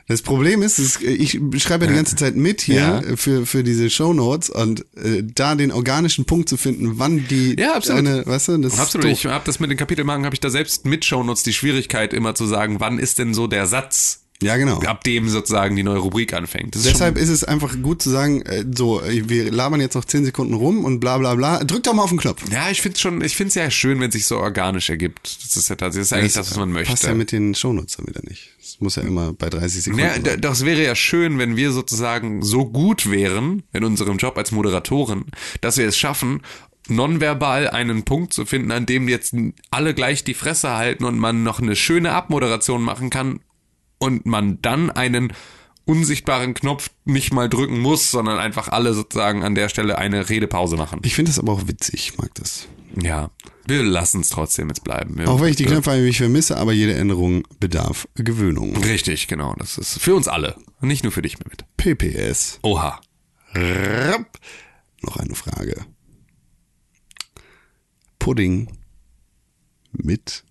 Das Problem ist, es- ich schreibe ja die ganze Zeit mit hier Ja. äh, für, für diese Shownotes und äh, da den organischen Punkt zu finden, wann die Ja, absolut. eine, weißt du, das ist Absolut. Ich habe das mit den Kapitelmarken, habe ich da selbst mit Shownotes die Schwierigkeit, immer zu sagen, wann ist denn so der Satz, Ja, genau. ab dem sozusagen die neue Rubrik anfängt. Das ist Deshalb ist es einfach gut zu sagen, äh, so, äh, wir labern jetzt noch 10 Sekunden rum und bla bla bla. Drück doch mal auf den Knopf. ja, ich finde schon, ich finde es ja schön, wenn es sich so organisch ergibt. Das ist ja tatsächlich, das ist eigentlich das, was man möchte. Passt ja mit den Shownotes dann wieder nicht. Das muss ja immer bei 30 Sekunden Ja, sein. das wäre ja schön, wenn wir sozusagen so gut wären in unserem Job als Moderatoren, dass wir es schaffen, nonverbal einen Punkt zu finden, an dem jetzt alle gleich die Fresse halten und man noch eine schöne Abmoderation machen kann und man dann einen unsichtbaren Knopf nicht mal drücken muss, sondern einfach alle sozusagen an der Stelle eine Redepause machen. Ich finde das aber auch witzig, ich mag das. Ja, wir lassen es trotzdem jetzt bleiben. Wir- Auch wenn ich die Knöpfe eigentlich vermisse, aber jede Änderung bedarf Gewöhnung. Richtig, genau. Das ist für uns alle. Nicht nur für dich mit. PPS. Oha. Rapp. Noch eine Frage. Pudding mit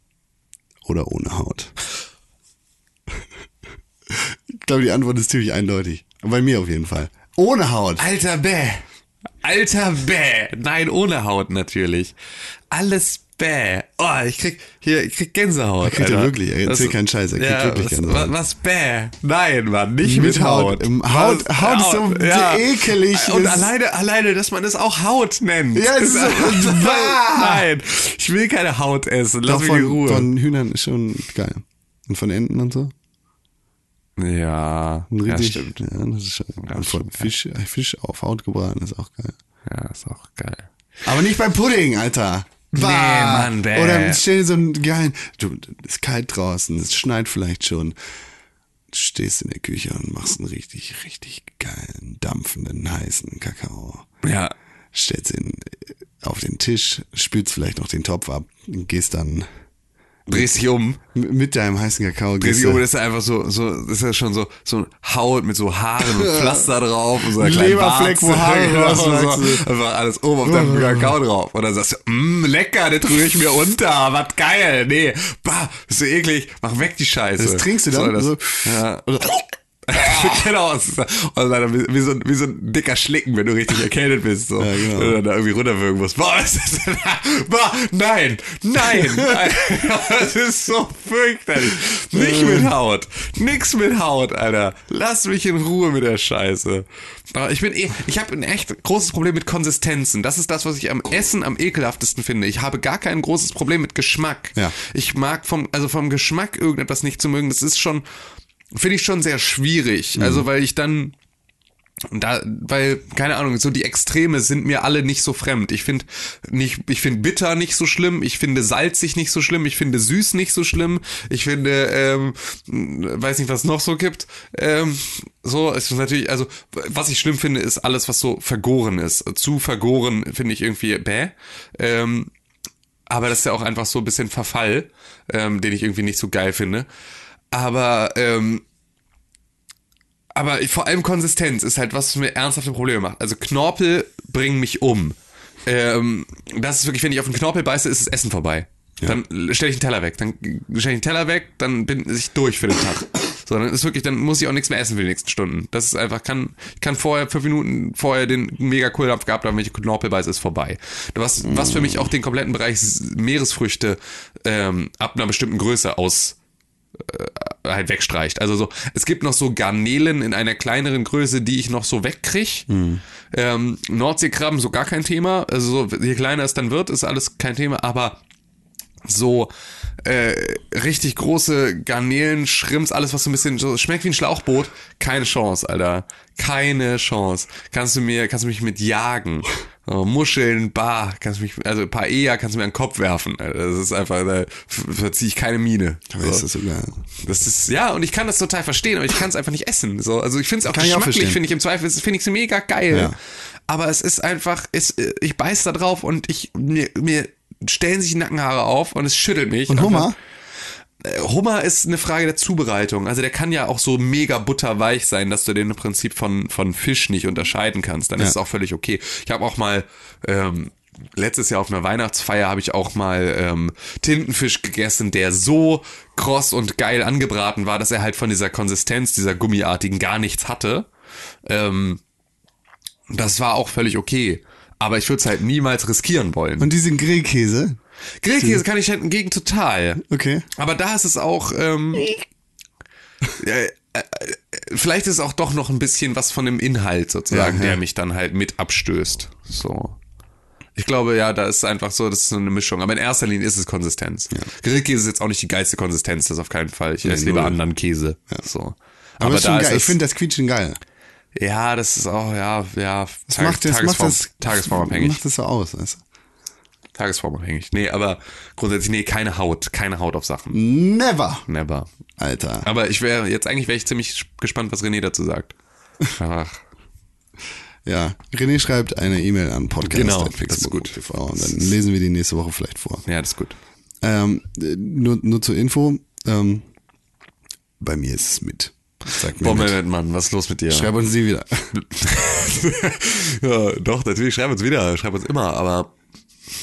oder ohne Haut? Ich glaube, die Antwort ist ziemlich eindeutig. Bei mir auf jeden Fall. Ohne Haut. Alter Bäh. Alter Bäh. Nein, ohne Haut natürlich. Alles Bäh. Oh, ich krieg hier, ich krieg Gänsehaut. kriegt er Alter. wirklich, er erzählt Das- keinen Scheiß, er kriegt wirklich was, Gänsehaut. Was, Bäh? Nein, Mann, nicht mit, Mit Haut. Haut. Haut- Was- Haut ist so ekelig. Und alleine, alleine, dass man das auch Haut nennt. Ja, es ist so- Nein, ich will keine Haut essen. Lass Doch, mich in Ruhe. von Hühnern ist schon geil. Und von Enten und so? Ja, Und ja, richtig, stimmt. Ja, das ist schon. Ja, von Fisch, äh, Fisch auf Haut gebraten ist auch geil. Ja, ist auch geil. Aber nicht beim Pudding, Alter. Bah. Mann, bäh. Oder stell dir so einen geilen, du, es ist kalt draußen, es schneit vielleicht schon. Du stehst in der Küche und machst einen richtig, richtig geilen, dampfenden, heißen Kakao. Ja, Stellst ihn äh, auf den Tisch, spülst vielleicht noch den Topf ab, gehst dann drehst dich um. mit deinem heißen Kakao, Drehst dich um, das ist einfach so, so, das ist ja schon so, so Haut mit so Haaren und Pflaster drauf und so ein Leberfleck, wo Haare rauswachsen. so, Einfach alles oben auf deinem Kakao drauf. Und dann sagst du, mmm, lecker, das rühre ich mir unter, was geil. Nee, bah, ist so eklig, mach weg die Scheiße. das trinkst du dann So, so. das, ja. genau, und dann wie, so, ein- wie so ein dicker Schlicken, wenn du richtig erkältet bist. So. Ja, genau. Dann da irgendwie runterwürgen musst. Boah, was ist? Boah, nein, nein. das ist so fürchterlich. Nicht mit Haut. Nix mit Haut, Alter. Lass mich in Ruhe mit der Scheiße. Ich bin eh, ich habe ein echt großes Problem mit Konsistenzen. Das ist das, was ich am Essen am ekelhaftesten finde. Ich habe gar kein großes Problem mit Geschmack. Ja. Ich mag vom, also vom Geschmack irgendetwas nicht zu mögen. Das ist schon, finde ich schon sehr schwierig. Also, weil ich dann, da, weil, keine Ahnung, so die Extreme sind mir alle nicht so fremd. Ich finde nicht, ich finde bitter nicht so schlimm, ich finde salzig nicht so schlimm, ich finde süß nicht so schlimm, ich finde, ähm, weiß nicht, was es noch so gibt. Ähm, so, es ist natürlich, also, was ich schlimm finde, ist alles, was so vergoren ist. Zu vergoren finde ich irgendwie bäh. Ähm, aber das ist ja auch einfach so ein bisschen Verfall, ähm, den ich irgendwie nicht so geil finde. Aber, ähm, aber vor allem Konsistenz ist halt was, was mir ernsthafte Probleme macht. Also Knorpel bringen mich um. Ähm, das ist wirklich, wenn ich auf den Knorpel beiße, ist das Essen vorbei. Dann stelle ich den Teller weg. Dann stelle ich den Teller weg, dann bin ich durch für den Tag. Sondern ist wirklich, dann muss ich auch nichts mehr essen für die nächsten Stunden. Das ist einfach, kann, ich kann vorher, fünf Minuten vorher den mega Kohldampf gehabt haben, wenn ich Knorpel beiße, ist vorbei. Was, was für mich auch den kompletten Bereich Meeresfrüchte ähm, ab einer bestimmten Größe aus äh, halt wegstreicht. Also so, es gibt noch so Garnelen in einer kleineren Größe, die ich noch so wegkrieg. Ähm, Nordseekrabben so gar kein Thema. Also so, je kleiner es dann wird, ist alles kein Thema. Aber so äh, richtig große Garnelen, Schrimps, alles was so ein bisschen so schmeckt wie ein Schlauchboot, keine Chance, Alter. Keine Chance. Kannst du mir, kannst du mich mit jagen. So, Muscheln, Bar, kannst du mich, also Paella kannst du mir an den Kopf werfen. Das ist einfach, da verziehe ich keine Miene. Aber ist das sogar. Das ist, ja, und ich kann das total verstehen, aber ich kann es einfach nicht essen. So, also ich finde es auch Kann geschmacklich, finde ich im Zweifel, finde ich es mega geil. Ja. Aber es ist einfach, es, ich beiß da drauf und ich, mir, mir stellen sich Nackenhaare auf und es schüttelt mich. Und Hummer? Hummer ist eine Frage der Zubereitung. Also der kann ja auch so mega butterweich sein, dass du den im Prinzip von, von Fisch nicht unterscheiden kannst. Dann Ja. ist es auch völlig okay. Ich habe auch mal ähm, letztes Jahr auf einer Weihnachtsfeier habe ich auch mal ähm, Tintenfisch gegessen, der so kross und geil angebraten war, dass er halt von dieser Konsistenz, dieser gummiartigen gar nichts hatte. Ähm, das war auch völlig okay. Aber ich würde es halt niemals riskieren wollen. Und diesen Grillkäse? Grillkäse kann ich halt hingegen total. Okay. Aber da ist es auch, ähm, äh, äh, vielleicht ist es auch doch noch ein bisschen was von dem Inhalt sozusagen, Ja, ja. der mich dann halt mit abstößt. So. Ich glaube, ja, da ist einfach so, das ist so eine Mischung. Aber in erster Linie ist es Konsistenz. Grillkäse ist jetzt auch nicht die geilste Konsistenz, das auf keinen Fall. Ich esse lieber null. anderen Käse. So. Aber, ist schon geil. es- Ich finde das Quietschen geil. ja, das ist auch, ja, ja, Das Tag- macht das, macht Tagesform, das, tagesformabhängig. Macht das so aus, weißt du? Tagesformabhängig. Nee, aber grundsätzlich, nee, keine Haut. Keine Haut auf Sachen. Never. Never. Alter. Aber ich wäre, jetzt eigentlich wäre ich ziemlich gespannt, was René dazu sagt. Ach, Ja. René schreibt eine E-Mail an podcast. Genau, das ist gut. Und dann lesen wir die nächste Woche vielleicht vor. ja, das ist gut. Ähm, äh, nur, nur zur Info. Ähm, bei mir ist es mit. Sag mir Boah, mit. Mehmet, Mann, was ist los mit dir? Schreib uns nie wieder. ja, doch, natürlich, schreib uns wieder, schreib uns immer, aber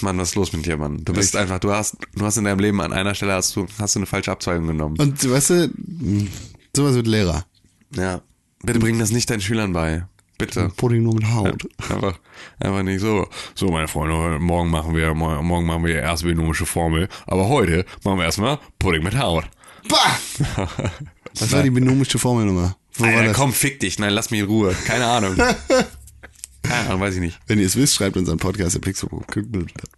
Mann, was ist los mit dir, Mann? Du bist einfach, du hast, du hast in deinem Leben an einer Stelle hast du, hast du eine falsche Abzweigung genommen. Und weißt du, sowas wird Lehrer. Ja. Bitte bring das nicht deinen Schülern bei. Bitte. Pudding nur mit Haut. Einfach, einfach nicht so. So, meine Freunde, morgen machen wir, morgen machen wir erste binomische Formel, aber heute machen wir erstmal Pudding mit Haut. Bah! Was war die binomische Formelnummer? Wo Alter, komm, fick dich. Nein, lass mich in Ruhe. Keine Ahnung. Keine Ahnung, weiß ich nicht. Wenn ihr es wisst, schreibt uns an podcast.pixel.tv.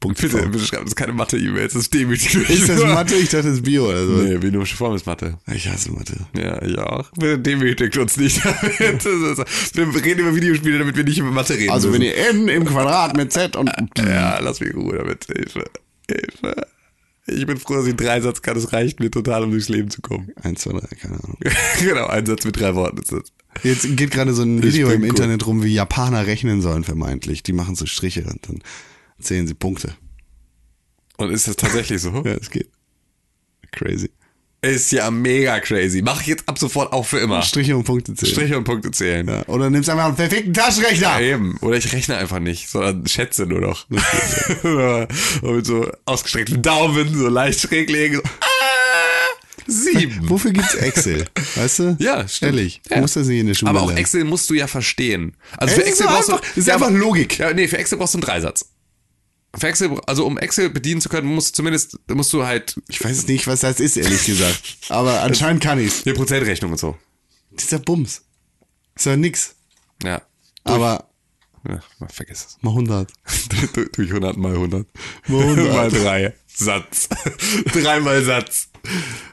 Bitte, bitte schreibt uns keine Mathe-E-Mails, das ist demütig. Ist das Mathe? Ich dachte, das ist Bio oder so. Nee, binomische Form ist Mathe. Ich hasse Mathe. Ja, ich auch. Bitte demütigt uns nicht. damit. Wir reden über Videospiele, damit wir nicht über Mathe reden Also wenn müssen. ihr n im Quadrat mit z und Ja, lass mich in Ruhe damit. Hilfe. Hilfe. Ich bin froh, dass ich einen Dreisatz kann. Es reicht mir total, um durchs Leben zu kommen. 1, 2, 3, keine Ahnung. genau, ein Satz mit drei Worten ist das. Jetzt geht gerade so ein Video im gut. Internet rum, wie Japaner rechnen sollen vermeintlich. Die machen so Striche und dann zählen sie Punkte. Und ist das tatsächlich so? Ja, es geht. Crazy. Ist ja mega crazy. Mach ich jetzt ab sofort auch für immer. Striche und Punkte zählen. Striche und Punkte zählen. Ja. Oder nimmst einfach einen verfickten Taschenrechner. Ja, eben. Oder ich rechne einfach nicht, sondern schätze nur noch. und mit so ausgestreckten Daumen, so leicht schräg legen. So, ah, sieben. Wofür gibt's Excel? Weißt du? Ja, stimmt. Ehrlich. Du Ja. musst das nicht in der Schule Aber auch lernen. Excel musst du ja verstehen. Also Ey, für Excel brauchst du, ist ja, einfach Logik. Ja, nee, für Excel brauchst du einen Dreisatz. Für Excel, also um Excel bedienen zu können, musst du zumindest, musst du halt Ich weiß nicht, was das ist, ehrlich gesagt. Aber anscheinend kann ich's. eine Prozentrechnung und so. Dieser Bums. Ist ja nix. Ja. Aber ja vergiss es. mal 100. Du- Durch 100 mal 100. Mal 100. mal 3. Satz. Dreimal Satz.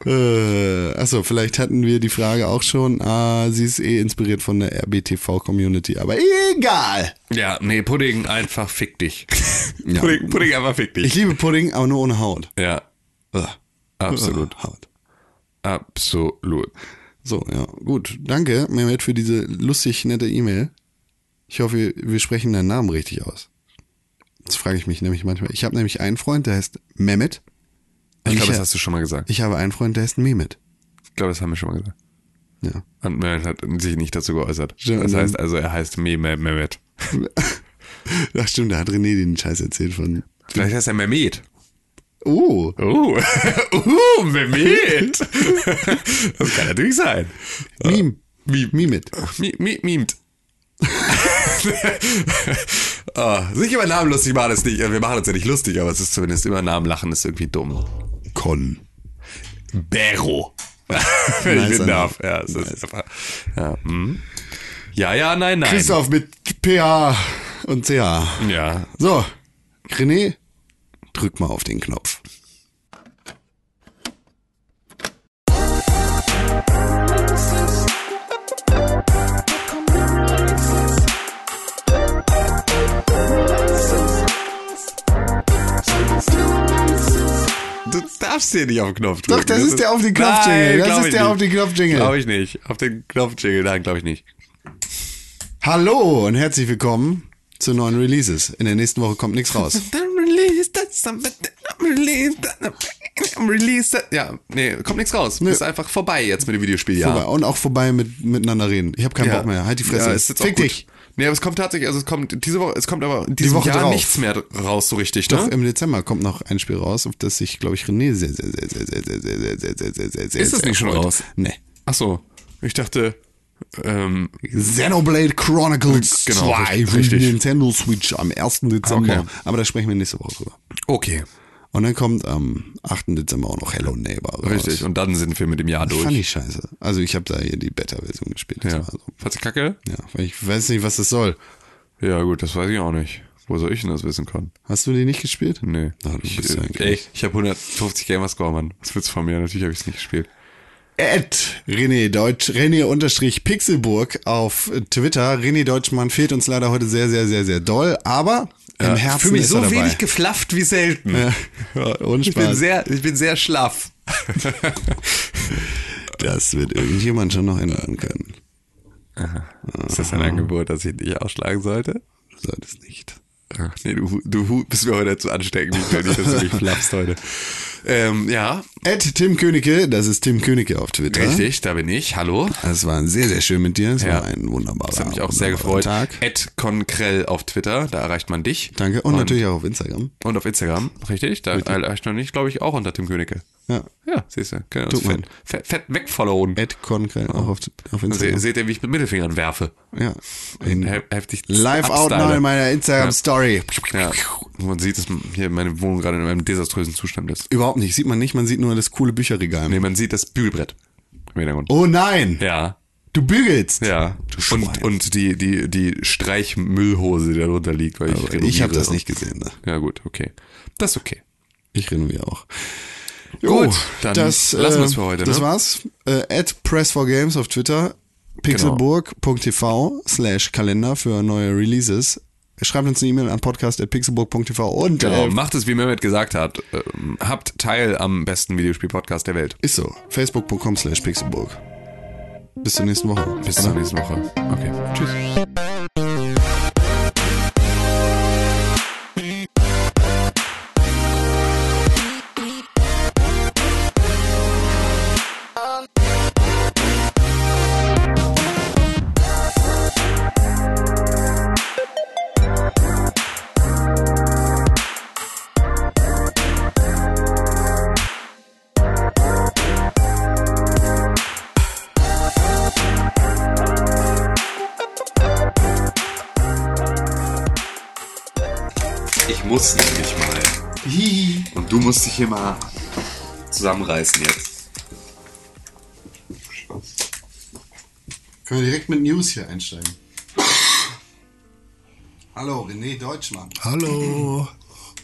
Äh, achso, vielleicht hatten wir die Frage auch schon. Ah, sie ist eh inspiriert von der RBTV-Community. Aber egal. Ja, nee, Pudding einfach fick dich. Ja. Pudding, Pudding einfach fick dich. Ich liebe Pudding, aber nur ohne Haut. ja, Ugh. absolut. Ugh, Haut. Absolut. So, ja, gut. Danke, Mehmet, für diese lustig nette E-Mail. Ich hoffe, wir sprechen deinen Namen richtig aus. Das frage ich mich nämlich manchmal. Ich habe nämlich einen Freund, der heißt Mehmet. Ich glaube, das hast du schon mal gesagt. ich habe einen Freund, der heißt Mehmet. Ich glaube, das haben wir schon mal gesagt. Ja. Und Mehmet hat sich nicht dazu geäußert. Stimmt, Das heißt also, er heißt Me- Me- Mehmet. Ach stimmt, da hat René den Scheiß erzählt von. Vielleicht heißt er Mehmet. Oh. Oh, uh, Mehmet. Das kann natürlich sein. Meme. Mimit. Mi, mi, mimt. oh, sich über Namen lustig machen ist nicht, wir machen uns ja nicht lustig, aber es ist zumindest über Namen lachen ist irgendwie dumm. Con. Bero. Wenn ich Nice, den darf. Ja, es ist einfach, ja, hm. ja, ja, nein, nein. Christoph mit PH und CH. Ja, So, René, drück mal auf den Knopf. Darfst hier nicht auf den Knopf drücken. Doch, das ist der auf den Knopf-Jingle. Nein, Das ist der nicht. auf den Knopf-Jingle. Glaube ich nicht. Auf den Knopf-Jingle, nein, glaube ich nicht. Hallo und herzlich willkommen zu neuen Releases. In der nächsten Woche kommt nichts raus. Release, ja, nee, kommt nichts raus. Ist einfach vorbei jetzt mit dem Videospieljahr. Vorbei. Und auch vorbei mit miteinander reden. Ich habe keinen Ja. Bock mehr. Halt die Fresse. Ja, ist jetzt auch Fick gut. Nee, aber es kommt tatsächlich, also es kommt diese Woche, es kommt aber in diesem Woche Jahr drauf. nichts mehr raus so richtig, Doch, ne? im Dezember kommt noch ein Spiel raus, auf das sich, glaube ich, René sehr, sehr, sehr, sehr, sehr, sehr, sehr, sehr, sehr, sehr, sehr, sehr, sehr, Ist das sehr nicht schon freut. raus? Nee. Ach so, ich dachte, ähm, Xenoblade Chronicles Genau, 2 richtig, für. Nintendo Switch am 1. Dezember. Okay. Aber da sprechen wir nächste Woche drüber. okay, Und dann kommt am 8. Dezember auch noch Hello Neighbor raus. richtig. Und dann sind wir mit dem Jahr durch. Fand ich scheiße. Also ich habe da hier die Beta-Version gespielt. Das ja. so. Fandst du kacke? ja, weil ich weiß nicht, was das soll. Ja, gut, das weiß ich auch nicht. Wo soll ich denn das wissen können? Hast du die nicht gespielt? Nee. Na, du ich, bist ja eigentlich- ey, ich habe 150 Gamerscore, Mann. Was willst du von mir? Natürlich habe ich es nicht gespielt. Ed René Deutsch, René unterstrich Pixelburg auf Twitter. René Deutschmann fehlt uns leider heute sehr, sehr, sehr, sehr doll, aber im Herzen Für mich so dabei. wenig geflafft wie selten. ja, ohne Ich bin sehr, ich bin sehr schlaff. Das wird irgendjemand schon noch ändern können. Ist das ein Angebot, das ich nicht ausschlagen sollte? Du solltest nicht. Ach, nee, du, du bist mir heute zu ansteckend. Nicht, dass du mich flappst heute. Ähm, ja, Ed Tim Königke, das ist Tim Königke auf Twitter. richtig, da bin ich. Hallo. Es war sehr, sehr schön mit dir. Es Ja. war ein wunderbarer Das hat mich auch sehr gefreut. Tag. Ed Conkrell auf Twitter, da erreicht man dich. Danke. Und, natürlich auch auf Instagram. Und auf Instagram, richtig? Da erreicht man mich, glaube ich, auch unter Tim Königke. Ja. Ja, siehst du. Können wir fett, fett, fett wegfollowen. Ed Conkrell auch auf, auf Se, Instagram. seht ihr, wie ich mit Mittelfingern werfe? Ja. In He- Heftig Live out now in meiner Instagram Story. Ja, man sieht, dass hier meine Wohnung gerade in einem desaströsen Zustand ist. Überhaupt nicht. Sieht man nicht. Man sieht nur das coole Bücherregal. Nee, man sieht das Bügelbrett. Oh nein. Ja, Du bügelst. ja. Schwein. Und, und die, die, die Streichmüllhose, die da drunter liegt, weil ich renoviere. ich habe das nicht gesehen. Ne? Ja, gut, okay. Das ist okay. Ich renoviere auch. Gut, dann lassen wir es für heute, Das ne? war's. Äh, at Press4Games auf Twitter. Pixelburg.tv slash Kalender für neue Releases. Schreibt uns eine E-Mail an podcast.pixelburg.tv und Genau, äh, macht es, wie Mehmet gesagt hat. Ähm, habt Teil am besten Videospiel-Podcast der Welt. ist so. Facebook.com slash Pixelburg. Bis zur nächsten Woche. Bis zur nächsten Woche. Okay, tschüss. Hier mal zusammenreißen jetzt. Können wir direkt mit News hier einsteigen. Hallo, René Deutschmann. Hallo.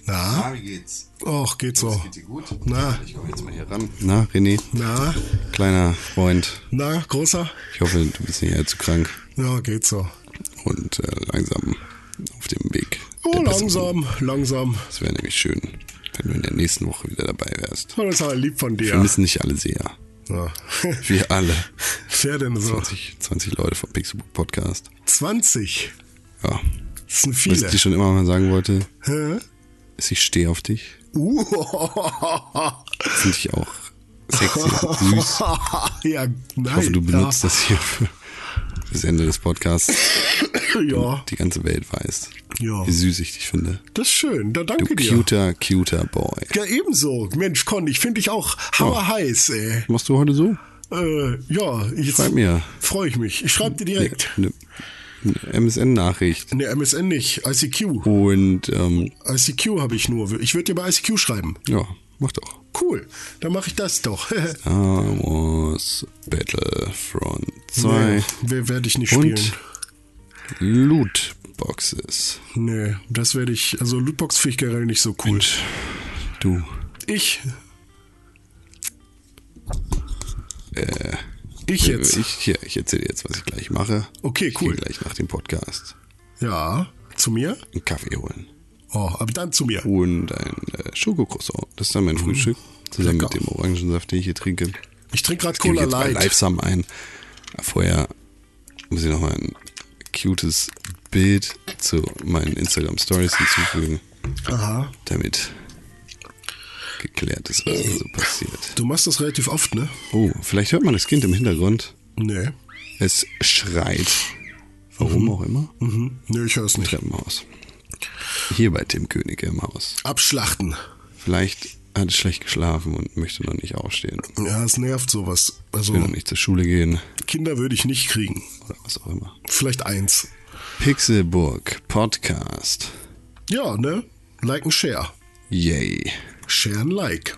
Na? Na, wie geht's? Och, geht so. Geht dir gut? Na, Ich komme jetzt mal hier ran. Na, René, na, kleiner Freund. na, großer? Ich hoffe, du bist nicht allzu krank Ja, geht so. und äh, langsam auf dem Weg. Oh, langsam, langsam. Es wäre nämlich schön, wenn du in der nächsten Woche wieder dabei wärst. Oh, das ist aber lieb von Wir dir. müssen nicht alle sehr. Ja. Wir alle. Wer denn so? 20, 20 Leute vom Pixelbook Podcast. 20. Ja. Das sind Was viele. ich dir schon immer mal sagen wollte, Hä? ist, ich stehe auf dich. Uh, Finde ich auch sexy und süß. ja, nein. Ich hoffe, du benutzt ja. das hier für, bis Ende des Podcasts Ja, die ganze Welt weiß, ja. wie süß ich dich finde. Das ist schön. Da Du danke dir. cuter, cuter Boy. Ja, ebenso. Mensch, Con, ich finde dich auch hauer heiß, ey. Machst du heute so? Äh, ja, ich Schreib mir. Freue ich mich. Ich schreibe dir direkt. Eine, eine MSN-Nachricht. Ne, MSN nicht. ICQ. Und ähm, ICQ habe ich nur. Ich würde dir bei ICQ schreiben. ja, mach doch. Cool. Dann mache ich das doch. Star Wars Battlefront 2 nee, wer- werde ich nicht spielen. und Lootboxes. Nee, das werde ich. Also Lootbox finde ich generell nicht so cool. Du. Ich. Äh, Ich jetzt. Ich, hier, ich erzähle dir jetzt, was ich gleich mache. Okay, Ich cool. gehe gleich nach dem Podcast Ja. Zu mir? einen Kaffee holen. Oh, aber dann zu mir. Und ein äh, Schokocroissant. Das ist dann mein Frühstück. Zusammen Mm. Lecker. mit dem Orangensaft, den ich hier trinke. Ich trinke gerade Cola jetzt Light. Livesam ein. Vorher muss ich noch mal ein cutes Bild zu meinen Instagram Stories hinzufügen, Aha. damit geklärt ist, was da so passiert. Du machst das relativ oft, ne? Oh, vielleicht hört man das Kind im Hintergrund. Nee. Es schreit. Warum auch immer. Mhm. Nee, ich höre es nicht. Treppenhaus. Hier bei Tim König im Haus. Abschlachten. Vielleicht hat es schlecht geschlafen und möchte noch nicht aufstehen. Ja, es nervt sowas. Also Will noch nicht zur Schule gehen Kinder würde ich nicht kriegen. oder was auch immer. Vielleicht eins. Pixelburg Podcast. Ja, ne? Like and share. Yay. Share and like.